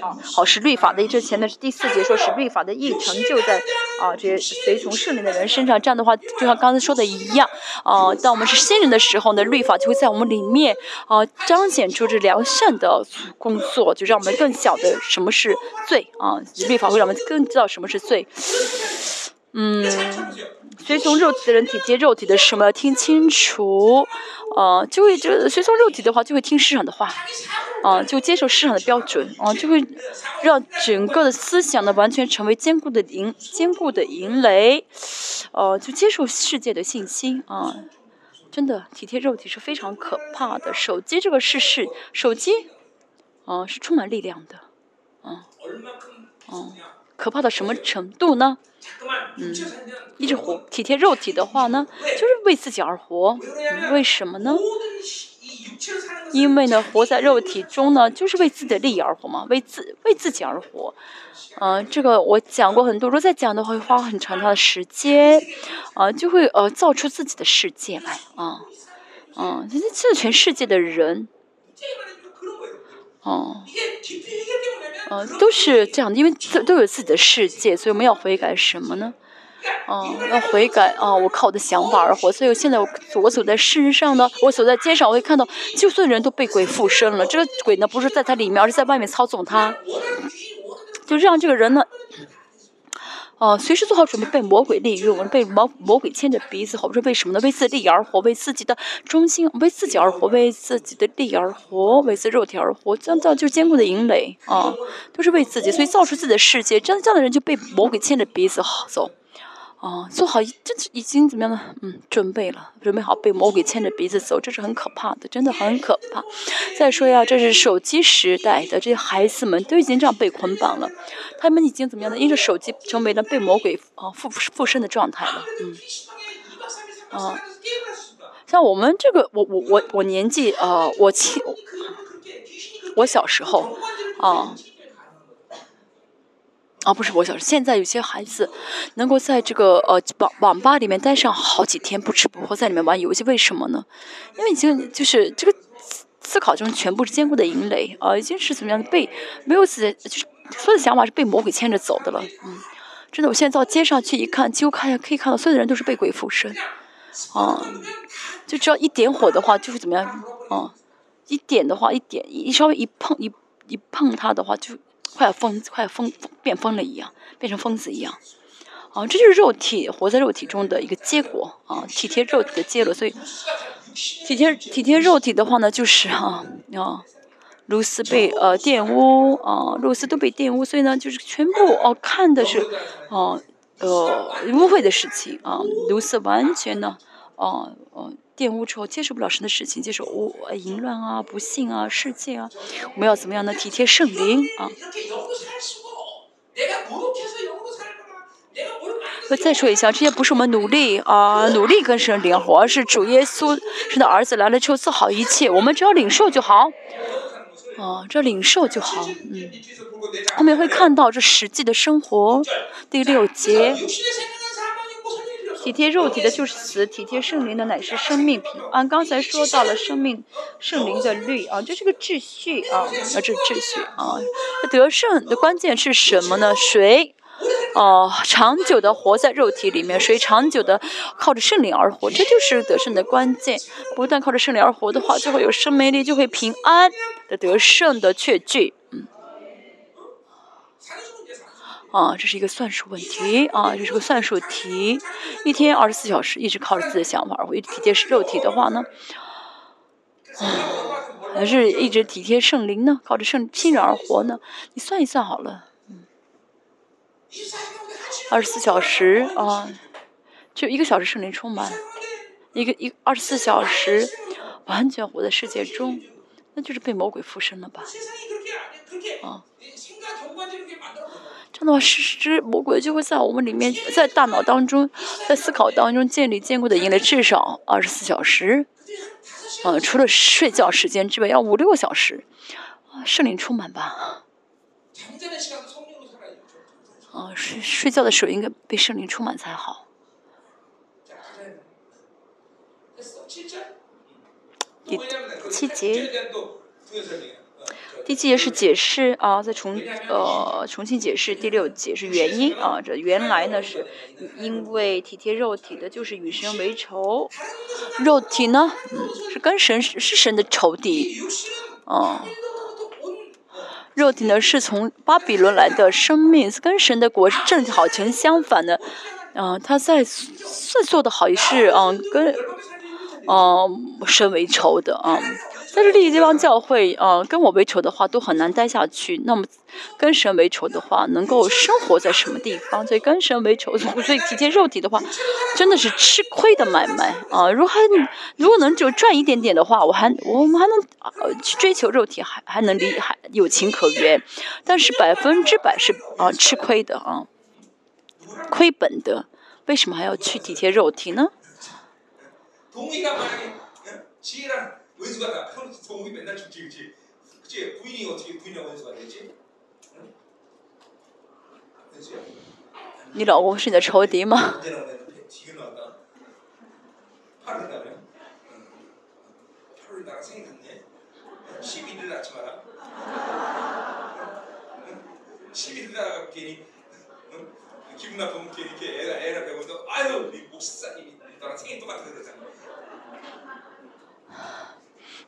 啊，好是律法的，之前呢是第四节，说是律法的意成就在啊这些随从圣灵的人身上。这样的话，就像刚才说的一样，啊，当我们是新人的时候呢，律法就会在我们里面啊彰显出这良善的工作，就让我们更晓得什么是罪啊。律法会让我们更知道什么是罪。嗯，随从肉体的人体接肉体的什么要听清楚，呃，就会就随从肉体的话就会听市场的话，啊，就接受市场的标准，啊，就会让整个的思想呢完全成为坚固的营坚固的营垒，呃，就接受世界的信心啊，真的体贴肉体是非常可怕的。手机这个是是手机，啊，是充满力量的，啊，嗯，可怕到什么程度呢？嗯，一直活体贴肉体的话呢，就是为自己而活。为什么呢？因为呢，活在肉体中呢，就是为自己的利益而活嘛，为自为自己而活。嗯，这个我讲过很多，如果再讲的话，会花很长的时间，啊，就会呃造出自己的世界来啊，嗯，现在全世界的人，哦。嗯，都是这样的，因为都都有自己的世界，所以我们要悔改什么呢？哦，要悔改啊！我靠我的想法而活，所以现在我我走在世上呢，我走在街上，我会看到，就算人都被鬼附身了，这个鬼呢不是在他里面，而是在外面操纵他，就让这个人呢。哦，随时做好准备被魔鬼利用，被魔魔鬼牵着鼻子，好是为什么呢？为自己利而活，为自己的中心，为自己而活，为自己的利而活，为自肉体而活，这样造就是坚固的营垒啊，都是为自己，所以造出自己的世界，这样这样的人就被魔鬼牵着鼻子走。哦，做好，这已经怎么样呢？嗯，准备了，准备好被魔鬼牵着鼻子走，这是很可怕的，真的很可怕。再说呀，这是手机时代的这些孩子们都已经这样被捆绑了，他们已经怎么样呢？因着手机成为了被魔鬼啊附附身的状态了。嗯，啊，像我们这个，我我我我年纪啊，我亲，我小时候啊。啊，不是我想，现在有些孩子能够在这个呃网网吧里面待上好几天不吃不喝，在里面玩游戏，为什么呢？因为已经就是这个思考中全部是坚固的营垒啊，已经是怎么样被没有自己，就是所有的想法是被魔鬼牵着走的了。嗯，真的，我现在到街上去一看，几乎看可以看到所有的人都是被鬼附身啊，就只要一点火的话，就是怎么样啊？一点的话，一点一稍微一碰一一碰它的话就。快要疯，快要疯变疯了一样，变成疯子一样，啊，这就是肉体活在肉体中的一个结果啊，体贴肉体的结果。所以，体贴体贴肉体的话呢，就是啊啊，露丝被呃玷污啊，露丝都被玷污，所以呢，就是全部哦看的是哦呃污秽的事情啊，露丝完全呢哦哦。玷污之后接受不了神的事情，接受污淫乱啊、不幸啊、世界啊，我们要怎么样呢？体贴圣灵啊。我再说一下，这些不是我们努力啊，努力跟神联合，而是主耶稣神的儿子来了之后做好一切，我们只要领受就好。哦，这领受就好，嗯。后面会看到这实际的生活，第六节。体贴肉体的就是死，体贴圣灵的乃是生命平安。刚才说到了生命圣灵的律啊，这是个秩序啊，啊这秩序啊。得胜的关键是什么呢？谁？哦，长久的活在肉体里面，谁长久的靠着圣灵而活，这就是得胜的关键。不断靠着圣灵而活的话，就会有生命力，就会平安的得胜的确据。嗯。啊，这是一个算术问题啊，这是个算术题。一天二十四小时一直靠着自己的想法而活，体贴是肉体的话呢，啊，还是一直体贴圣灵呢？靠着圣亲人而活呢？你算一算好了，嗯，二十四小时啊，就一个小时圣灵充满，一个一二十四小时完全活在世界中，那就是被魔鬼附身了吧？啊。这样的话，事实魔鬼就会在我们里面，在大脑当中，在思考当中建立坚固的营垒，至少二十四小时。啊，除了睡觉时间之外，要五六个小时。啊，圣灵充满吧。啊，睡睡觉的时候应该被圣灵充满才好。第七节。第七节是解释啊，再重呃重新解释第六节是原因啊，这原来呢是因为体贴肉体的就是与神为仇，肉体呢是跟神是神的仇敌，啊，肉体呢是从巴比伦来的生命，跟神的国正好成相反的，啊，他在算做的好也是啊跟啊神为仇的啊。但是利益这帮教会，呃，跟我为仇的话都很难待下去。那么，跟神为仇的话，能够生活在什么地方？所以跟神为仇，所以体贴肉体的话，真的是吃亏的买卖啊！如果还如果能就赚一点点的话，我还我们还能呃去追求肉体，还还能离还有情可原。但是百分之百是啊吃亏的啊，亏本的。为什么还要去体贴肉体呢？원수가 평 소목이 맨날 죽지 그치? 그치? 부인이 어떻게 부인이랑 원수가 되지? 응? 원수야? 你老公是你的仇敌吗？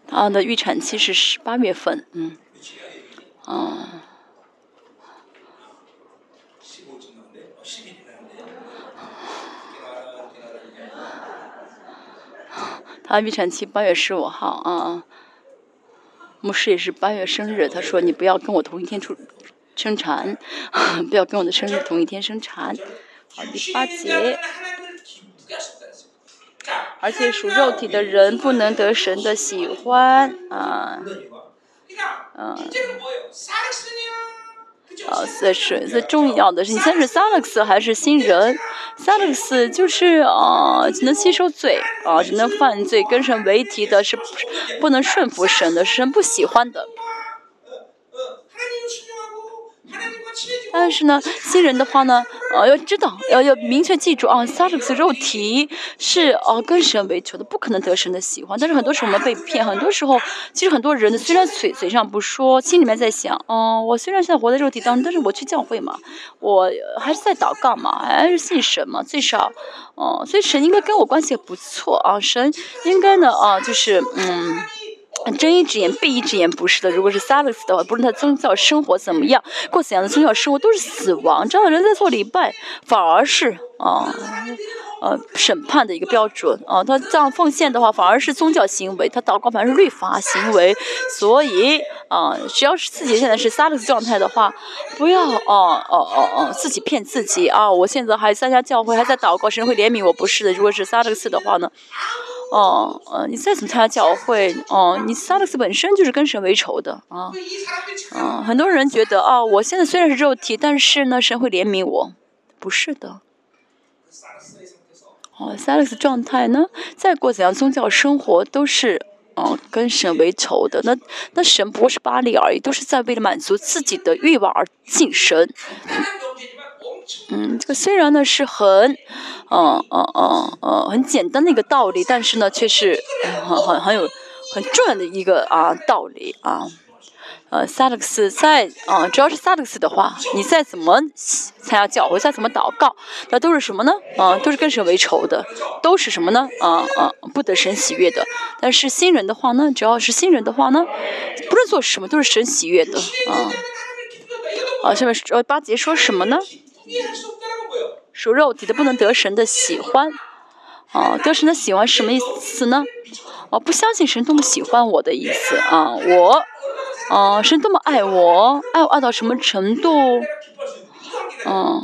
他的预产期是十八月份嗯。嗯他预产期八月十五号啊。牧师也是八月生日他说你不要跟我同一天出生产 不要跟我的生日同一天生产。好第八节。而且属肉体的人不能得神的喜欢啊，嗯，啊，这是最重要的是，你现在是萨勒克斯还是新人？萨勒克斯就是啊，只能吸收罪啊，只能犯罪，跟神为敌的是不能顺服神的，神不喜欢的。但是呢，新人的话呢，呃，要知道，要要明确记住啊，萨勒斯肉体是呃跟神为仇的，不可能得神的喜欢。但是很多时候我们被骗，很多时候其实很多人呢，虽然嘴嘴上不说，心里面在想，哦，我虽然现在活在肉体当中，但是我去教会嘛，我还是在祷告嘛，还是信神嘛，最少，哦，所以神应该跟我关系也不错啊，神应该呢，啊，就是嗯。睁一只眼闭一只眼不是的，如果是萨勒斯的话，不论他宗教生活怎么样，过怎样的宗教生活都是死亡。这样的人在做礼拜，反而是啊，呃，审判的一个标准啊。他这样奉献的话，反而是宗教行为；他祷告反而是律法行为。所以啊，只要是自己现在是萨勒斯状态的话，不要哦哦哦哦自己骗自己啊！我现在还参加教会，还在祷告，神会怜悯我？不是的，如果是萨勒斯的话呢？哦，呃，你再怎么参加教会，哦，你萨勒斯本身就是跟神为仇的啊，啊，很多人觉得啊，我现在虽然是肉体，但是呢，神会怜悯我，不是的，哦，萨勒斯状态呢，再过怎样宗教生活都是。哦，跟神为仇的那那神不过是巴利而已，都是在为了满足自己的欲望而敬神。嗯，这个虽然呢是很，嗯嗯嗯嗯很简单的一个道理，但是呢却是很很很有很重要的一个啊道理啊。呃，萨勒斯在啊，只要是萨勒斯的话，你再怎么参加教会，再怎么祷告，那都是什么呢？啊，都是跟神为仇的，都是什么呢？啊啊，不得神喜悦的。但是新人的话呢，只要是新人的话呢，不论做什么都是神喜悦的啊。啊，下面呃八节说什么呢？属肉体的不能得神的喜欢。啊，得神的喜欢是什么意思呢？啊，不相信神多么喜欢我的意思啊，我。哦，神多么爱我，爱我爱到什么程度？嗯，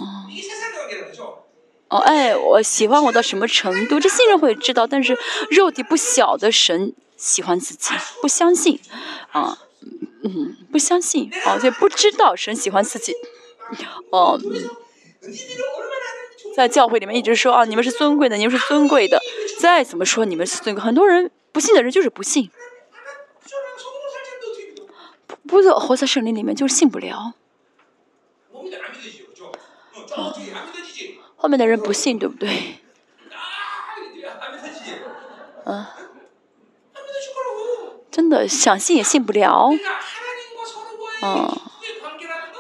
哦，爱我喜欢我到什么程度？这新人会知道，但是肉体不晓得神喜欢自己，不相信，啊，嗯，不相信，哦，就不知道神喜欢自己，哦，在教会里面一直说啊，你们是尊贵的，你们是尊贵的，再怎么说你们是尊贵，很多人不信的人就是不信。不是活在圣灵里面，就是信不了。后面的人不信，对不对？嗯，真的想信也信不了。嗯，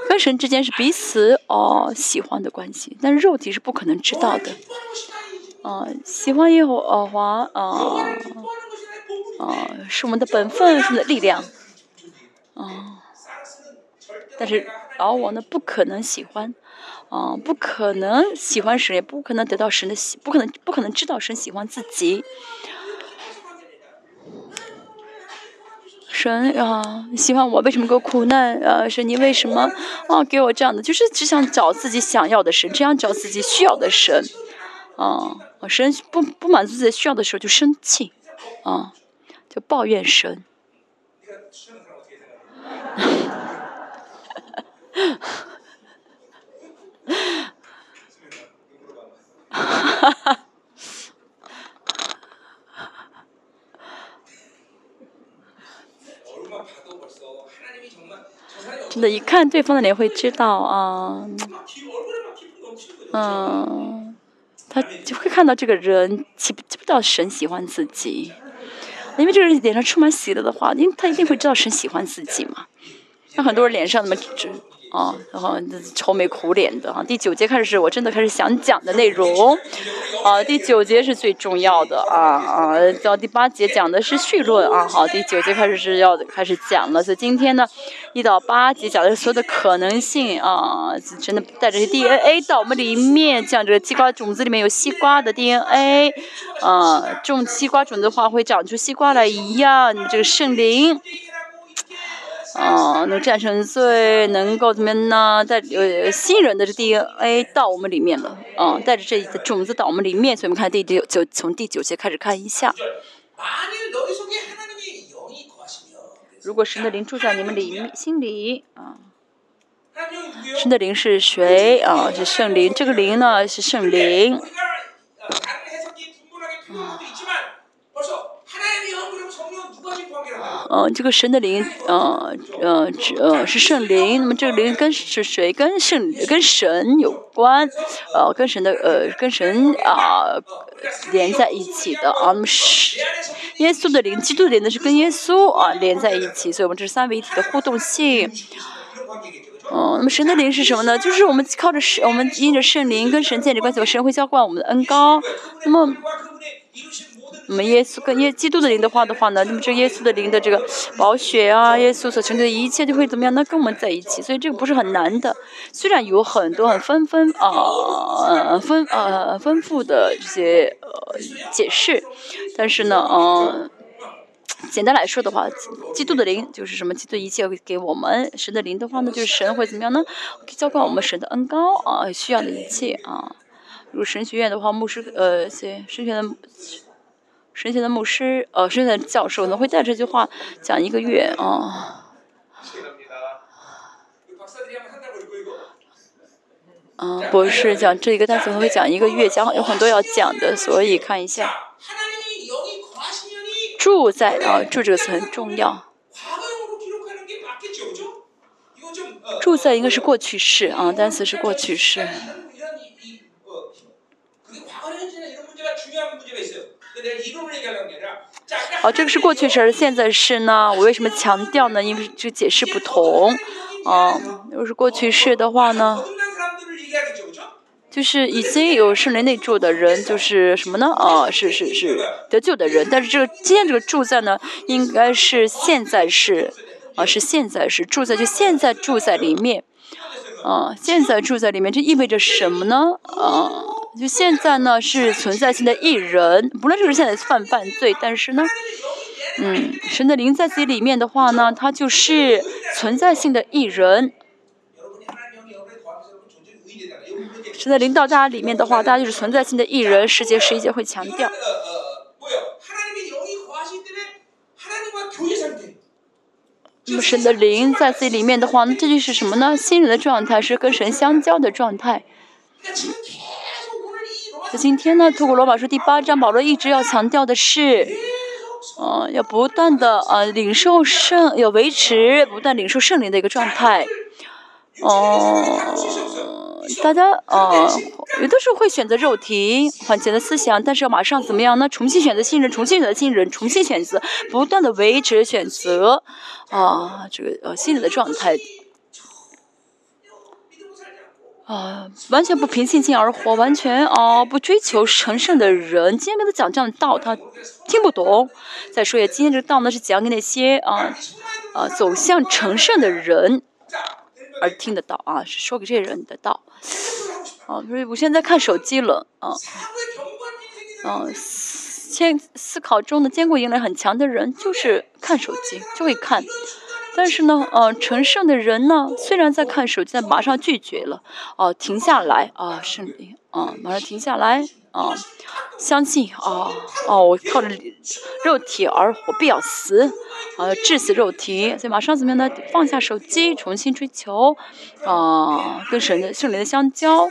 跟神之间是彼此哦喜欢的关系，但是肉体是不可能知道的。嗯，喜欢耶和华，啊啊，是我们的本分，的力量。哦，但是老王呢，不可能喜欢，啊，不可能喜欢神，也不可能得到神的喜，不可能，不可能知道神喜欢自己。神啊，喜欢我，为什么给我苦难？啊，神，你为什么啊给我这样的？就是只想找自己想要的神，只想找自己需要的神。啊，我神不不满足自己需要的时候就生气，啊，就抱怨神。哈 哈真的，一看对方的脸会知道啊，嗯，他就会看到这个人，知不知道神喜欢自己？因为这个人脸上充满喜乐的话，因为他一定会知道神喜欢自己嘛。像很多人脸上那么啊，然后愁眉苦脸的啊。第九节开始是我真的开始想讲的内容，啊，第九节是最重要的啊啊，到第八节讲的是绪论啊。好，第九节开始是要开始讲了，所以今天呢，一到八节讲的所有的可能性啊，真的带着 DNA 到我们里面，讲这个西瓜种子里面有西瓜的 DNA，啊，种西瓜种子的话会长出西瓜来一样，这个圣灵。啊，能战胜罪，能够怎么呢？带呃新人的这 DNA 到我们里面了，啊，带着这种子到我们里面，所以我们看第九九从第九节开始看一下。如果神的灵住在你们里心里，啊，神的灵是谁？啊，是圣灵，这个灵呢是圣灵。嗯，这个神的灵，呃，呃，呃，是圣灵。那么这个灵跟是谁？跟圣跟神有关，呃，跟神的呃，跟神啊连在一起的啊。那么是耶稣的灵，基督的灵呢是跟耶稣啊连在一起，所以我们这是三位一体的互动性。嗯，那么神的灵是什么呢？就是我们靠着神，我们因着圣灵跟神建立关系，神会浇灌我们的恩高。那么。那么耶稣跟耶基督的灵的话的话呢，那么这耶稣的灵的这个宝血啊，耶稣所成就的一切就会怎么样？呢跟我们在一起，所以这个不是很难的。虽然有很多很纷纷啊，丰呃丰富的这些呃解释，但是呢，嗯，简单来说的话，基督的灵就是什么？基督一切会给我们神的灵的话呢，就是神会怎么样呢？浇灌我们神的恩高啊，需要的一切啊。如神学院的话，牧师呃，些神学院的。神仙的牧师，呃，神仙的教授呢，会带这句话讲一个月啊。啊，不是讲这一个单词会讲一个月，讲有很多要讲的，所以看一下。住在啊，住这个词很重要。住在应该是过去式啊，单词是过去式。好，这个是过去式，现在式呢？我为什么强调呢？因为这解释不同。啊，如果是过去式的话呢，就是已经有圣灵内住的人，就是什么呢？啊，是是是得救的人。但是这个今天这个住在呢，应该是现在式，啊，是现在式住在，就现在住在里面。啊，现在住在里面，这意味着什么呢？啊，就现在呢是存在性的艺人，不论这个现在犯犯罪，但是呢。嗯，神的灵在自己里面的话呢，他就是存在性的艺人。神的灵到大家里面的话，大家就是存在性的艺人。世界十一节会强调。那么神的灵在自己里面的话，那这就是什么呢？心灵的状态是跟神相交的状态。那今天呢，透过罗马书第八章，保罗一直要强调的是。嗯，要不断的呃领受圣，要维持不断领受圣灵的一个状态。哦，大家呃有的时候会选择肉体缓解的思想，但是要马上怎么样呢？重新选择信任，重新选择信任，重新选择，不断的维持选择啊这个呃心灵的状态。啊，完全不凭信心而活，完全啊不追求成圣的人，今天跟他讲这样的道，他听不懂。再说一下，今天这个道呢是讲给那些啊啊走向成圣的人而听得到啊，是说给这些人的道。啊，所以我现在看手机了啊，嗯，现思考中的坚固能力很强的人就是看手机就会看。但是呢，呃，成圣的人呢，虽然在看手机，但马上拒绝了，哦，停下来，啊，圣灵，啊，马上停下来，啊，相信，啊，哦，我靠着肉体而活，必要死，啊，致死肉体，所以马上怎么样呢？放下手机，重新追求，啊，跟神的圣灵的相交。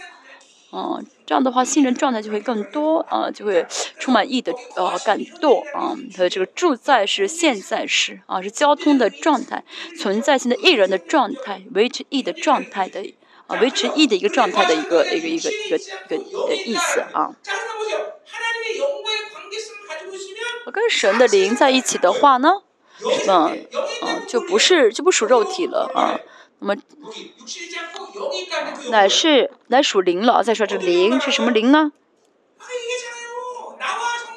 嗯，这样的话，新人状态就会更多，啊，就会充满意的呃感动，啊，他的这个住在是现在时，啊，是交通的状态，存在性的艺人的状态，维持意的状态的，啊，维持意的一个状态的一个一个一个一个一个意思啊。我跟神的灵在一起的话呢，嗯嗯，就不是就不属肉体了啊。那么，乃是乃属灵了。再说这灵是什么灵呢？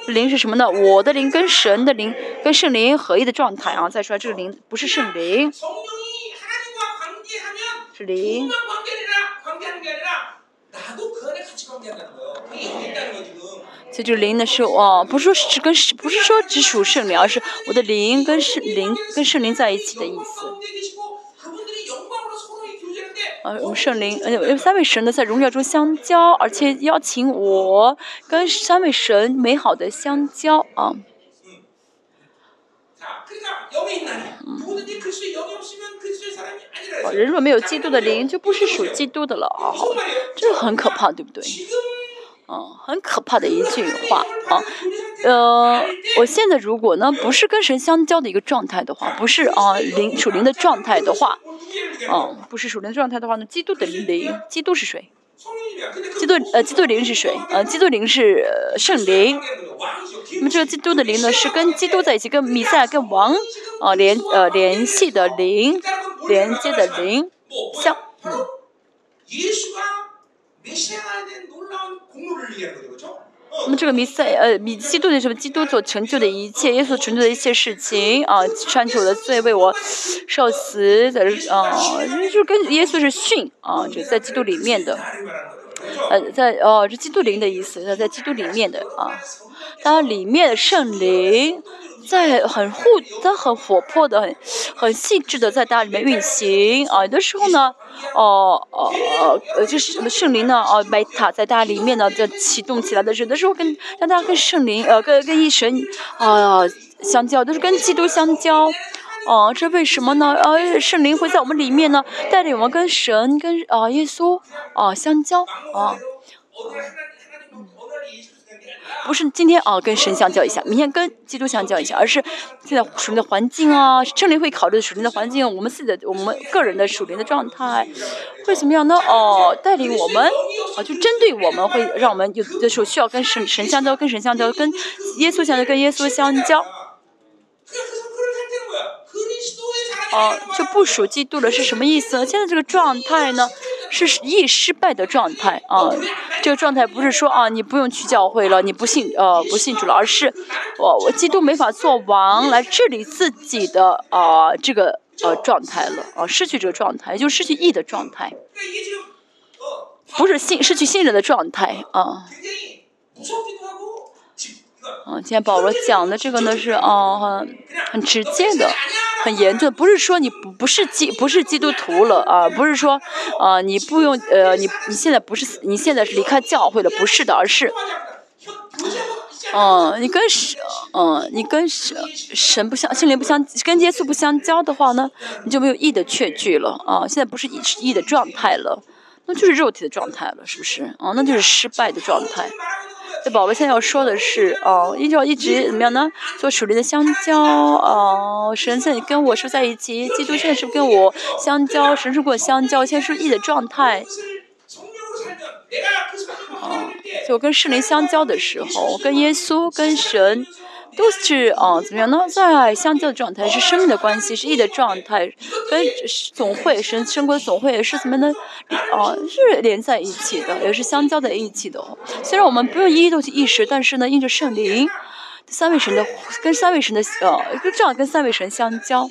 灵是什么呢？我的灵跟神的灵跟圣灵合一的状态啊。再说这个灵不是圣灵，是灵。所以这个灵呢是哦，不是说是跟不是说只属圣灵，而是我的灵跟圣灵跟圣灵在一起的意思。呃，我们圣灵，呃，三位神呢在荣耀中相交，而且邀请我跟三位神美好的相交啊。嗯。人若没有基督的灵，就不是属基督的了啊！这很可怕，对不对？嗯，很可怕的一句话啊。呃，我现在如果呢不是跟神相交的一个状态的话，不是啊灵属灵的状态的话，嗯，不是属灵的状态的话呢，基督的灵，基督是谁？基督呃，基督灵是谁？呃，基督灵是圣灵。那么这个基督的灵呢，是跟基督在一起，跟弥赛跟王啊联呃联系的灵，连接的灵，相。那么这个弥赛呃，弥基督的什么？基督所成就的一切，耶稣成就的一切事情啊，穿起我的罪，为我受死的啊，就是跟耶稣是训啊，就在基督里面的，呃，在哦，这基督灵的意思，在在基督里面的啊，当然里面的圣灵。在很互，在很活泼的、很很细致的在大家里面运行啊。有的时候呢，哦哦呃，就是什么圣灵呢？哦，贝塔在大家里面呢，在启动起来的时候，有的时候跟让大家跟圣灵呃，跟跟一神啊相交，都是跟基督相交哦，这为什么呢？呃，圣灵会在我们里面呢，带领我们跟神、跟啊耶稣啊相交啊。不是今天啊跟神相交一下，明天跟基督相交一下，而是现在属灵的环境啊，圣灵会考虑属灵的环境，我们自己的我们个人的属灵的状态会怎么样呢？哦，带领我们啊，就针对我们会让我们有的时候需要跟神神相交，跟神相交，跟耶稣相交，跟耶稣相交。哦，就不属基督了是什么意思？现在这个状态呢，是易失败的状态啊。这个状态不是说啊，你不用去教会了，你不信呃不信主了，而是我我基督没法做王来治理自己的啊这个呃状态了啊，失去这个状态，就失去义的状态，不是信失去信任的状态啊。啊，今天保罗讲的这个呢是啊很很直接的，很严重，不是说你不不是基不是基督徒了啊，不是说啊你不用呃你你现在不是你现在是离开教会了，不是的，而是，嗯，你跟神嗯你跟神神不相心灵不相跟耶稣不相交的话呢，你就没有义的确据了啊，现在不是义义的状态了，那就是肉体的状态了，是不是啊？那就是失败的状态。这宝贝现在要说的是，哦，依照一直怎么样呢？做属灵的相交，哦，神在跟我是在一起，基督现在是跟我相交，神是跟我相交，现在是 E 的状态。哦，就跟圣灵相交的时候，跟耶稣、跟神。都是啊，怎么样呢？在相交的状态是生命的关系，是义的状态，跟总会神生活的总会是怎么呢？啊，是连在一起的，也是相交在一起的。虽然我们不用一一都去意识，但是呢，因着圣灵，三位神的跟三位神的呃，这样跟三位神相交。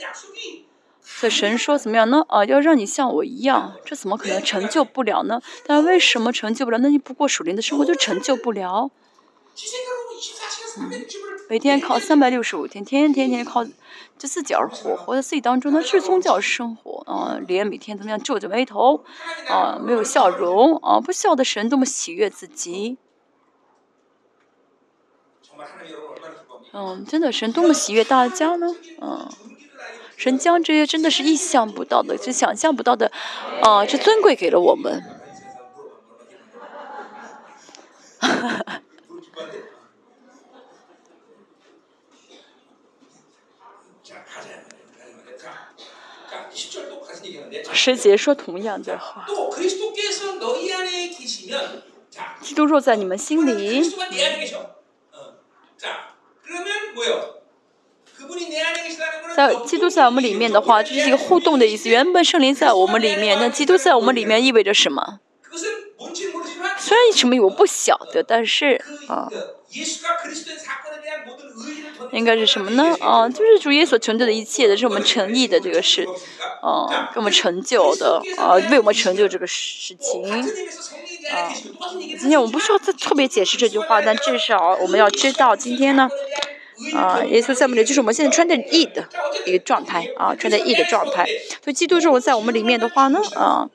所以神说怎么样呢？啊，要让你像我一样，这怎么可能成就不了呢？但为什么成就不了？那你不过属灵的生活就成就不了。每天靠三百六十五天，天天天靠这自己而活，活在自己当中，那是宗教生活啊！脸每天怎么样皱着眉头啊，没有笑容啊，不笑的神多么喜悦自己。嗯，真的神多么喜悦大家呢？嗯，神将这些真的是意想不到的，就想象不到的啊，这尊贵给了我们。师姐说同样的话。基督若在你们心里，在基督在我们里面的话，这是一个互动的意思。原本圣灵在我们里面，那基督在我们里面意味着什么？虽然什么我不晓得，但是啊。应该是什么呢？啊，就是主耶稣成就的一切的，是我们诚意的这个事，啊，给我们成就的，啊，为我们成就这个事情，啊，今天我们不需要再特别解释这句话，但至少我们要知道，今天呢，啊，耶稣在我们里，就是我们现在穿的义的一个状态，啊，穿的义的状态。所以基督是我在我们里面的话呢，啊。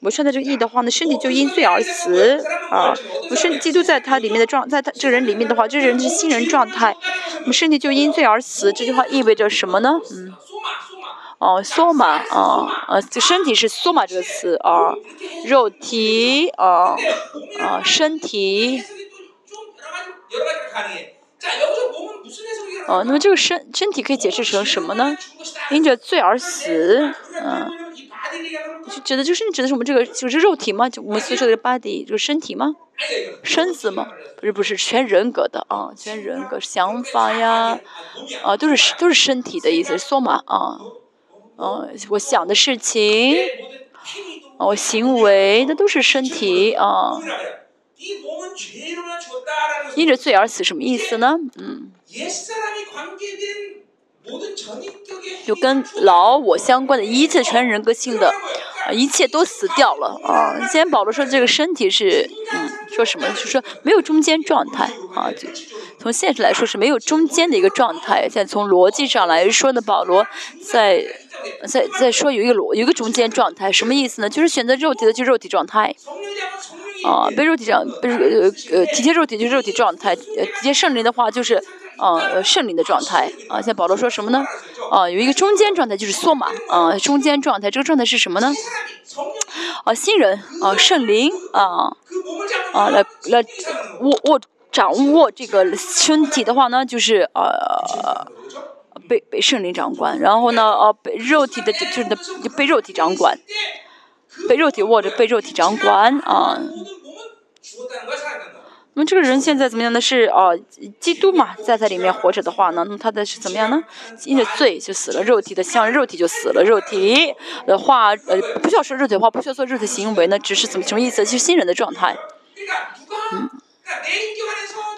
我穿的这个义的话呢，身体就因罪而死啊！我身基督在他里面的状，在他这个人里面的话，这人是新人状态。我们身体就因罪而死，这句话意味着什么呢？嗯，哦，缩马啊啊，这身体是缩马这个词啊，肉体啊啊，身体。哦，那么这个身身体可以解释成什么呢？因着罪而死，嗯。就指的就是你指的是我们这个就是肉体吗？就我们所说的 body 就是身体吗？身子吗？不是不是全人格的啊，全人格想法呀，啊都是都是身体的意思，说嘛啊，嗯，我想的事情，我行为那都是身体啊。因着罪而死什么意思呢？嗯。就跟老我相关的一切全人格性的，一切都死掉了啊！今天保罗说这个身体是，嗯，说什么？就是说没有中间状态啊！就从现实来说是没有中间的一个状态。现在从逻辑上来说呢，保罗在在在说有一个逻有一个中间状态，什么意思呢？就是选择肉体的就肉体状态，啊，被肉体上，被呃呃体贴肉体就肉体状态，呃体贴圣灵的话就是呃圣灵的状态啊。像保罗说什么呢？啊，有一个中间状态就是缩码啊，中间状态这个状态是什么呢？啊，新人啊，圣灵啊啊来来握握掌握这个身体的话呢，就是呃被被圣灵掌管，然后呢呃被肉体的就是的被肉体掌管。被肉体握着，被肉体掌管啊。那么这个人现在怎么样呢？是啊，基督嘛，在在里面活着的话呢，那么他的是怎么样呢？因着罪就死了，肉体的像肉体就死了，肉体的话呃不需要说肉体的话，不需要做肉体行为呢，只是怎么什么意思？就是新人的状态。嗯。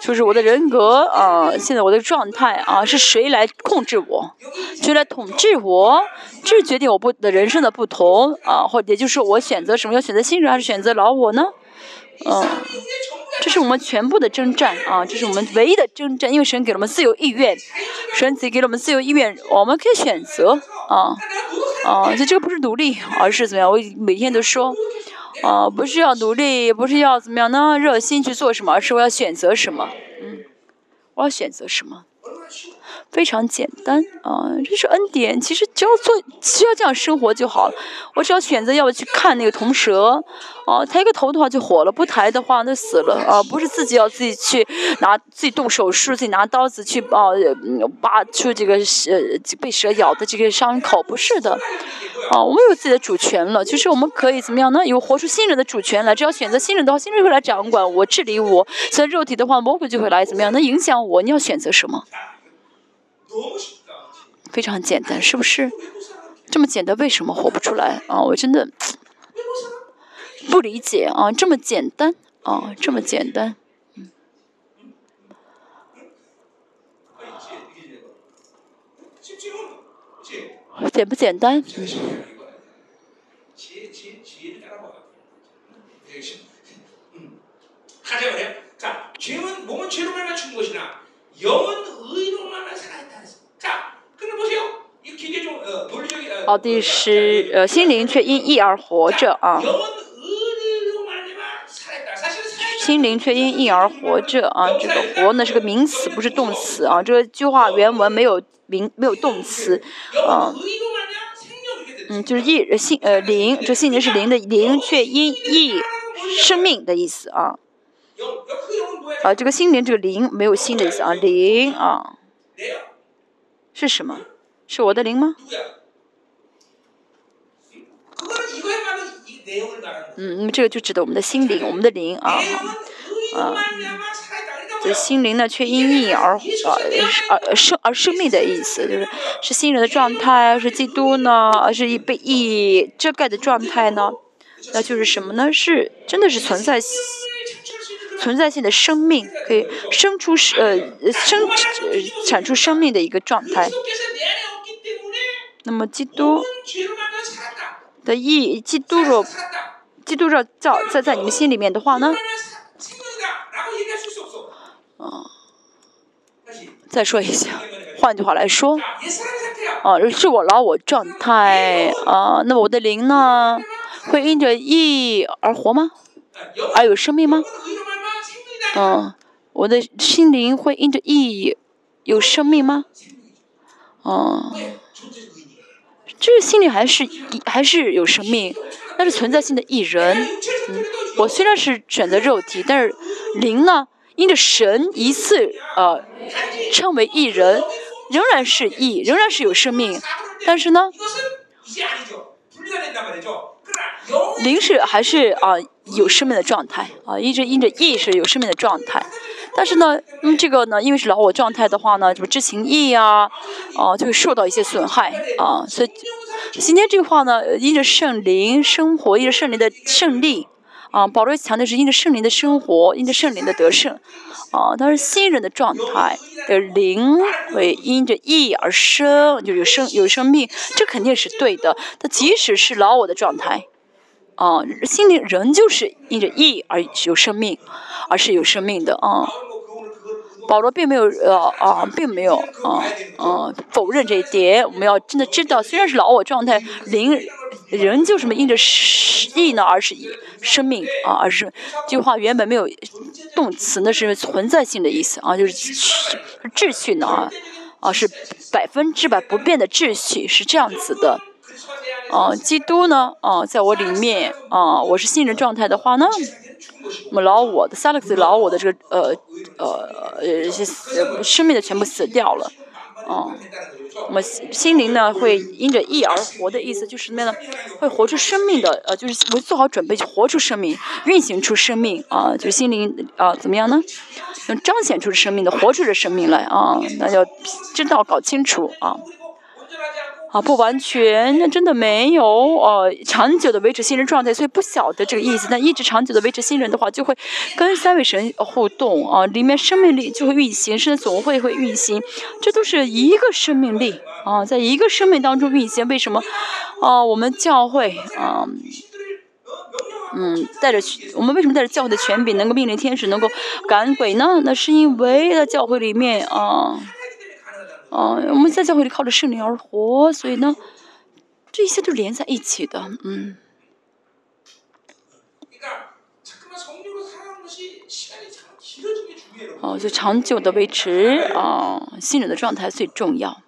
就是我的人格啊，现在我的状态啊，是谁来控制我？谁来统治我？这决定我不的人生的不同啊，或也就是我选择什么？要选择新人还是选择老我呢？嗯，这是我们全部的征战啊，这是我们唯一的征战，因为神给了我们自由意愿，神给给了我们自由意愿，我们可以选择啊啊，所以这个不是努力，而是怎么样？我每天都说。啊，不是要努力，不是要怎么样呢？热心去做什么，而是我要选择什么。嗯，我要选择什么？非常简单啊，这是恩典。其实只要做，只要这样生活就好了。我只要选择要去看那个铜蛇，啊，抬个头的话就活了，不抬的话那死了啊。不是自己要自己去拿自己动手术，自己拿刀子去啊拔出这个蛇被蛇咬的这个伤口，不是的。啊，我们有自己的主权了，就是我们可以怎么样呢？有活出新人的主权来。只要选择新人的话，新人会来掌管我、治理我。在肉体的话，魔鬼就会来怎么样？能影响我？你要选择什么？非常简单，是不是？这么简单，为什么活不出来啊？我真的不理解啊！这么简单啊，这么简单，简不简单？好，第十，呃，心灵却因义而活着啊。心灵却因义而活着啊，这个活呢是个名词，不是动词啊。这个句话原文没有名，没有动词啊。嗯，就是义心呃灵，这心灵是灵的灵，却因义生命的意思啊。啊，这个心灵这个灵没有心的意思啊，灵啊。是什么？是我的灵吗？嗯，那么这个就指的我们的心灵，我们的灵啊，啊，这心灵呢却因义而啊而生而生命的意思，就是是新人的状态，是基督呢，而是被意遮盖的状态呢？那就是什么呢？是真的是存在。存在性的生命可以生出呃生产出生命的一个状态。那么基督的意义，基督若基督若在在在你们心里面的话呢？啊，再说一下，换句话来说，啊，是我老我状态啊。那么我的灵呢，会因着意义而活吗？而有生命吗？嗯，我的心灵会因着意义有生命吗？哦，这个心灵还是还是有生命，那是存在性的艺人。嗯，我虽然是选择肉体，但是灵呢，因着神一次呃称为艺人，仍然是义，仍然是有生命。但是呢，灵是还是啊？有生命的状态啊，一直因着意识有生命的状态，但是呢，嗯，这个呢，因为是老我状态的话呢，什么知情意啊，哦，就会受到一些损害啊，所以今天这句话呢，因着圣灵生活，因着圣灵的胜利啊，保罗强调是因着圣灵的生活，因着圣灵的得胜啊，但是新人的状态的灵会因着意而生，就有生有生命，这肯定是对的。他即使是老我的状态。啊，心灵仍旧是因着义而有生命，而是有生命的啊。保罗并没有呃啊，并没有啊啊否认这一点。我们要真的知道，虽然是老我状态，灵人就什么因着意呢，而是以生命啊，而是这句话原本没有动词，那是存在性的意思啊，就是秩序呢啊啊是百分之百不变的秩序，是这样子的。啊，基督呢？啊，在我里面啊，我是新人状态的话呢，我们老我的萨勒斯老我的这个呃呃呃生命的全部死掉了，啊，我们心灵呢会因着义而活的意思就是什么呢？会活出生命的呃，就是我做好准备去活出生命，运行出生命啊，就心灵啊怎么样呢？能彰显出生命的活出这生命来啊，那要知道搞清楚啊。啊，不完全，那真的没有，呃，长久的维持新人状态，所以不晓得这个意思。但一直长久的维持新人的话，就会跟三位神互动啊，里面生命力就会运行，甚至总会会运行，这都是一个生命力啊，在一个生命当中运行。为什么？啊，我们教会啊，嗯，带着我们为什么带着教会的权柄，能够命令天使能够赶鬼呢？那是因为在教会里面啊。啊，我们在教会里靠着圣灵而活，所以呢，这一切都连在一起的，嗯。哦，就长久的维持啊，信任的状态最重要，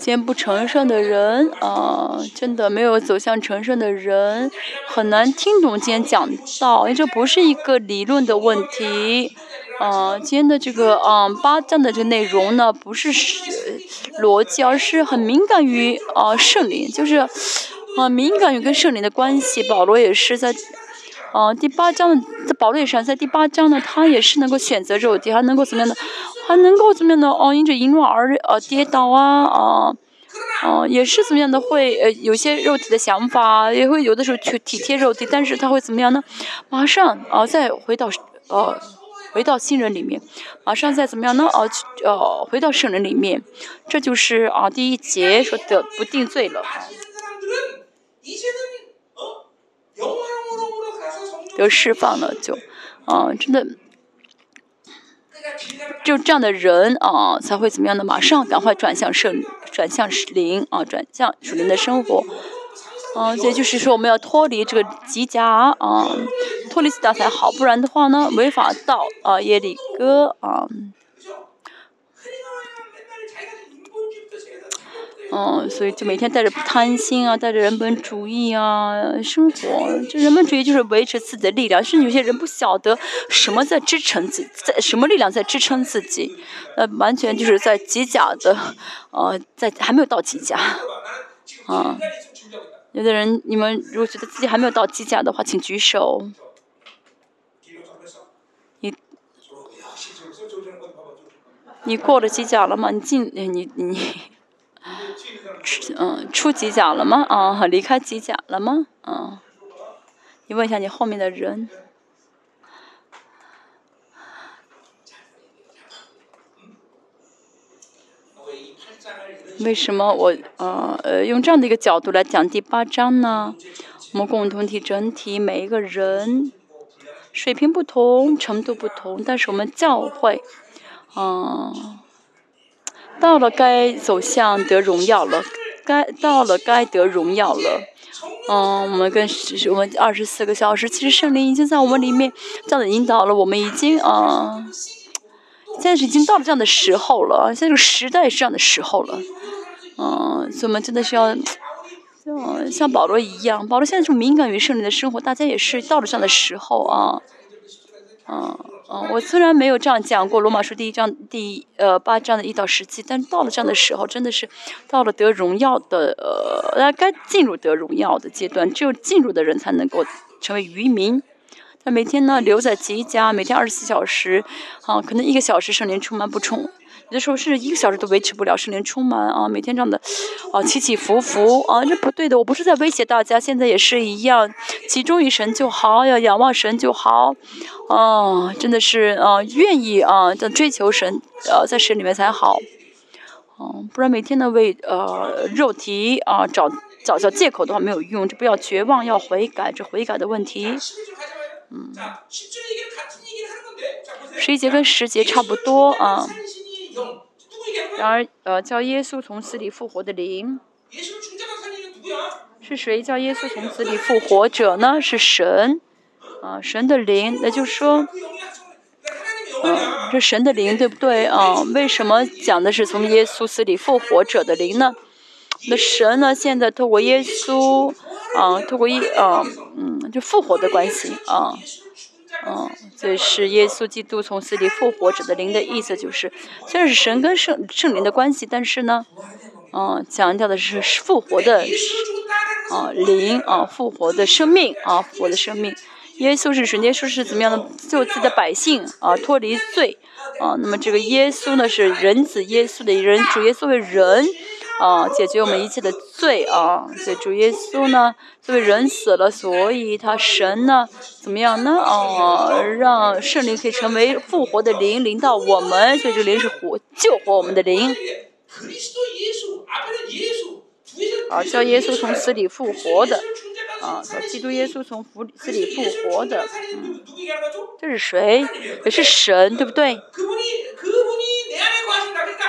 先不成圣的人啊，真的没有走向成圣的人，很难听懂今天讲道，因为这不是一个理论的问题。啊，今天的这个啊八章的这个内容呢，不是逻辑，而是很敏感于啊圣灵，就是啊敏感于跟圣灵的关系。保罗也是在啊第八章的，在保罗也是在第八章呢，他也是能够选择肉体，还能够怎么样的？还能够怎么样的哦？因着淫乱而呃跌倒啊啊，哦也是怎么样的会呃有些肉体的想法，也会有的时候去体贴肉体，但是他会怎么样呢？马上啊再回到呃回到新人里面，马上再怎么样呢？哦呃回到圣人里面，这就是啊第一节说的不定罪了，得释放了就啊真的。就这样的人啊，才会怎么样的？马上赶快转向圣，转向灵啊，转向属灵的生活。啊，这就是说我们要脱离这个极甲啊，脱离极甲才好，不然的话呢，没法到啊耶利哥啊。嗯，所以就每天带着贪心啊，带着人本主义啊生活。这人本主义就是维持自己的力量，甚至有些人不晓得什么在支撑自，在什么力量在支撑自己，呃，完全就是在机甲的，呃，在还没有到机甲，啊，有的人你们如果觉得自己还没有到机甲的话，请举手。你你过了机甲了吗？你进你你。嗯出机甲了吗？啊，离开机甲了吗？啊，你问一下你后面的人。为什么我呃呃用这样的一个角度来讲第八章呢？我们共同体整体每一个人水平不同，程度不同，但是我们教会，嗯。到了该走向得荣耀了，该到了该得荣耀了。嗯，我们跟我们二十四个小时，其实圣灵已经在我们里面这样的引导了。我们已经啊，现在是已经到了这样的时候了。现在这个时代是这样的时候了。嗯，所以我们真的是要，像像保罗一样，保罗现在这么敏感于圣灵的生活，大家也是到了这样的时候啊，嗯。嗯，我虽然没有这样讲过罗马书第一章第呃八章的一到十七，但到了这样的时候，真的是到了得荣耀的呃，该进入得荣耀的阶段，只有进入的人才能够成为渔民。他每天呢留在吉家，每天二十四小时，啊，可能一个小时圣灵充满不充。有的时候甚至一个小时都维持不了，圣灵充满啊，每天这样的啊起起伏伏啊，这不对的。我不是在威胁大家，现在也是一样，集中于神就好，要仰望神就好，啊，真的是啊，愿意啊，在追求神，呃，在神里面才好，嗯，不然每天呢为呃肉体啊找找找借口的话没有用，就不要绝望，要悔改，这悔改的问题。嗯，十一节跟十节差不多啊。然而，呃，叫耶稣从死里复活的灵，是谁叫耶稣从死里复活者呢？是神，啊，神的灵。那就是说，嗯，这神的灵对不对啊？为什么讲的是从耶稣死里复活者的灵呢？那神呢？现在透过耶稣，啊，透过一，啊，嗯，就复活的关系，啊。嗯，这是耶稣基督从死里复活者的灵的意思，就是虽然是神跟圣圣灵的关系，但是呢，嗯，强调的是复活的，啊灵啊复活的生命啊复活的生命。耶稣是神，耶稣是怎么样的救自己的百姓啊脱离罪啊？那么这个耶稣呢是人子，耶稣的人主耶稣为人。啊，解决我们一切的罪啊！所以主耶稣呢，作为人死了，所以他神呢，怎么样呢？哦，让圣灵可以成为复活的灵，临到我们，所以这灵是活救活我们的灵。啊，叫耶稣从死里复活的，啊，叫基督耶稣从死里复活的，嗯，这是谁？也是神，对不对？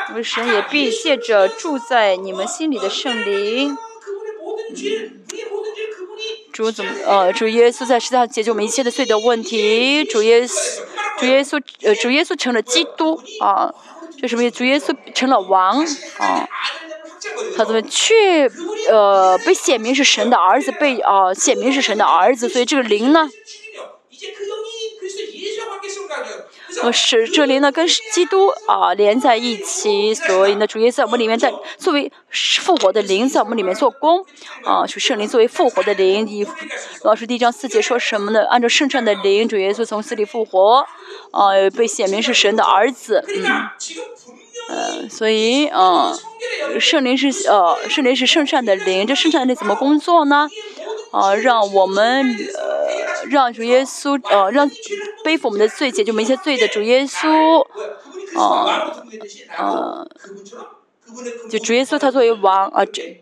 我们神也必借着住在你们心里的圣灵，主怎么呃，主耶稣在世上解决我们一切的罪的问题。主耶稣，主耶稣呃，主耶稣成了基督啊，这什么？主耶稣成了王啊，他怎么却呃被显明是神的儿子，被啊显明是神的儿子，所以这个灵呢？呃，是这里呢，跟基督啊连在一起，所以呢，主耶稣在我们里面，在作为复活的灵，在我们里面做工啊，就圣灵作为复活的灵。以老师第一章四节说什么呢？按照圣上的灵，主耶稣从死里复活，啊，被显明是神的儿子，嗯，呃，所以呃，圣灵是呃，圣灵是圣善的灵，这圣善的灵怎么工作呢？呃，让我们呃，让主耶稣呃，让背负我们的罪，解救我们一些罪的主耶稣，啊呃，就主耶稣他作为王啊，这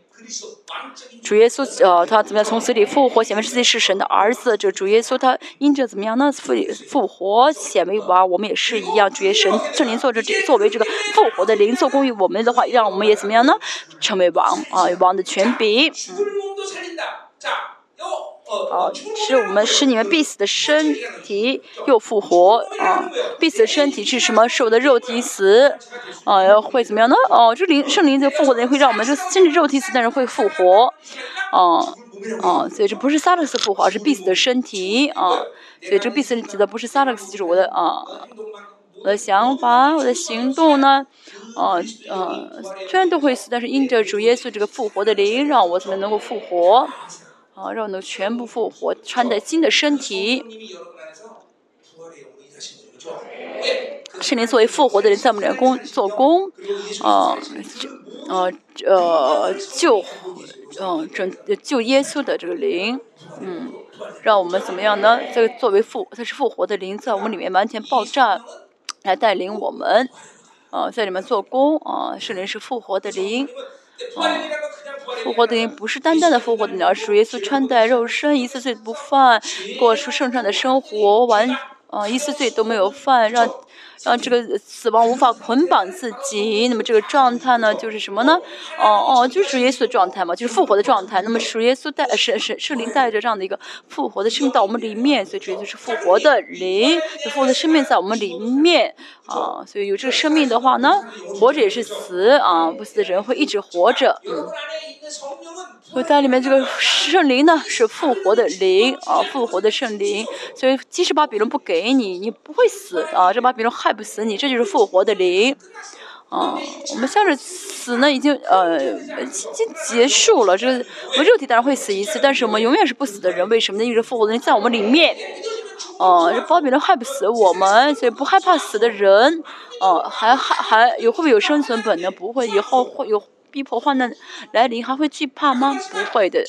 主耶稣呃，他怎么样从死里复活，显明自己是神的儿子。这主耶稣他因着怎么样呢？复复活显为王，我们也是一样。主耶稣圣灵作着这作为这个复活的灵，做工于我们的话，让我们也怎么样呢？成为王啊，王的权柄。哦，是我们使你们必死的身体又复活啊！必死的身体是什么？是我的肉体死啊！会怎么样呢？哦，这灵圣灵就复活的人会让我们这甚至肉体死，但是会复活。哦哦，所以这不是萨勒斯复活，而是必死的身体啊！所以这必死指的不是萨勒斯，就是我的啊，我的想法，我的行动呢？啊啊，虽然都会死，但是因着主耶稣这个复活的灵，让我才能够复活。啊，让能全部复活，穿戴新的身体。圣灵作为复活的人，在我们里面工做工，啊，呃，呃，救，嗯，拯救耶稣的这个灵，嗯，让我们怎么样呢？这个作为复，它是复活的灵，在我们里面完全爆炸，来带领我们，啊，在里面做工，啊，圣灵是复活的灵，啊。复活的灵不是单单的复活的灵，而是耶稣穿戴肉身，一次罪不犯，过出圣善的生活，完啊一次罪都没有犯，让。让这个死亡无法捆绑自己，那么这个状态呢，就是什么呢？哦哦，就是主耶稣的状态嘛，就是复活的状态。那么主耶稣带是是圣灵带着这样的一个复活的生命到我们里面，所以主耶稣是复活的灵，就复活的生命在我们里面啊。所以有这个生命的话呢，活着也是死啊，不死的人会一直活着。嗯，我在里面这个圣灵呢是复活的灵啊，复活的圣灵。所以即使把比伦不给你，你不会死啊，这把比伦害。不死你，这就是复活的灵，啊，我们向着死呢，已经呃已经结束了。这我们肉体当然会死一次，但是我们永远是不死的人。为什么呢？因为复活的灵在我们里面，哦，这包庇人害不死我们，所以不害怕死的人，哦，还还还有会不会有生存本能？不会，以后会有逼迫患难来临，还会惧怕吗？不会的，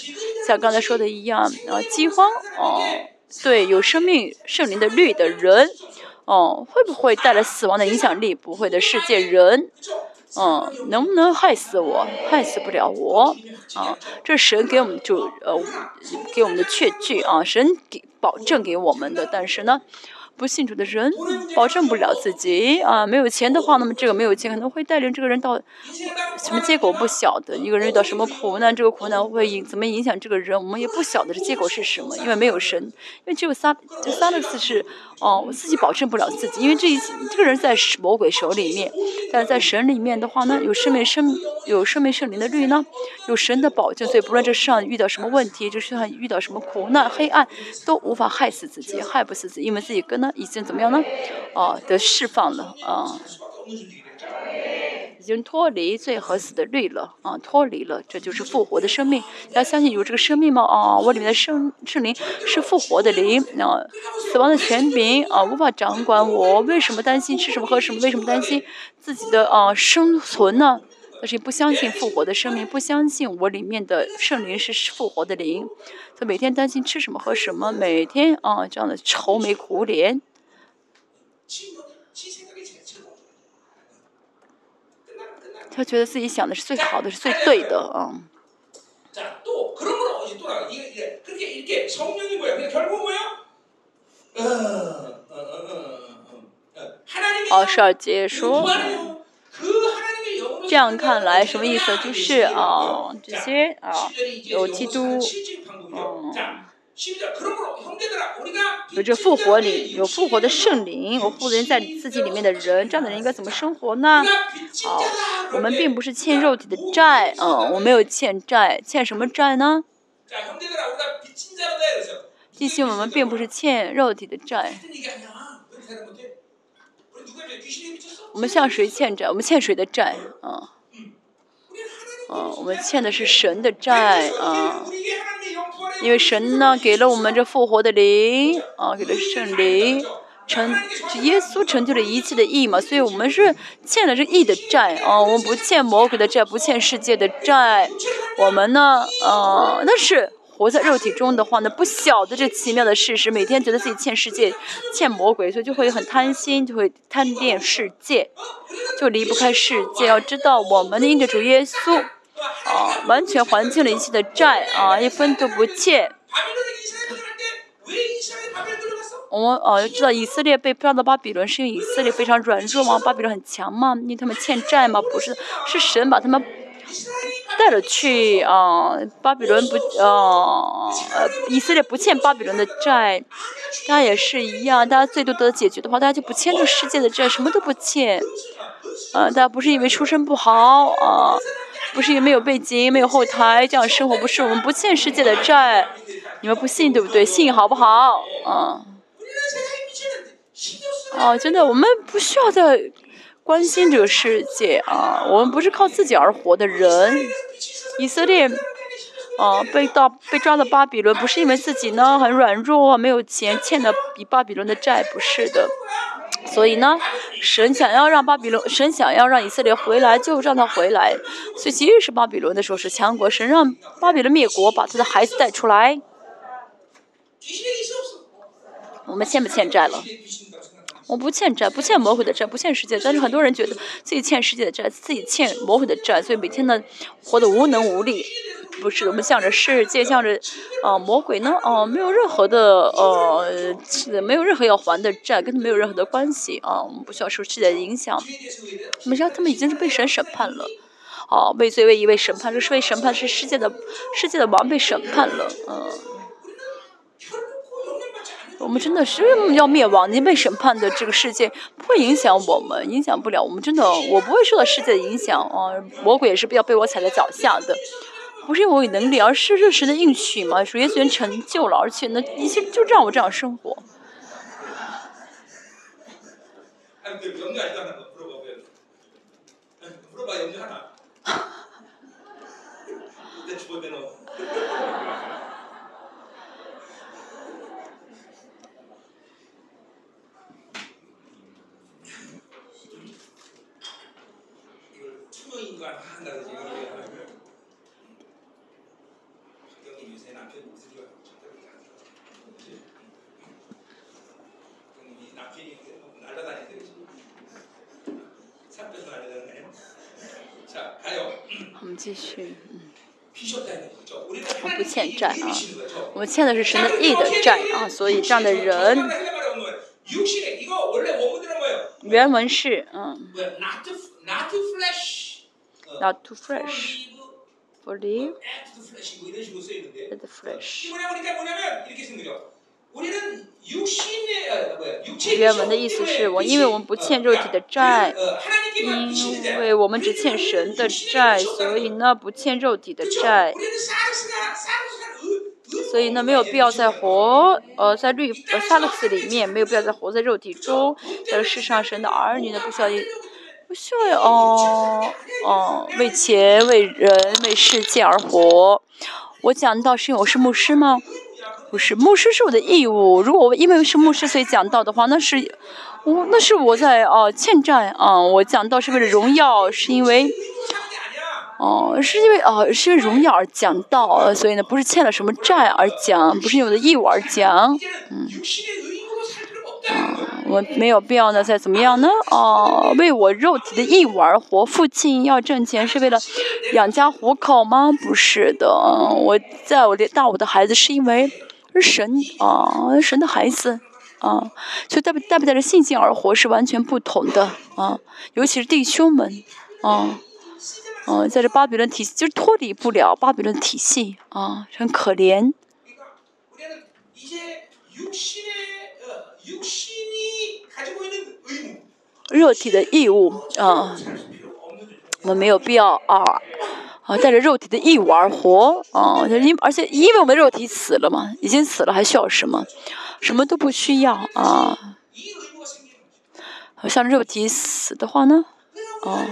像刚才说的一样，啊，饥荒，哦，对，有生命圣灵的律的人。哦，会不会带来死亡的影响力？不会的，世界人，嗯，能不能害死我？害死不了我，啊，这神给我们就呃给我们的确据啊，神给保证给我们的，但是呢。不信主的人保证不了自己啊，没有钱的话，那么这个没有钱可能会带领这个人到什么结果不晓得。一个人遇到什么苦难，这个苦难会影怎么影响这个人，我们也不晓得这结果是什么，因为没有神，因为只有三这三个字是哦，我自己保证不了自己，因为这一这个人在魔鬼手里面，但是在神里面的话呢，有生命生有生命圣灵的律呢，有神的保证，所以不论这世上遇到什么问题，就是上遇到什么苦难黑暗，都无法害死自己，害不死自己，因为自己跟已经怎么样呢？哦，得释放了啊，已经脱离最合死的律了啊，脱离了，这就是复活的生命。大家相信有这个生命吗？啊，我里面的圣圣灵是复活的灵啊，死亡的权柄啊，无法掌管我。为什么担心吃什么喝什么？为什么担心自己的啊生存呢？但是不相信复活的生命，不相信我里面的圣灵是复活的灵，他每天担心吃什么喝什么，每天啊这样的愁眉苦脸。他觉得自己想的是最好的，是最对的啊。哦，十二节说。这样看来什么意思？就是啊，这些啊，有基督，嗯，有这复活灵，有复活的圣灵，有复活在自己里面的人，这样的人应该怎么生活呢？好，我们并不是欠肉体的债，嗯，我没有欠债，欠什么债呢？弟兄，我们并不是欠肉体的债。我们向谁欠债？我们欠谁的债？啊，啊，我们欠的是神的债啊。因为神呢，给了我们这复活的灵啊，给了圣灵，成耶稣成就了一切的义嘛，所以我们是欠了这义的债啊。我们不欠魔鬼的债，不欠世界的债。我们呢，啊，那是。活在肉体中的话呢，不晓得这奇妙的事实，每天觉得自己欠世界、欠魔鬼，所以就会很贪心，就会贪恋世界，就离不开世界。要知道，我们的应着主耶稣，啊，完全还清了一切的债，啊，一分都不欠。我们哦，要知道以色列被抓到巴比伦，是因为以色列非常软弱吗？巴比伦很强吗？因为他们欠债吗？不是，是神把他们。带了去啊，巴比伦不啊，以色列不欠巴比伦的债，大家也是一样，大家最多得解决的话，大家就不欠这个世界的债，什么都不欠，啊，大家不是因为出身不好啊，不是因为没有背景、没有后台这样生活，不是我们不欠世界的债，你们不信对不对？信好不好？啊，啊，真的，我们不需要再。关心这个世界啊，我们不是靠自己而活的人。以色列啊，被到被抓到巴比伦，不是因为自己呢很软弱，没有钱欠的比巴比伦的债，不是的。所以呢，神想要让巴比伦，神想要让以色列回来，就让他回来。所以即使是巴比伦的时候是强国，神让巴比伦灭国，把他的孩子带出来。我们欠不欠债了？我不欠债，不欠魔鬼的债，不欠世界。但是很多人觉得自己欠世界的债，自己欠魔鬼的债，所以每天呢活得无能无力。不是，我们向着世界，向着啊魔鬼呢，哦，没有任何的呃，没有任何要还的债，跟他没有任何的关系啊。我们不需要受世界的影响。我们知道他们已经是被神审判了，哦，畏罪为一位审判，这是为审判，是世界的世界的王被审判了，嗯。我们真的是为什么要灭亡？您被审判的这个世界不会影响我们，影响不了我们。真的，我不会受到世界的影响啊！魔鬼也是不要被我踩在脚下的，不是因为我有能力，而是这神的应许嘛。主耶稣成就了，而且呢，一切就让我这样生活。我们继续，我们不欠债啊，我们欠的是神的义的债啊，所以这样的人。原文是，嗯。，not too fresh，believe the fresh.。原文的意思是我，因为我们不欠肉体的债，因为我们只欠神的债，所以呢不欠肉体的债，所以呢没有必要再活，呃在律呃萨勒斯里面没有必要再活在肉体中，在世上神的儿女呢不需要不需要哦哦为钱为人为世界而活。我讲到是因为我是牧师吗？不是，牧师是我的义务。如果我因为是牧师所以讲道的话，那是我那是我在啊欠债啊。我讲道是为了荣耀，是因为哦，是因为啊是因为荣耀而讲道，所以呢不是欠了什么债而讲，不是因为我的义务而讲，嗯，啊，我没有必要呢再怎么样呢？哦，为我肉体的义务而活。父亲要挣钱是为了养家糊口吗？不是的，我在我的大我的孩子是因为。神啊，神的孩子啊，所以带不带不带着信心而活是完全不同的啊，尤其是弟兄们啊，嗯，在这巴比伦体系就是脱离不了巴比伦体系啊，很可怜。肉体的义务啊，我们没有必要啊。啊，带着肉体的义务而活啊！因而且因为我们肉体死了嘛，已经死了，还需要什么？什么都不需要啊！像肉体死的话呢？啊，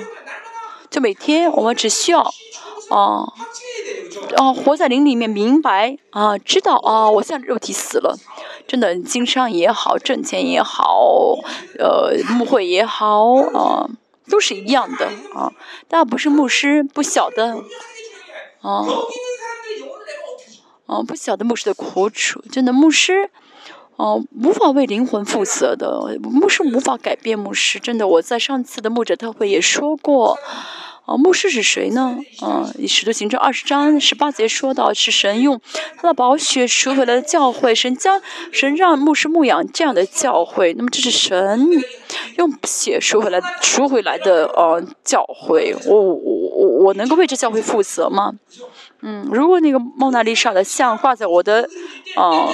就每天我们只需要啊啊，活在灵里面，明白啊，知道啊，我现在肉体死了，真的经商也好，挣钱也好，呃，牧会也好啊。都是一样的啊，大家不是牧师，不晓得，啊，啊，不晓得牧师的苦楚，真的牧师，哦，无法为灵魂负责的，牧师无法改变牧师，真的，我在上次的牧者特会也说过。啊，牧师是谁呢？啊，以使徒行传二十章十八节说到，是神用他的宝血赎回来的教会，神将神让牧师牧养这样的教会，那么这是神用血赎回来赎回来的呃教会，我我我我能够为这教会负责吗？嗯，如果那个蒙娜丽莎的像挂在我的啊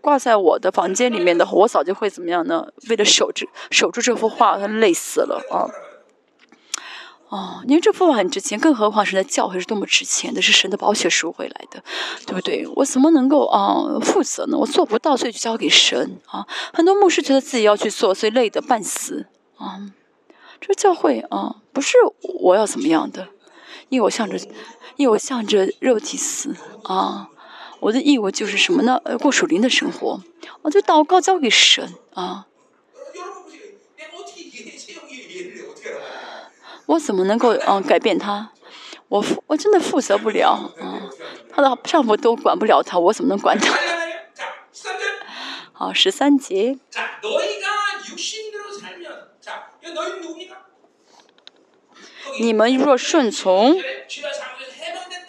挂在我的房间里面的话，我早就会怎么样呢？为了守住守住这幅画，他累死了啊。哦，因为这幅画很值钱，更何况神的教会是多么值钱的，是神的宝血赎回来的，对不对？我怎么能够啊负责呢？我做不到，所以就交给神啊。很多牧师觉得自己要去做，所以累得半死啊。这教会啊，不是我要怎么样的，因为我向着，因为我向着肉体死啊。我的义务就是什么呢？呃，过属灵的生活，我就祷告交给神啊。我怎么能够嗯改变他？我我真的负责不了啊！他的丈夫都管不了他，我怎么能管他？好，十三节。你们若顺从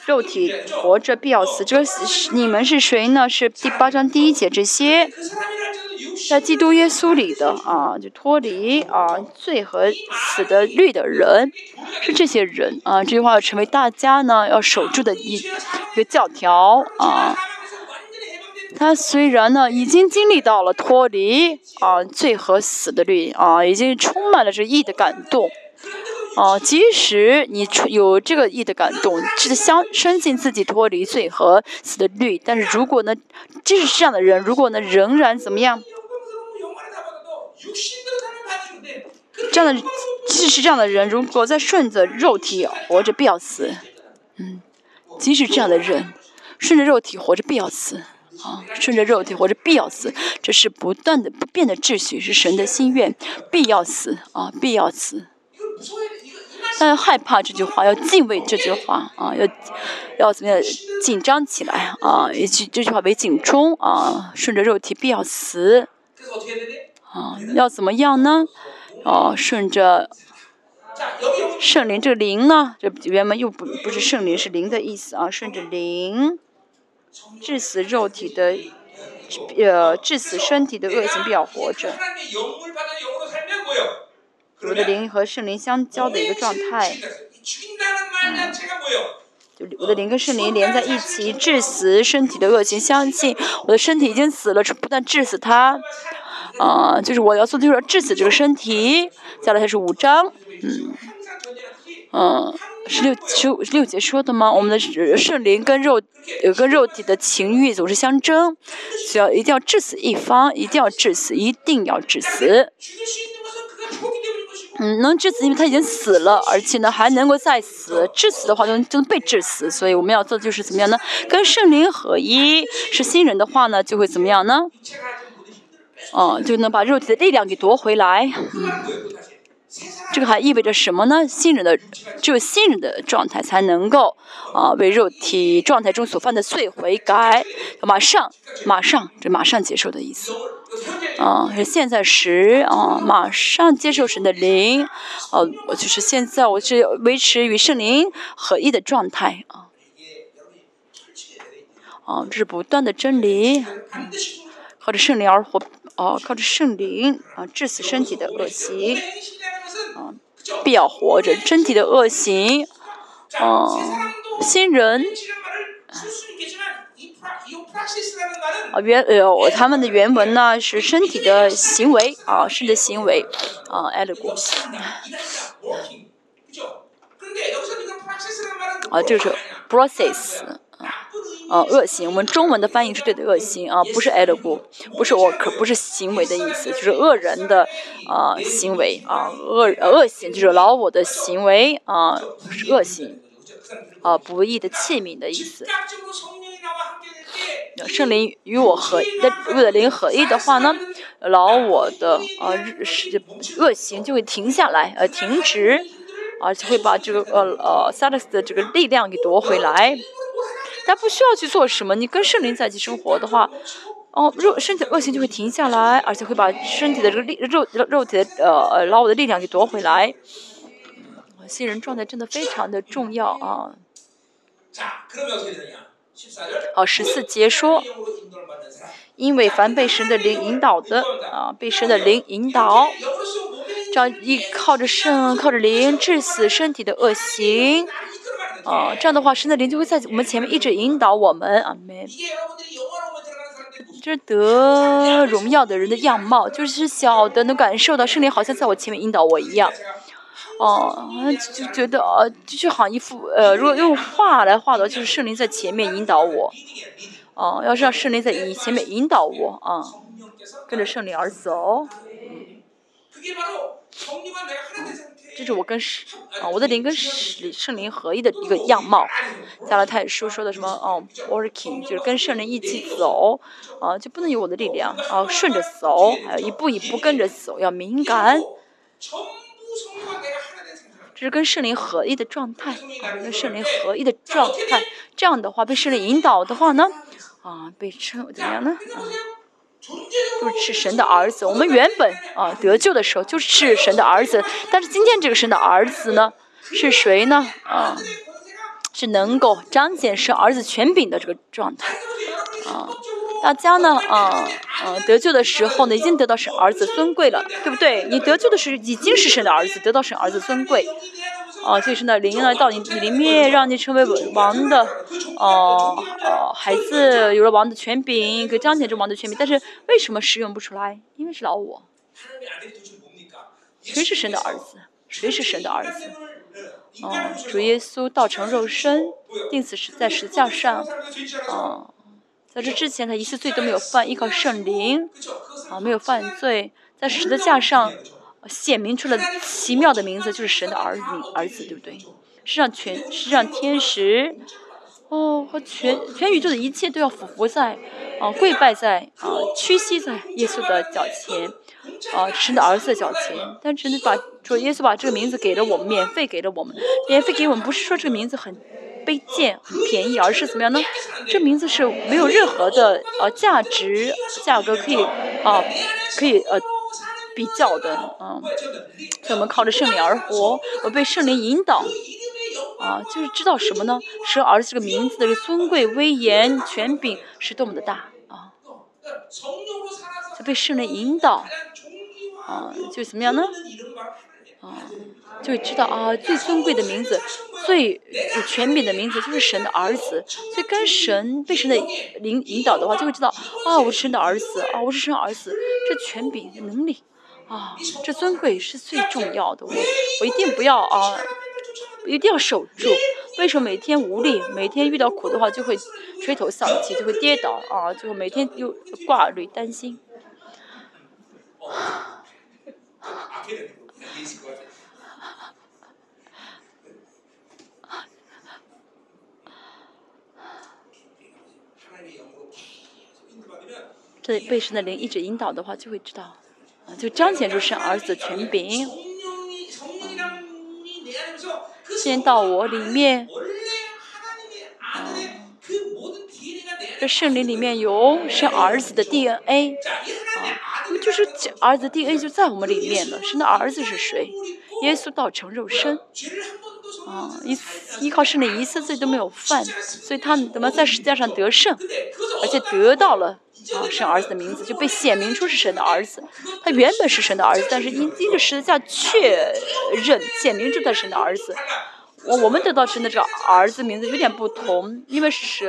肉体活着必要死，这你们是谁呢？是第八章第一节这些。在基督耶稣里的啊，就脱离啊罪和死的律的人，是这些人啊。这句话要成为大家呢要守住的一一个教条啊。他虽然呢已经经历到了脱离啊罪和死的律啊，已经充满了这义的感动啊。即使你有这个义的感动，是相深信自己脱离罪和死的律，但是如果呢，即使是这样的人，如果呢仍然怎么样？这样的，即使这样的人，如果在顺着肉体活着，必要死。嗯，即使这样的人，顺着肉体活着，必要死。啊，顺着肉体活着，必要死。这是不断的不变的秩序，是神的心愿，必要死。啊，必要死。但要害怕这句话，要敬畏这句话。啊，要要怎么样紧张起来？啊，以句这句话为警钟。啊，顺着肉体，必要死。啊，要怎么样呢？哦，顺着圣灵这个灵呢，这原本又不不是圣灵，是灵的意思啊，顺着灵，致死肉体的，呃，致死身体的恶行必要活着。我的灵和圣灵相交的一个状态。嗯，就我的灵跟圣灵连在一起，致死身体的恶行。相信我的身体已经死了，不但致死它，啊，就是我要做的就是致死这个身体。再来，它是五章，嗯，嗯，十六十六节说的吗？我们的圣灵跟肉，有个肉体的情欲总是相争，需要一定要致死一方，一定要致死，一定要致死。嗯，能致死，因为他已经死了，而且呢还能够再死。致死的话，就就能被致死。所以我们要做的就是怎么样呢？跟圣灵合一。是新人的话呢，就会怎么样呢？哦，就能把肉体的力量给夺回来。嗯，这个还意味着什么呢？新人的只有新人的状态才能够啊，为肉体状态中所犯的罪悔改，马上马上这马上接受的意思。啊，是现在时啊，马上接受神的灵，哦，我就是现在，我是维持与圣灵合一的状态啊，啊，这是不断的真理，靠着圣灵而活，哦，靠着圣灵啊，致死身体的恶行，啊，必要活着，身体的恶行，啊，新人。啊原呃他们的原文呢是身体的行为啊身体的行为啊 e l e g o 啊这是 process 啊恶行我们中文的翻译是对的恶行啊不是 e l e 不是 work 不是行为的意思就是恶人的啊行为啊恶恶行就是老我的行为啊是恶行啊不义的器皿的意思。圣灵与我合，与我的灵合一的话呢，老我的啊是恶行就会停下来，呃停止，而且会把这个呃呃萨勒斯的这个力量给夺回来。他不需要去做什么，你跟圣灵在一起生活的话，哦肉身体恶行就会停下来，而且会把身体的这个力肉肉体的呃呃老我的力量给夺回来。新人状态真的非常的重要啊。好，十四节说，因为凡被神的灵引导的啊，被神的灵引导，这样依靠着圣，靠着灵致死身体的恶行，啊，这样的话，神的灵就会在我们前面一直引导我们啊，没，这是得荣耀的人的样貌，就是小的能感受到圣灵好像在我前面引导我一样。哦，就觉得呃，就好像一副呃，如果用画来画的话，就是圣灵在前面引导我，哦，要是让圣灵在引前面引导我啊，跟着圣灵而走，这是我跟圣啊，我的灵跟圣圣灵合一的一个样貌。加拉太书说的什么哦，working 就是跟圣灵一起走，啊，就不能有我的力量啊，顺着走，还有一步一步跟着走，要敏感。这是跟圣灵合一的状态，啊，跟圣灵合一的状态。这样的话，被圣灵引导的话呢，啊，被称怎么样呢？啊，就是神的儿子。我们原本啊得救的时候就是神的儿子，但是今天这个神的儿子呢，是谁呢？啊，是能够彰显神儿子权柄的这个状态，啊。大家呢，啊，啊，得救的时候呢，已经得到神儿子尊贵了，对不对？你得救的时候已经是神的儿子，得到神儿子尊贵，啊，所以说呢，灵呢到你里面，让你成为王的，哦，哦，孩子有了王的权柄，可以彰显这王的权柄，但是为什么使用不出来？因为是老我。谁是神的儿子？谁是神的儿子？哦，主耶稣道成肉身，定死是在十字架上，哦。在这之前，他一次罪都没有犯，依靠圣灵，啊，没有犯罪，在十字架上显明出了奇妙的名字，就是神的儿女儿子，对不对？世上全世上天使，哦，和全全宇宙的一切都要俯伏在，啊，跪拜在，啊，屈膝在耶稣的脚前，啊，神的儿子的脚前。但是呢，把说耶稣把这个名字给了我们，免费给了我们，免费给我们，不是说这个名字很。卑贱、很便宜，而是怎么样呢？这名字是没有任何的呃价值、价格可以啊，可以呃比较的，啊，所以我们靠着圣灵而活，我被圣灵引导，啊，就是知道什么呢？神儿子这个名字的尊贵、威严、权柄是多么的大啊！就被圣灵引导，啊，就怎么样呢？啊，就知道啊，最尊贵的名字，最有权柄的名字就是神的儿子。所以跟神被神的领引导的话，就会知道啊，我是神的儿子啊，我是神的儿子，这权柄能力啊，这尊贵是最重要的。我我一定不要啊，一定要守住。为什么每天无力，每天遇到苦的话就会垂头丧气，就会跌倒啊，就会每天又挂虑担心。这被神的灵一直引导的话，就会知道，就彰显出神儿子的权柄。先到我里面，这圣灵里面有神儿子的 DNA，啊，就是儿子 DNA 就在我们里面了。神的儿子是谁？耶稣道成肉身，啊，一依靠圣灵一次罪都没有犯，所以他怎么在十字架上得胜，而且得到了。啊，神儿子的名字就被显明出是神的儿子，他原本是神的儿子，但是因因着十字架确认显明出他神的儿子。我我们得到神的这个儿子名字有点不同，因为神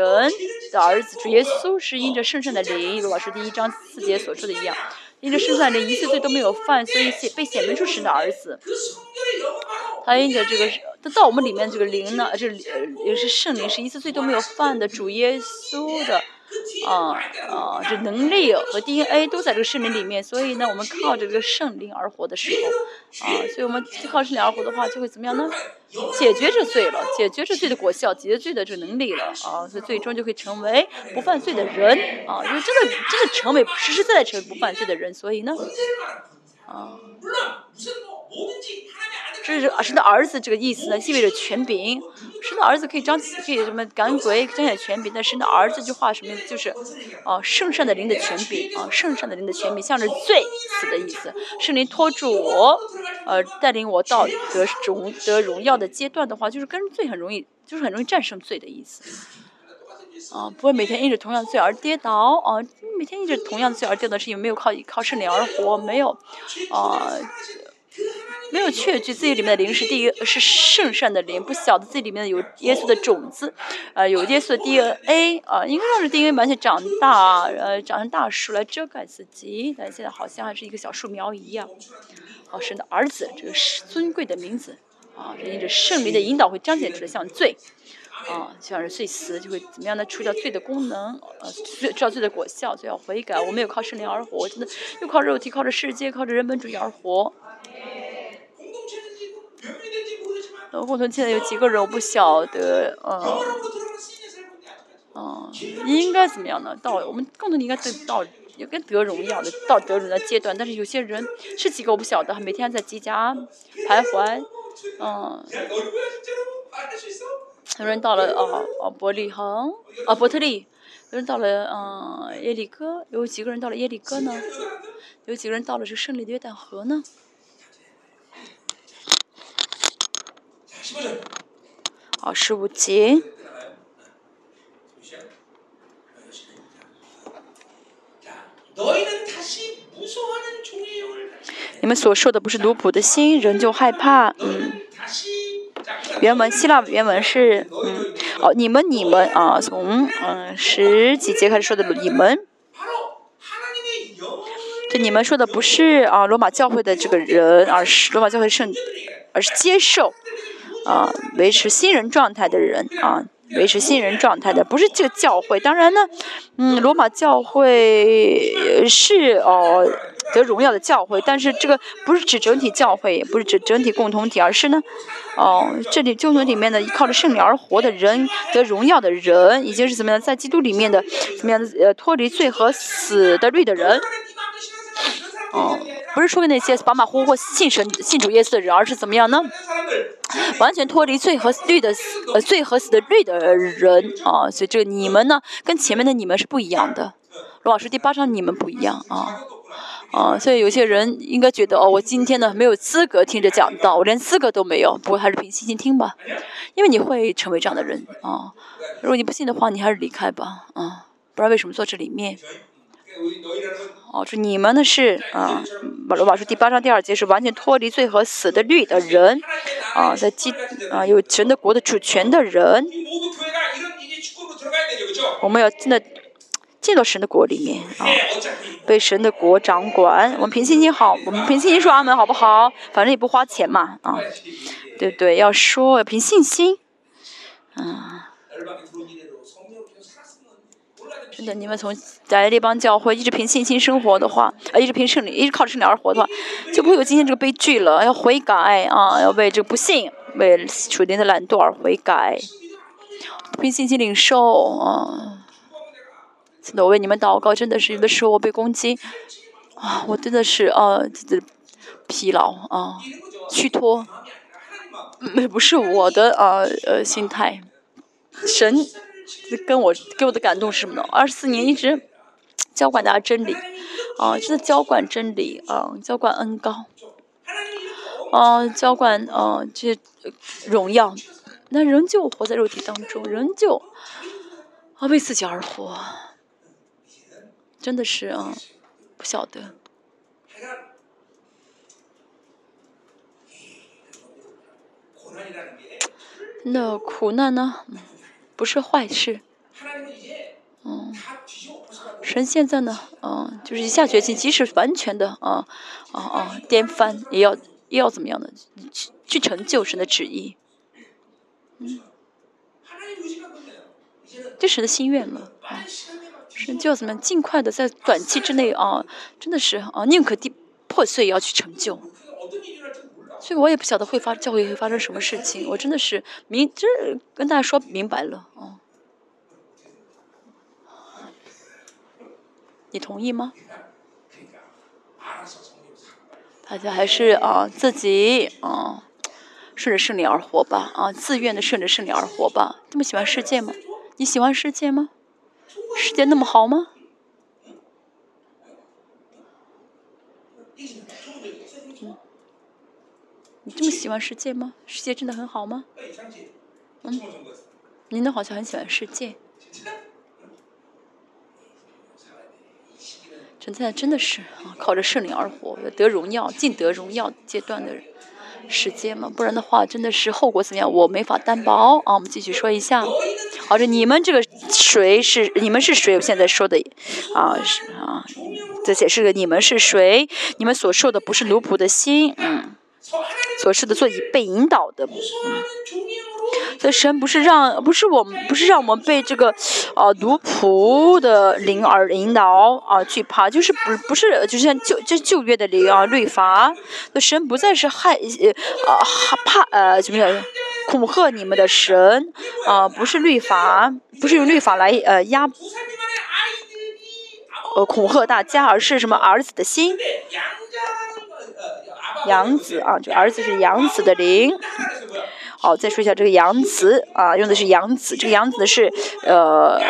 的儿子主耶稣是因着圣圣的灵，如果是第一章四节所说的一样，因着圣圣的灵一次罪都没有犯，所以显被显明出神的儿子。他因着这个，他到我们里面这个灵呢，这也是圣灵，是一次罪都没有犯的主耶稣的。啊啊，这能力和 DNA 都在这个圣灵里面，所以呢，我们靠着这个圣灵而活的时候，啊，所以我们靠圣灵而活的话，就会怎么样呢？解决这罪了，解决这罪的果效，解决罪的这能力了，啊，所以最终就会成为不犯罪的人，啊，就真的真的成为实实在在成为不犯罪的人，所以呢，啊。这是神的儿子这个意思呢，意味着权柄。神的儿子可以彰可以什么赶鬼，彰显权柄。但神的儿子这句话什么？就是，哦，圣善的灵的权柄啊，圣善的灵的权柄，像是罪死的意思。圣灵托住我，呃，带领我到得荣得荣耀的阶段的话，就是跟罪很容易，就是很容易战胜罪的意思。啊，不会每天因着同样罪而跌倒啊，每天因着同样罪而跌倒，是因为没有靠靠圣灵而活，没有，啊。没有确据自己里面的灵是第一是圣善的灵，不晓得自己里面有耶稣的种子，呃，有耶稣的 DNA 啊，应该让这 DNA 完全长大，呃，长成大树来遮盖自己，但现在好像还是一个小树苗一样。好，神的儿子，这个是尊贵的名字啊，这因着圣灵的引导会彰显出来像罪啊，像是罪死就会怎么样呢？除掉罪的功能，呃，知道罪的果效，就要悔改。我没有靠圣灵而活，真的又靠肉体，靠着世界，靠着人本主义而活。呃，共同现在有几个人我不晓得，嗯，嗯，应该怎么样呢？到我们共同应该得到有个得荣耀的到得荣的阶段，但是有些人是几个我不晓得，每天在机甲徘徊，嗯，有人到了哦哦伯利恒，啊伯特利，有人到了嗯耶利哥，有几个人到了耶利哥呢？有几个人到了这胜利的约旦河呢？好，十五节。你们所说的不是奴仆的心，人就害怕。嗯。原文希腊原文是嗯哦，你们你们啊，从嗯十几节开始说的你们。这你们说的不是啊罗马教会的这个人，而是罗马教会圣，而是接受。啊，维持新人状态的人啊，维持新人状态的不是这个教会。当然呢，嗯，罗马教会是哦得荣耀的教会，但是这个不是指整体教会，也不是指整体共同体，而是呢，哦，这里共同里面的靠着圣灵而活的人得荣耀的人，已经是怎么样，在基督里面的怎么样呃脱离罪和死的律的人。哦，不是说那些马马虎虎信神、信主耶稣的人，而是怎么样呢？完全脱离罪和律的呃罪和死的律的人啊，所以这个你们呢，跟前面的你们是不一样的。罗老师第八章你们不一样啊啊，所以有些人应该觉得哦，我今天呢没有资格听着讲道，我连资格都没有。不过还是凭信心听吧，因为你会成为这样的人啊。如果你不信的话，你还是离开吧啊，不知道为什么坐这里面。哦，说你们呢是啊，马罗马书第八章第二节是完全脱离罪和死的律的人，啊，在基啊有神的国的主权的人，我们要真的进到神的国里面啊，被神的国掌管。我们凭信心好，我们凭信心说阿门好不好？反正也不花钱嘛啊，对不对？要说要凭信心，嗯。真的，你们从在这帮教会一直凭信心生活的话，啊，一直凭胜利，一直靠着胜利而活的话，就不会有今天这个悲剧了。要悔改啊，要为这个不幸、为属灵的懒惰而悔改，凭信心领受啊。真的，我为你们祷告，真的是有的时候我被攻击，啊，我真的是啊，疲劳啊，虚脱，那不是我的啊呃心态，神。这跟我给我的感动是什么呢？二十四年一直浇灌大家真理，啊，真的浇灌真理，啊，浇灌恩高，啊，浇灌啊这些荣耀，那仍旧活在肉体当中，仍旧啊为自己而活，真的是啊不晓得，那苦难呢？不是坏事，嗯，神现在呢，嗯，就是一下决心，即使完全的啊啊啊颠翻，也要也要怎么样的去去成就神的旨意，嗯，这神的心愿了啊，神就要怎么样尽快的在短期之内啊，真的是啊宁可地破碎也要去成就。所以我也不晓得会发教会会发生什么事情，我真的是明，这跟大家说明白了，哦。你同意吗？大家还是啊自己啊顺着圣灵而活吧，啊自愿的顺着圣灵而活吧。这么喜欢世界吗？你喜欢世界吗？世界那么好吗？你这么喜欢世界吗？世界真的很好吗？嗯，您都好像很喜欢世界。陈灿真的是啊，靠着圣灵而活，得荣耀、尽得荣耀阶段的时间嘛，不然的话，真的是后果怎么样，我没法担保啊。我们继续说一下，好，这你们这个谁是你们是谁？我现在说的啊是啊，这解释个，你们是谁？你们所受的不是奴仆的心，嗯。所示的做以被引导的，所以神不是让，不是我们，不是让我们被这个，啊奴仆的灵而引导啊惧怕，就是不不是，就像旧就旧约的灵啊律法，那神不再是害呃啊怕呃怎么样恐吓你们的神啊，不是律法，不是用律法来呃压呃恐吓大家，而是什么儿子的心。养子啊，就儿子是养子的灵。好，再说一下这个养子啊，用的是养子。这个养子是呃，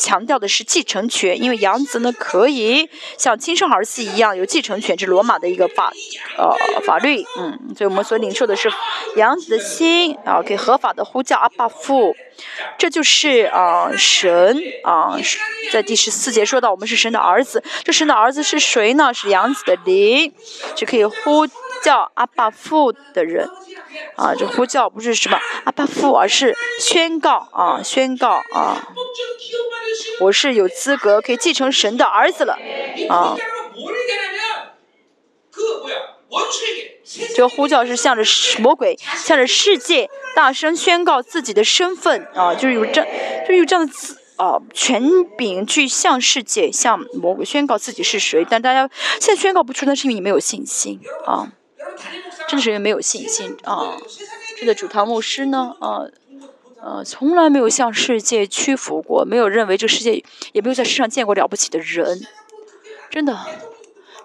强调的是继承权，因为养子呢可以像亲生儿子一样有继承权，这是罗马的一个法呃法律。嗯，所以我们所领受的是养子的心啊，可以合法的呼叫阿爸父。这就是啊神啊，在第十四节说到我们是神的儿子。这神的儿子是谁呢？是养子的灵，是可以呼。叫阿爸父的人，啊，这呼叫不是什么阿爸父，而是宣告啊，宣告啊，我是有资格可以继承神的儿子了，啊，这个呼叫是向着魔鬼，向着世界大声宣告自己的身份啊，就是有这，就是有这样的字。啊，权柄去向世界、向魔鬼宣告自己是谁，但大家现在宣告不出，那是因为你没有信心啊。真的是因为没有信心啊！这个主堂牧师呢，啊，呃，从来没有向世界屈服过，没有认为这个世界，也没有在世上见过了不起的人。真的，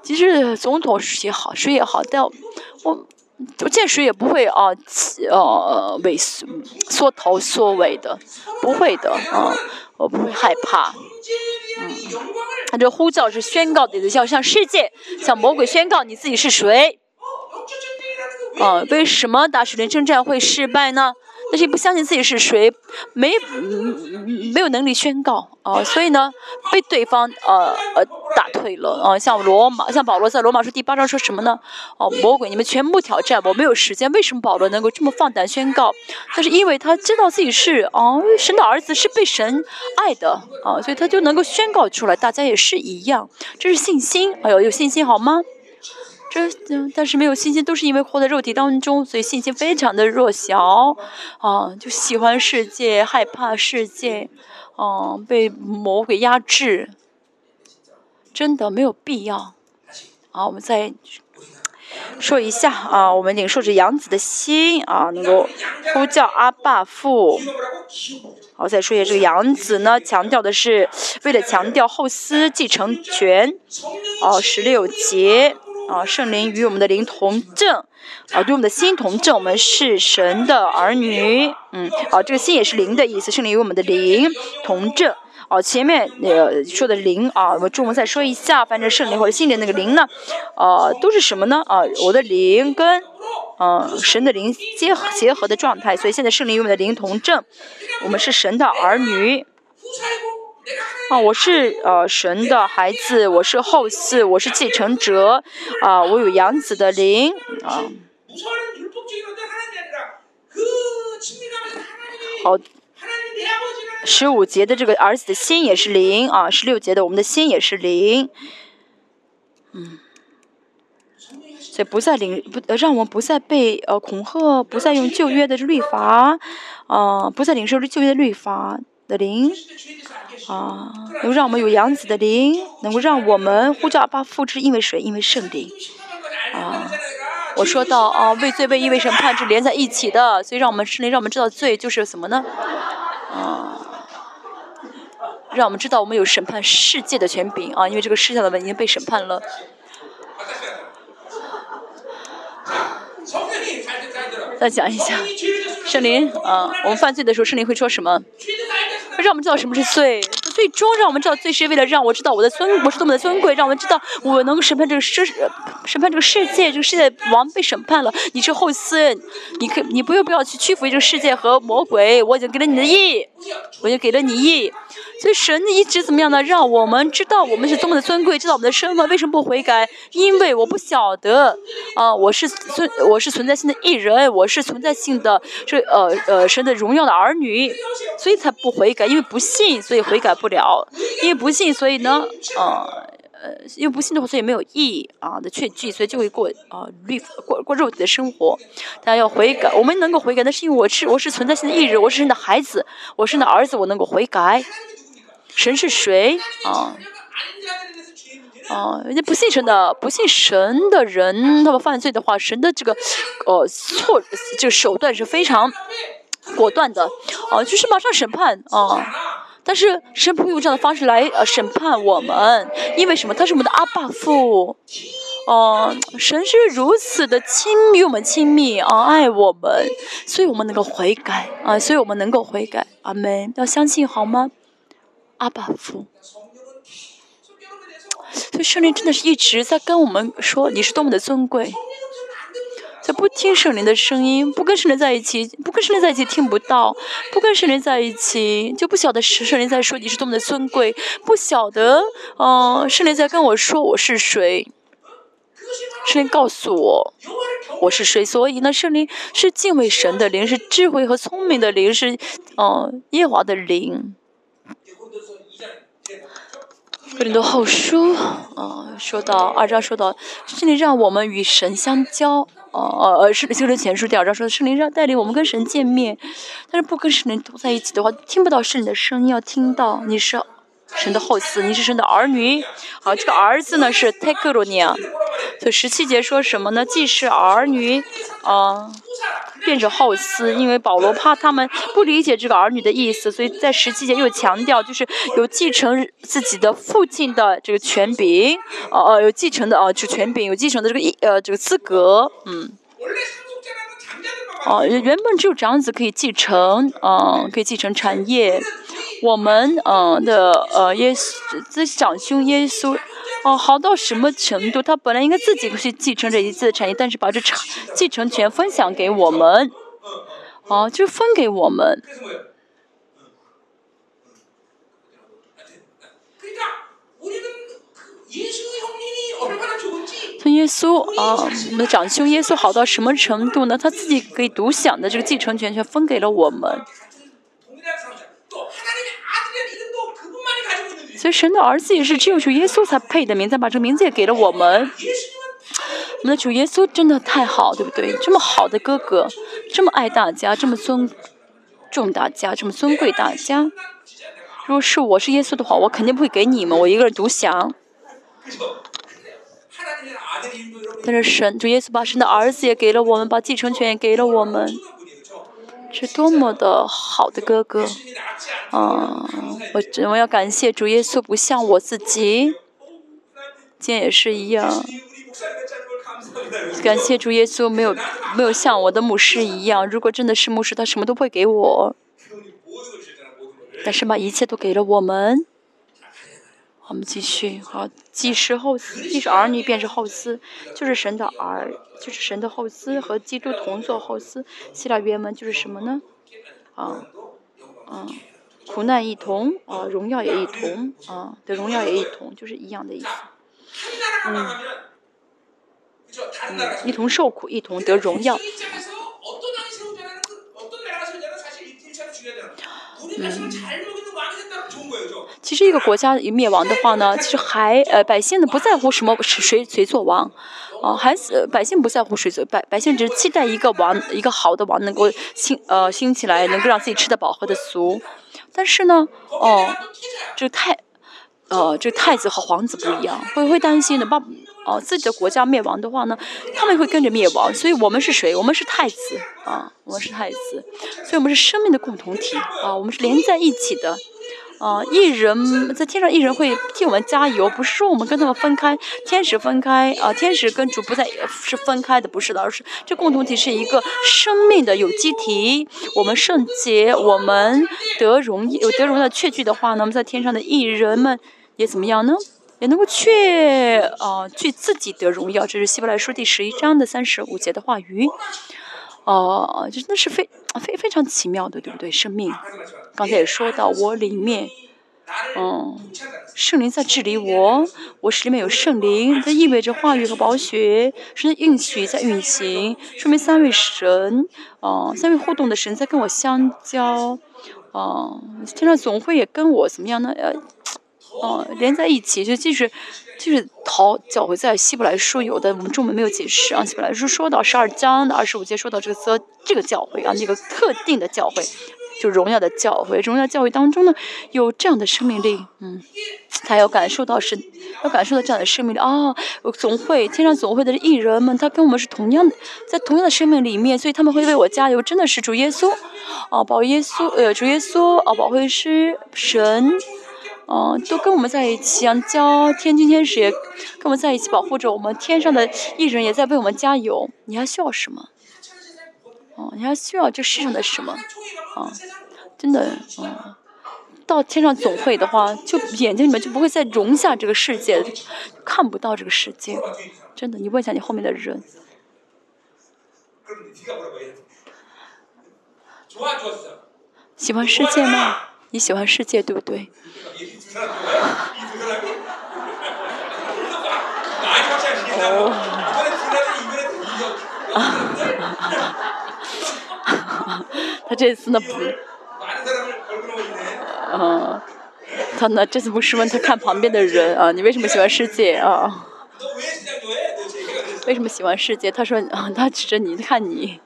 其实总统也好，谁也好，但我我见谁也不会啊，呃，畏缩缩头缩尾的，不会的啊，我不会害怕，嗯。他这呼叫是宣告你的，要向世界、向魔鬼宣告你自己是谁。啊，为什么打水灵征战会失败呢？但是不相信自己是谁，没没有能力宣告啊，所以呢，被对方呃呃打退了啊。像罗马，像保罗在罗马书第八章说什么呢？哦，魔鬼，你们全部挑战我，没有时间。为什么保罗能够这么放胆宣告？但是因为他知道自己是哦神的儿子，是被神爱的啊，所以他就能够宣告出来。大家也是一样，这是信心。哎呦，有信心好吗？这，但是没有信心，都是因为活在肉体当中，所以信心非常的弱小，啊，就喜欢世界，害怕世界，啊，被魔鬼压制，真的没有必要。好，我们再说一下啊，我们领受着杨子的心啊，能够呼叫阿爸父。好，再说一下这个杨子呢，强调的是为了强调后嗣继承权。哦，十六节。啊，圣灵与我们的灵同证，啊，对我们的心同证，我们是神的儿女。嗯，啊，这个心也是灵的意思，圣灵与我们的灵同证。哦，前面那个说的灵啊，我们中文再说一下，反正圣灵或者心灵那个灵呢，啊，都是什么呢？啊，我的灵跟，嗯，神的灵结结合的状态，所以现在圣灵与我们的灵同证，我们是神的儿女。啊，我是呃神的孩子，我是后嗣，我是继承者，啊，我有养子的灵，啊。好，十五节的这个儿子的心也是灵，啊，十六节的我们的心也是灵，嗯，所以不再领不让我们不再被呃恐吓，不再用旧约的律法，啊，不再领受旧约的律法。的灵，啊，能够让我们有养子的灵，能够让我们呼叫阿爸父之因为谁？因为圣灵，啊，我说到啊，为罪为义为审判是连在一起的，所以让我们圣灵让我们知道罪就是什么呢？啊，让我们知道我们有审判世界的权柄啊，因为这个世界的人已经被审判了。再讲一下，圣灵啊，我们犯罪的时候，圣灵会说什么？让我们知道什么是罪，最终让我们知道罪是为了让我知道我的尊，我是多么的尊贵，让我们知道我能审判这个世，审判这个世界，这个世界王被审判了，你是后嗣，你可你不用不要去屈服于这个世界和魔鬼，我已经给了你的义，我已经给了你义。所以神一直怎么样呢？让我们知道我们是多么的尊贵，知道我们的身份。为什么不悔改？因为我不晓得啊，我是存我是存在性的艺人，我是存在性的这呃呃神的荣耀的儿女，所以才不悔改。因为不信，所以悔改不了。因为不信，所以呢，呃呃，因为不信的话，所以没有意义啊的确据，所以就会过啊律过过肉体的生活。大家要悔改，我们能够悔改，那是因为我是我是存在性的意志，我是你的孩子，我是你的儿子，我能够悔改。神是谁啊？啊，人家不信神的，不信神的人，他们犯罪的话，神的这个呃错，这个手段是非常果断的，哦，就是马上审判啊。但是神不会用这样的方式来呃审判我们，因为什么？他是我们的阿爸父，哦，神是如此的亲与我们亲密啊，爱我们，所以我们能够悔改啊，所以我们能够悔改。阿门，要相信好吗？阿爸父，所以圣灵真的是一直在跟我们说，你是多么的尊贵。他不听圣灵的声音，不跟圣灵在一起，不跟圣灵在一起听不到，不跟圣灵在一起就不晓得圣灵在说你是多么的尊贵，不晓得，嗯，圣灵在跟我说我是谁，圣灵告诉我我是谁，所以呢，圣灵是敬畏神的灵，是智慧和聪明的灵，是嗯耶华的灵。格林多后书，啊，说到二章说到，圣灵让我们与神相交，哦哦呃，是圣灵前书第二章说的，圣灵让带领我们跟神见面，但是不跟神灵同在一起的话，听不到圣灵的声音，要听到你是。神的后嗣，你是神的儿女。好，这个儿子呢是 take 罗尼亚。所以十七节说什么呢？既是儿女，啊，变着后嗣。因为保罗怕他们不理解这个儿女的意思，所以在十七节又强调，就是有继承自己的父亲的这个权柄，哦哦，有继承的啊，就权柄，有继承的这个一呃这个资格，嗯。哦，原本只有长子可以继承，嗯，可以继承产业。我们嗯的呃耶稣这长兄耶稣哦好到什么程度他本来应该自己去继承这一次的产业但是把这继承权分享给我们。哦就分给我们。从耶稣啊我们的长兄耶稣好到什么程度呢？他自己可以独享的这个继承权却分给了我们。所以神的儿子也是只有主耶稣才配的名字把这名字也给了我们。我们的主耶稣真的太好对不对？这么好的哥哥这么爱大家这么尊重大家这么尊贵大家。如果是我是耶稣的话我肯定不会给你们我一个人独享。但是神主耶稣把神的儿子也给了我们把继承权也给了我们。是多么的好的哥哥。啊我我要感谢主耶稣不像我自己。今天也是一样。感谢主耶稣没有没有像我的牧师一样如果真的是牧师他什么都不会给我。但是把一切都给了我们。我们继续，好，既是后，既是儿女，便是后嗣，就是神的儿，就是神的后嗣，和基督同作后嗣。希腊原文就是什么呢？啊，嗯，苦难一同，啊，荣耀也一同，啊，的荣耀也一同，就是一样的意思。嗯，嗯，一同受苦，一同得荣耀。嗯其实一个国家一灭亡的话呢其实还呃百姓呢不在乎什么谁谁做王。哦还是百姓不在乎谁做百百姓只是期待一个王一个好的王能够兴呃兴起来能够让自己吃得饱喝得足但是呢哦就太呃这太子和皇子不一样，会会担心的，把哦、自己的国家灭亡的话呢，他们会跟着灭亡。所以我们是谁？我们是太子啊，我们是太子，所以我们是生命的共同体啊，我们是连在一起的。啊，一人在天上，一人会替我们加油，不是说我们跟他们分开，天使分开啊，天使跟主不在是分开的，不是的，而是这共同体是一个生命的有机体。我们圣洁，我们得荣有得荣耀的确据的话呢，我们在天上的艺人们也怎么样呢？也能够去啊去自己的荣耀这是希伯来书第十一章的三十五节的话语。哦就那是非非非常奇妙的对不对？生命。刚才也说到我里面嗯圣灵在治理我我里面有圣灵这意味着话语和宝血是运气在运行说明三位神哦三位互动的神在跟我相交哦天上总会也跟我怎么样呢？呃哦、连在一起，就即使就是逃教会在希伯来书有的，我们中文没有解释啊。希伯来书说到十二章的二十五节说到这个则这个教会啊，那个特定的教会，就荣耀的教会，荣耀教会当中呢有这样的生命力，嗯。他要感受到是，要感受到这样的生命力啊！总会天上总会的艺人们，他跟我们是同样的，在同样的生命里面，所以他们会为我加油。真的是主耶稣，啊，保耶稣，呃，主耶稣，啊，保惠师，神，哦都跟我们在一起啊教天津天使也跟我们在一起保护着我们天上的艺人也在为我们加油。你还需要什么？哦你还需要这世上的什么啊真的嗯到天上总会的话就眼睛里面就不会再容下这个世界看不到这个世界。真的你问一下你后面的人。喜欢世界吗？你喜欢世界对不对？他这次呢不他呢这次不是问他看旁边的人啊你为什么喜欢世界啊为什么喜欢世界他说他指着你看你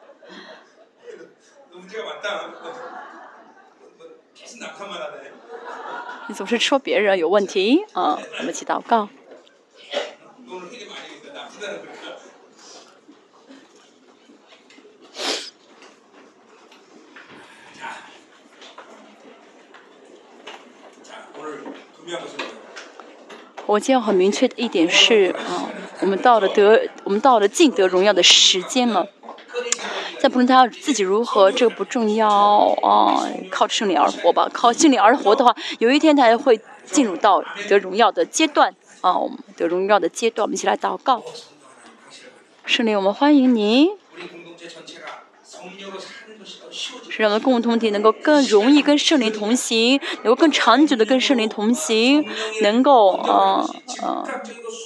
总是说别人有问题，啊，我们起祷告。我今天很明确的一点是，啊，我们到了德，我们到了敬德荣耀的时间了。但不论他要自己如何，这个不重要啊、靠圣灵而活吧。靠圣灵而活的话，有一天他会进入到得荣耀的阶段啊、得荣耀的阶段。我们一起来祷告，圣灵，我们欢迎您。是让我们共同体能够更容易跟圣灵同行，能够更长久的跟圣灵同行，能够呃呃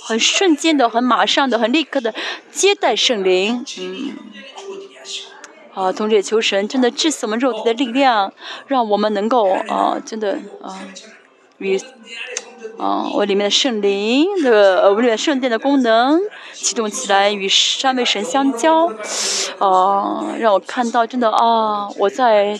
很瞬间的、很马上的、很立刻的接待圣灵，嗯。啊，同时也求神真的致死我们肉体的力量，让我们能够啊，真的啊，与啊，我里面的圣灵的，呃，我里面圣殿的功能启动起来，与三位神相交，啊，让我看到真的啊，我在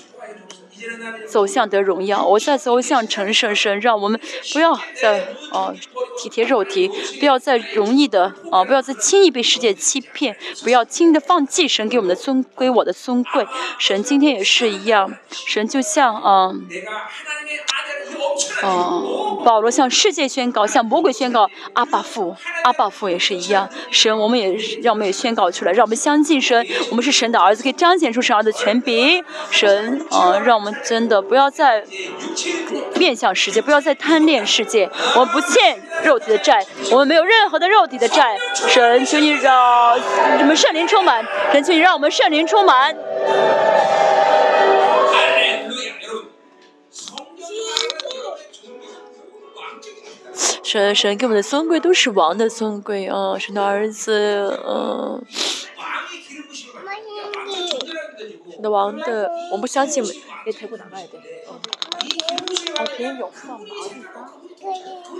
走向的荣耀我再走向成胜神让我们不要再哦体贴肉体不要再容易的哦不要再轻易被世界欺骗不要轻易的放弃神给我们的尊归我的尊贵。神今天也是一样神就像嗯嗯保罗向世界宣告向魔鬼宣告阿巴父阿巴父也是一样。神我们也让我们也宣告出来让我们相信神我们是神的儿子可以彰显出神儿的权柄。神嗯让我们真的不要再面向世界不要再贪恋世界。我们不欠肉体的债我们没有任何的肉体的债。神请你让我们圣灵充满神请你让我们圣灵充满。神神给我们的尊贵都是王的尊贵啊神的儿子啊你的王的，我不相信，也太过难了，对。哦，平庸放哪里？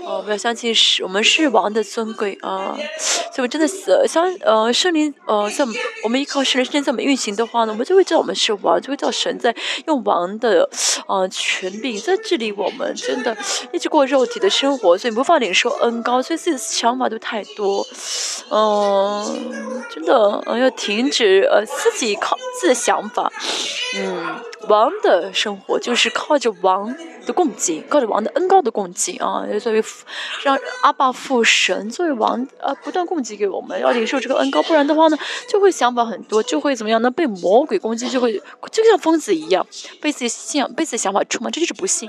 哦，不要相信是我们是王的尊贵啊！所以我真的是相呃圣灵呃在我们依靠圣灵圣灵在我们运行的话呢，我们就会知道我们是王，就会知道神在用王的呃权柄在治理我们，真的一直过肉体的生活，所以无法领受恩高，所以自己的想法都太多，嗯、真的呃要停止呃自己靠自己的想法，嗯，王的生活就是靠着王的供给，靠着王的恩高的供给啊，作为让阿爸父神作为王呃不断供给给我们，要领受这个恩高，不然的话呢，就会想法很多，就会怎么样呢？被魔鬼攻击，就会就像疯子一样，被自己信仰、被自己想法充满，这就是不幸。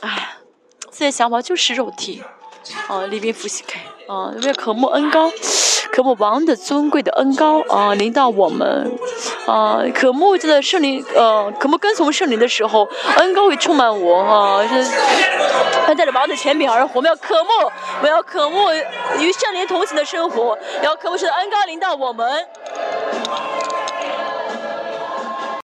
哎，自己的想法就是肉体，啊，利宾福西开，啊，为了渴慕恩高，可慕王的尊贵的恩高啊，临到我们，啊，可慕这个圣灵，呃，可慕跟从圣灵的时候，恩高会充满我啊，是，他带着王的权柄而活，我们要渴慕，我要可慕与圣灵同行的生活，要可慕是恩高临到我们。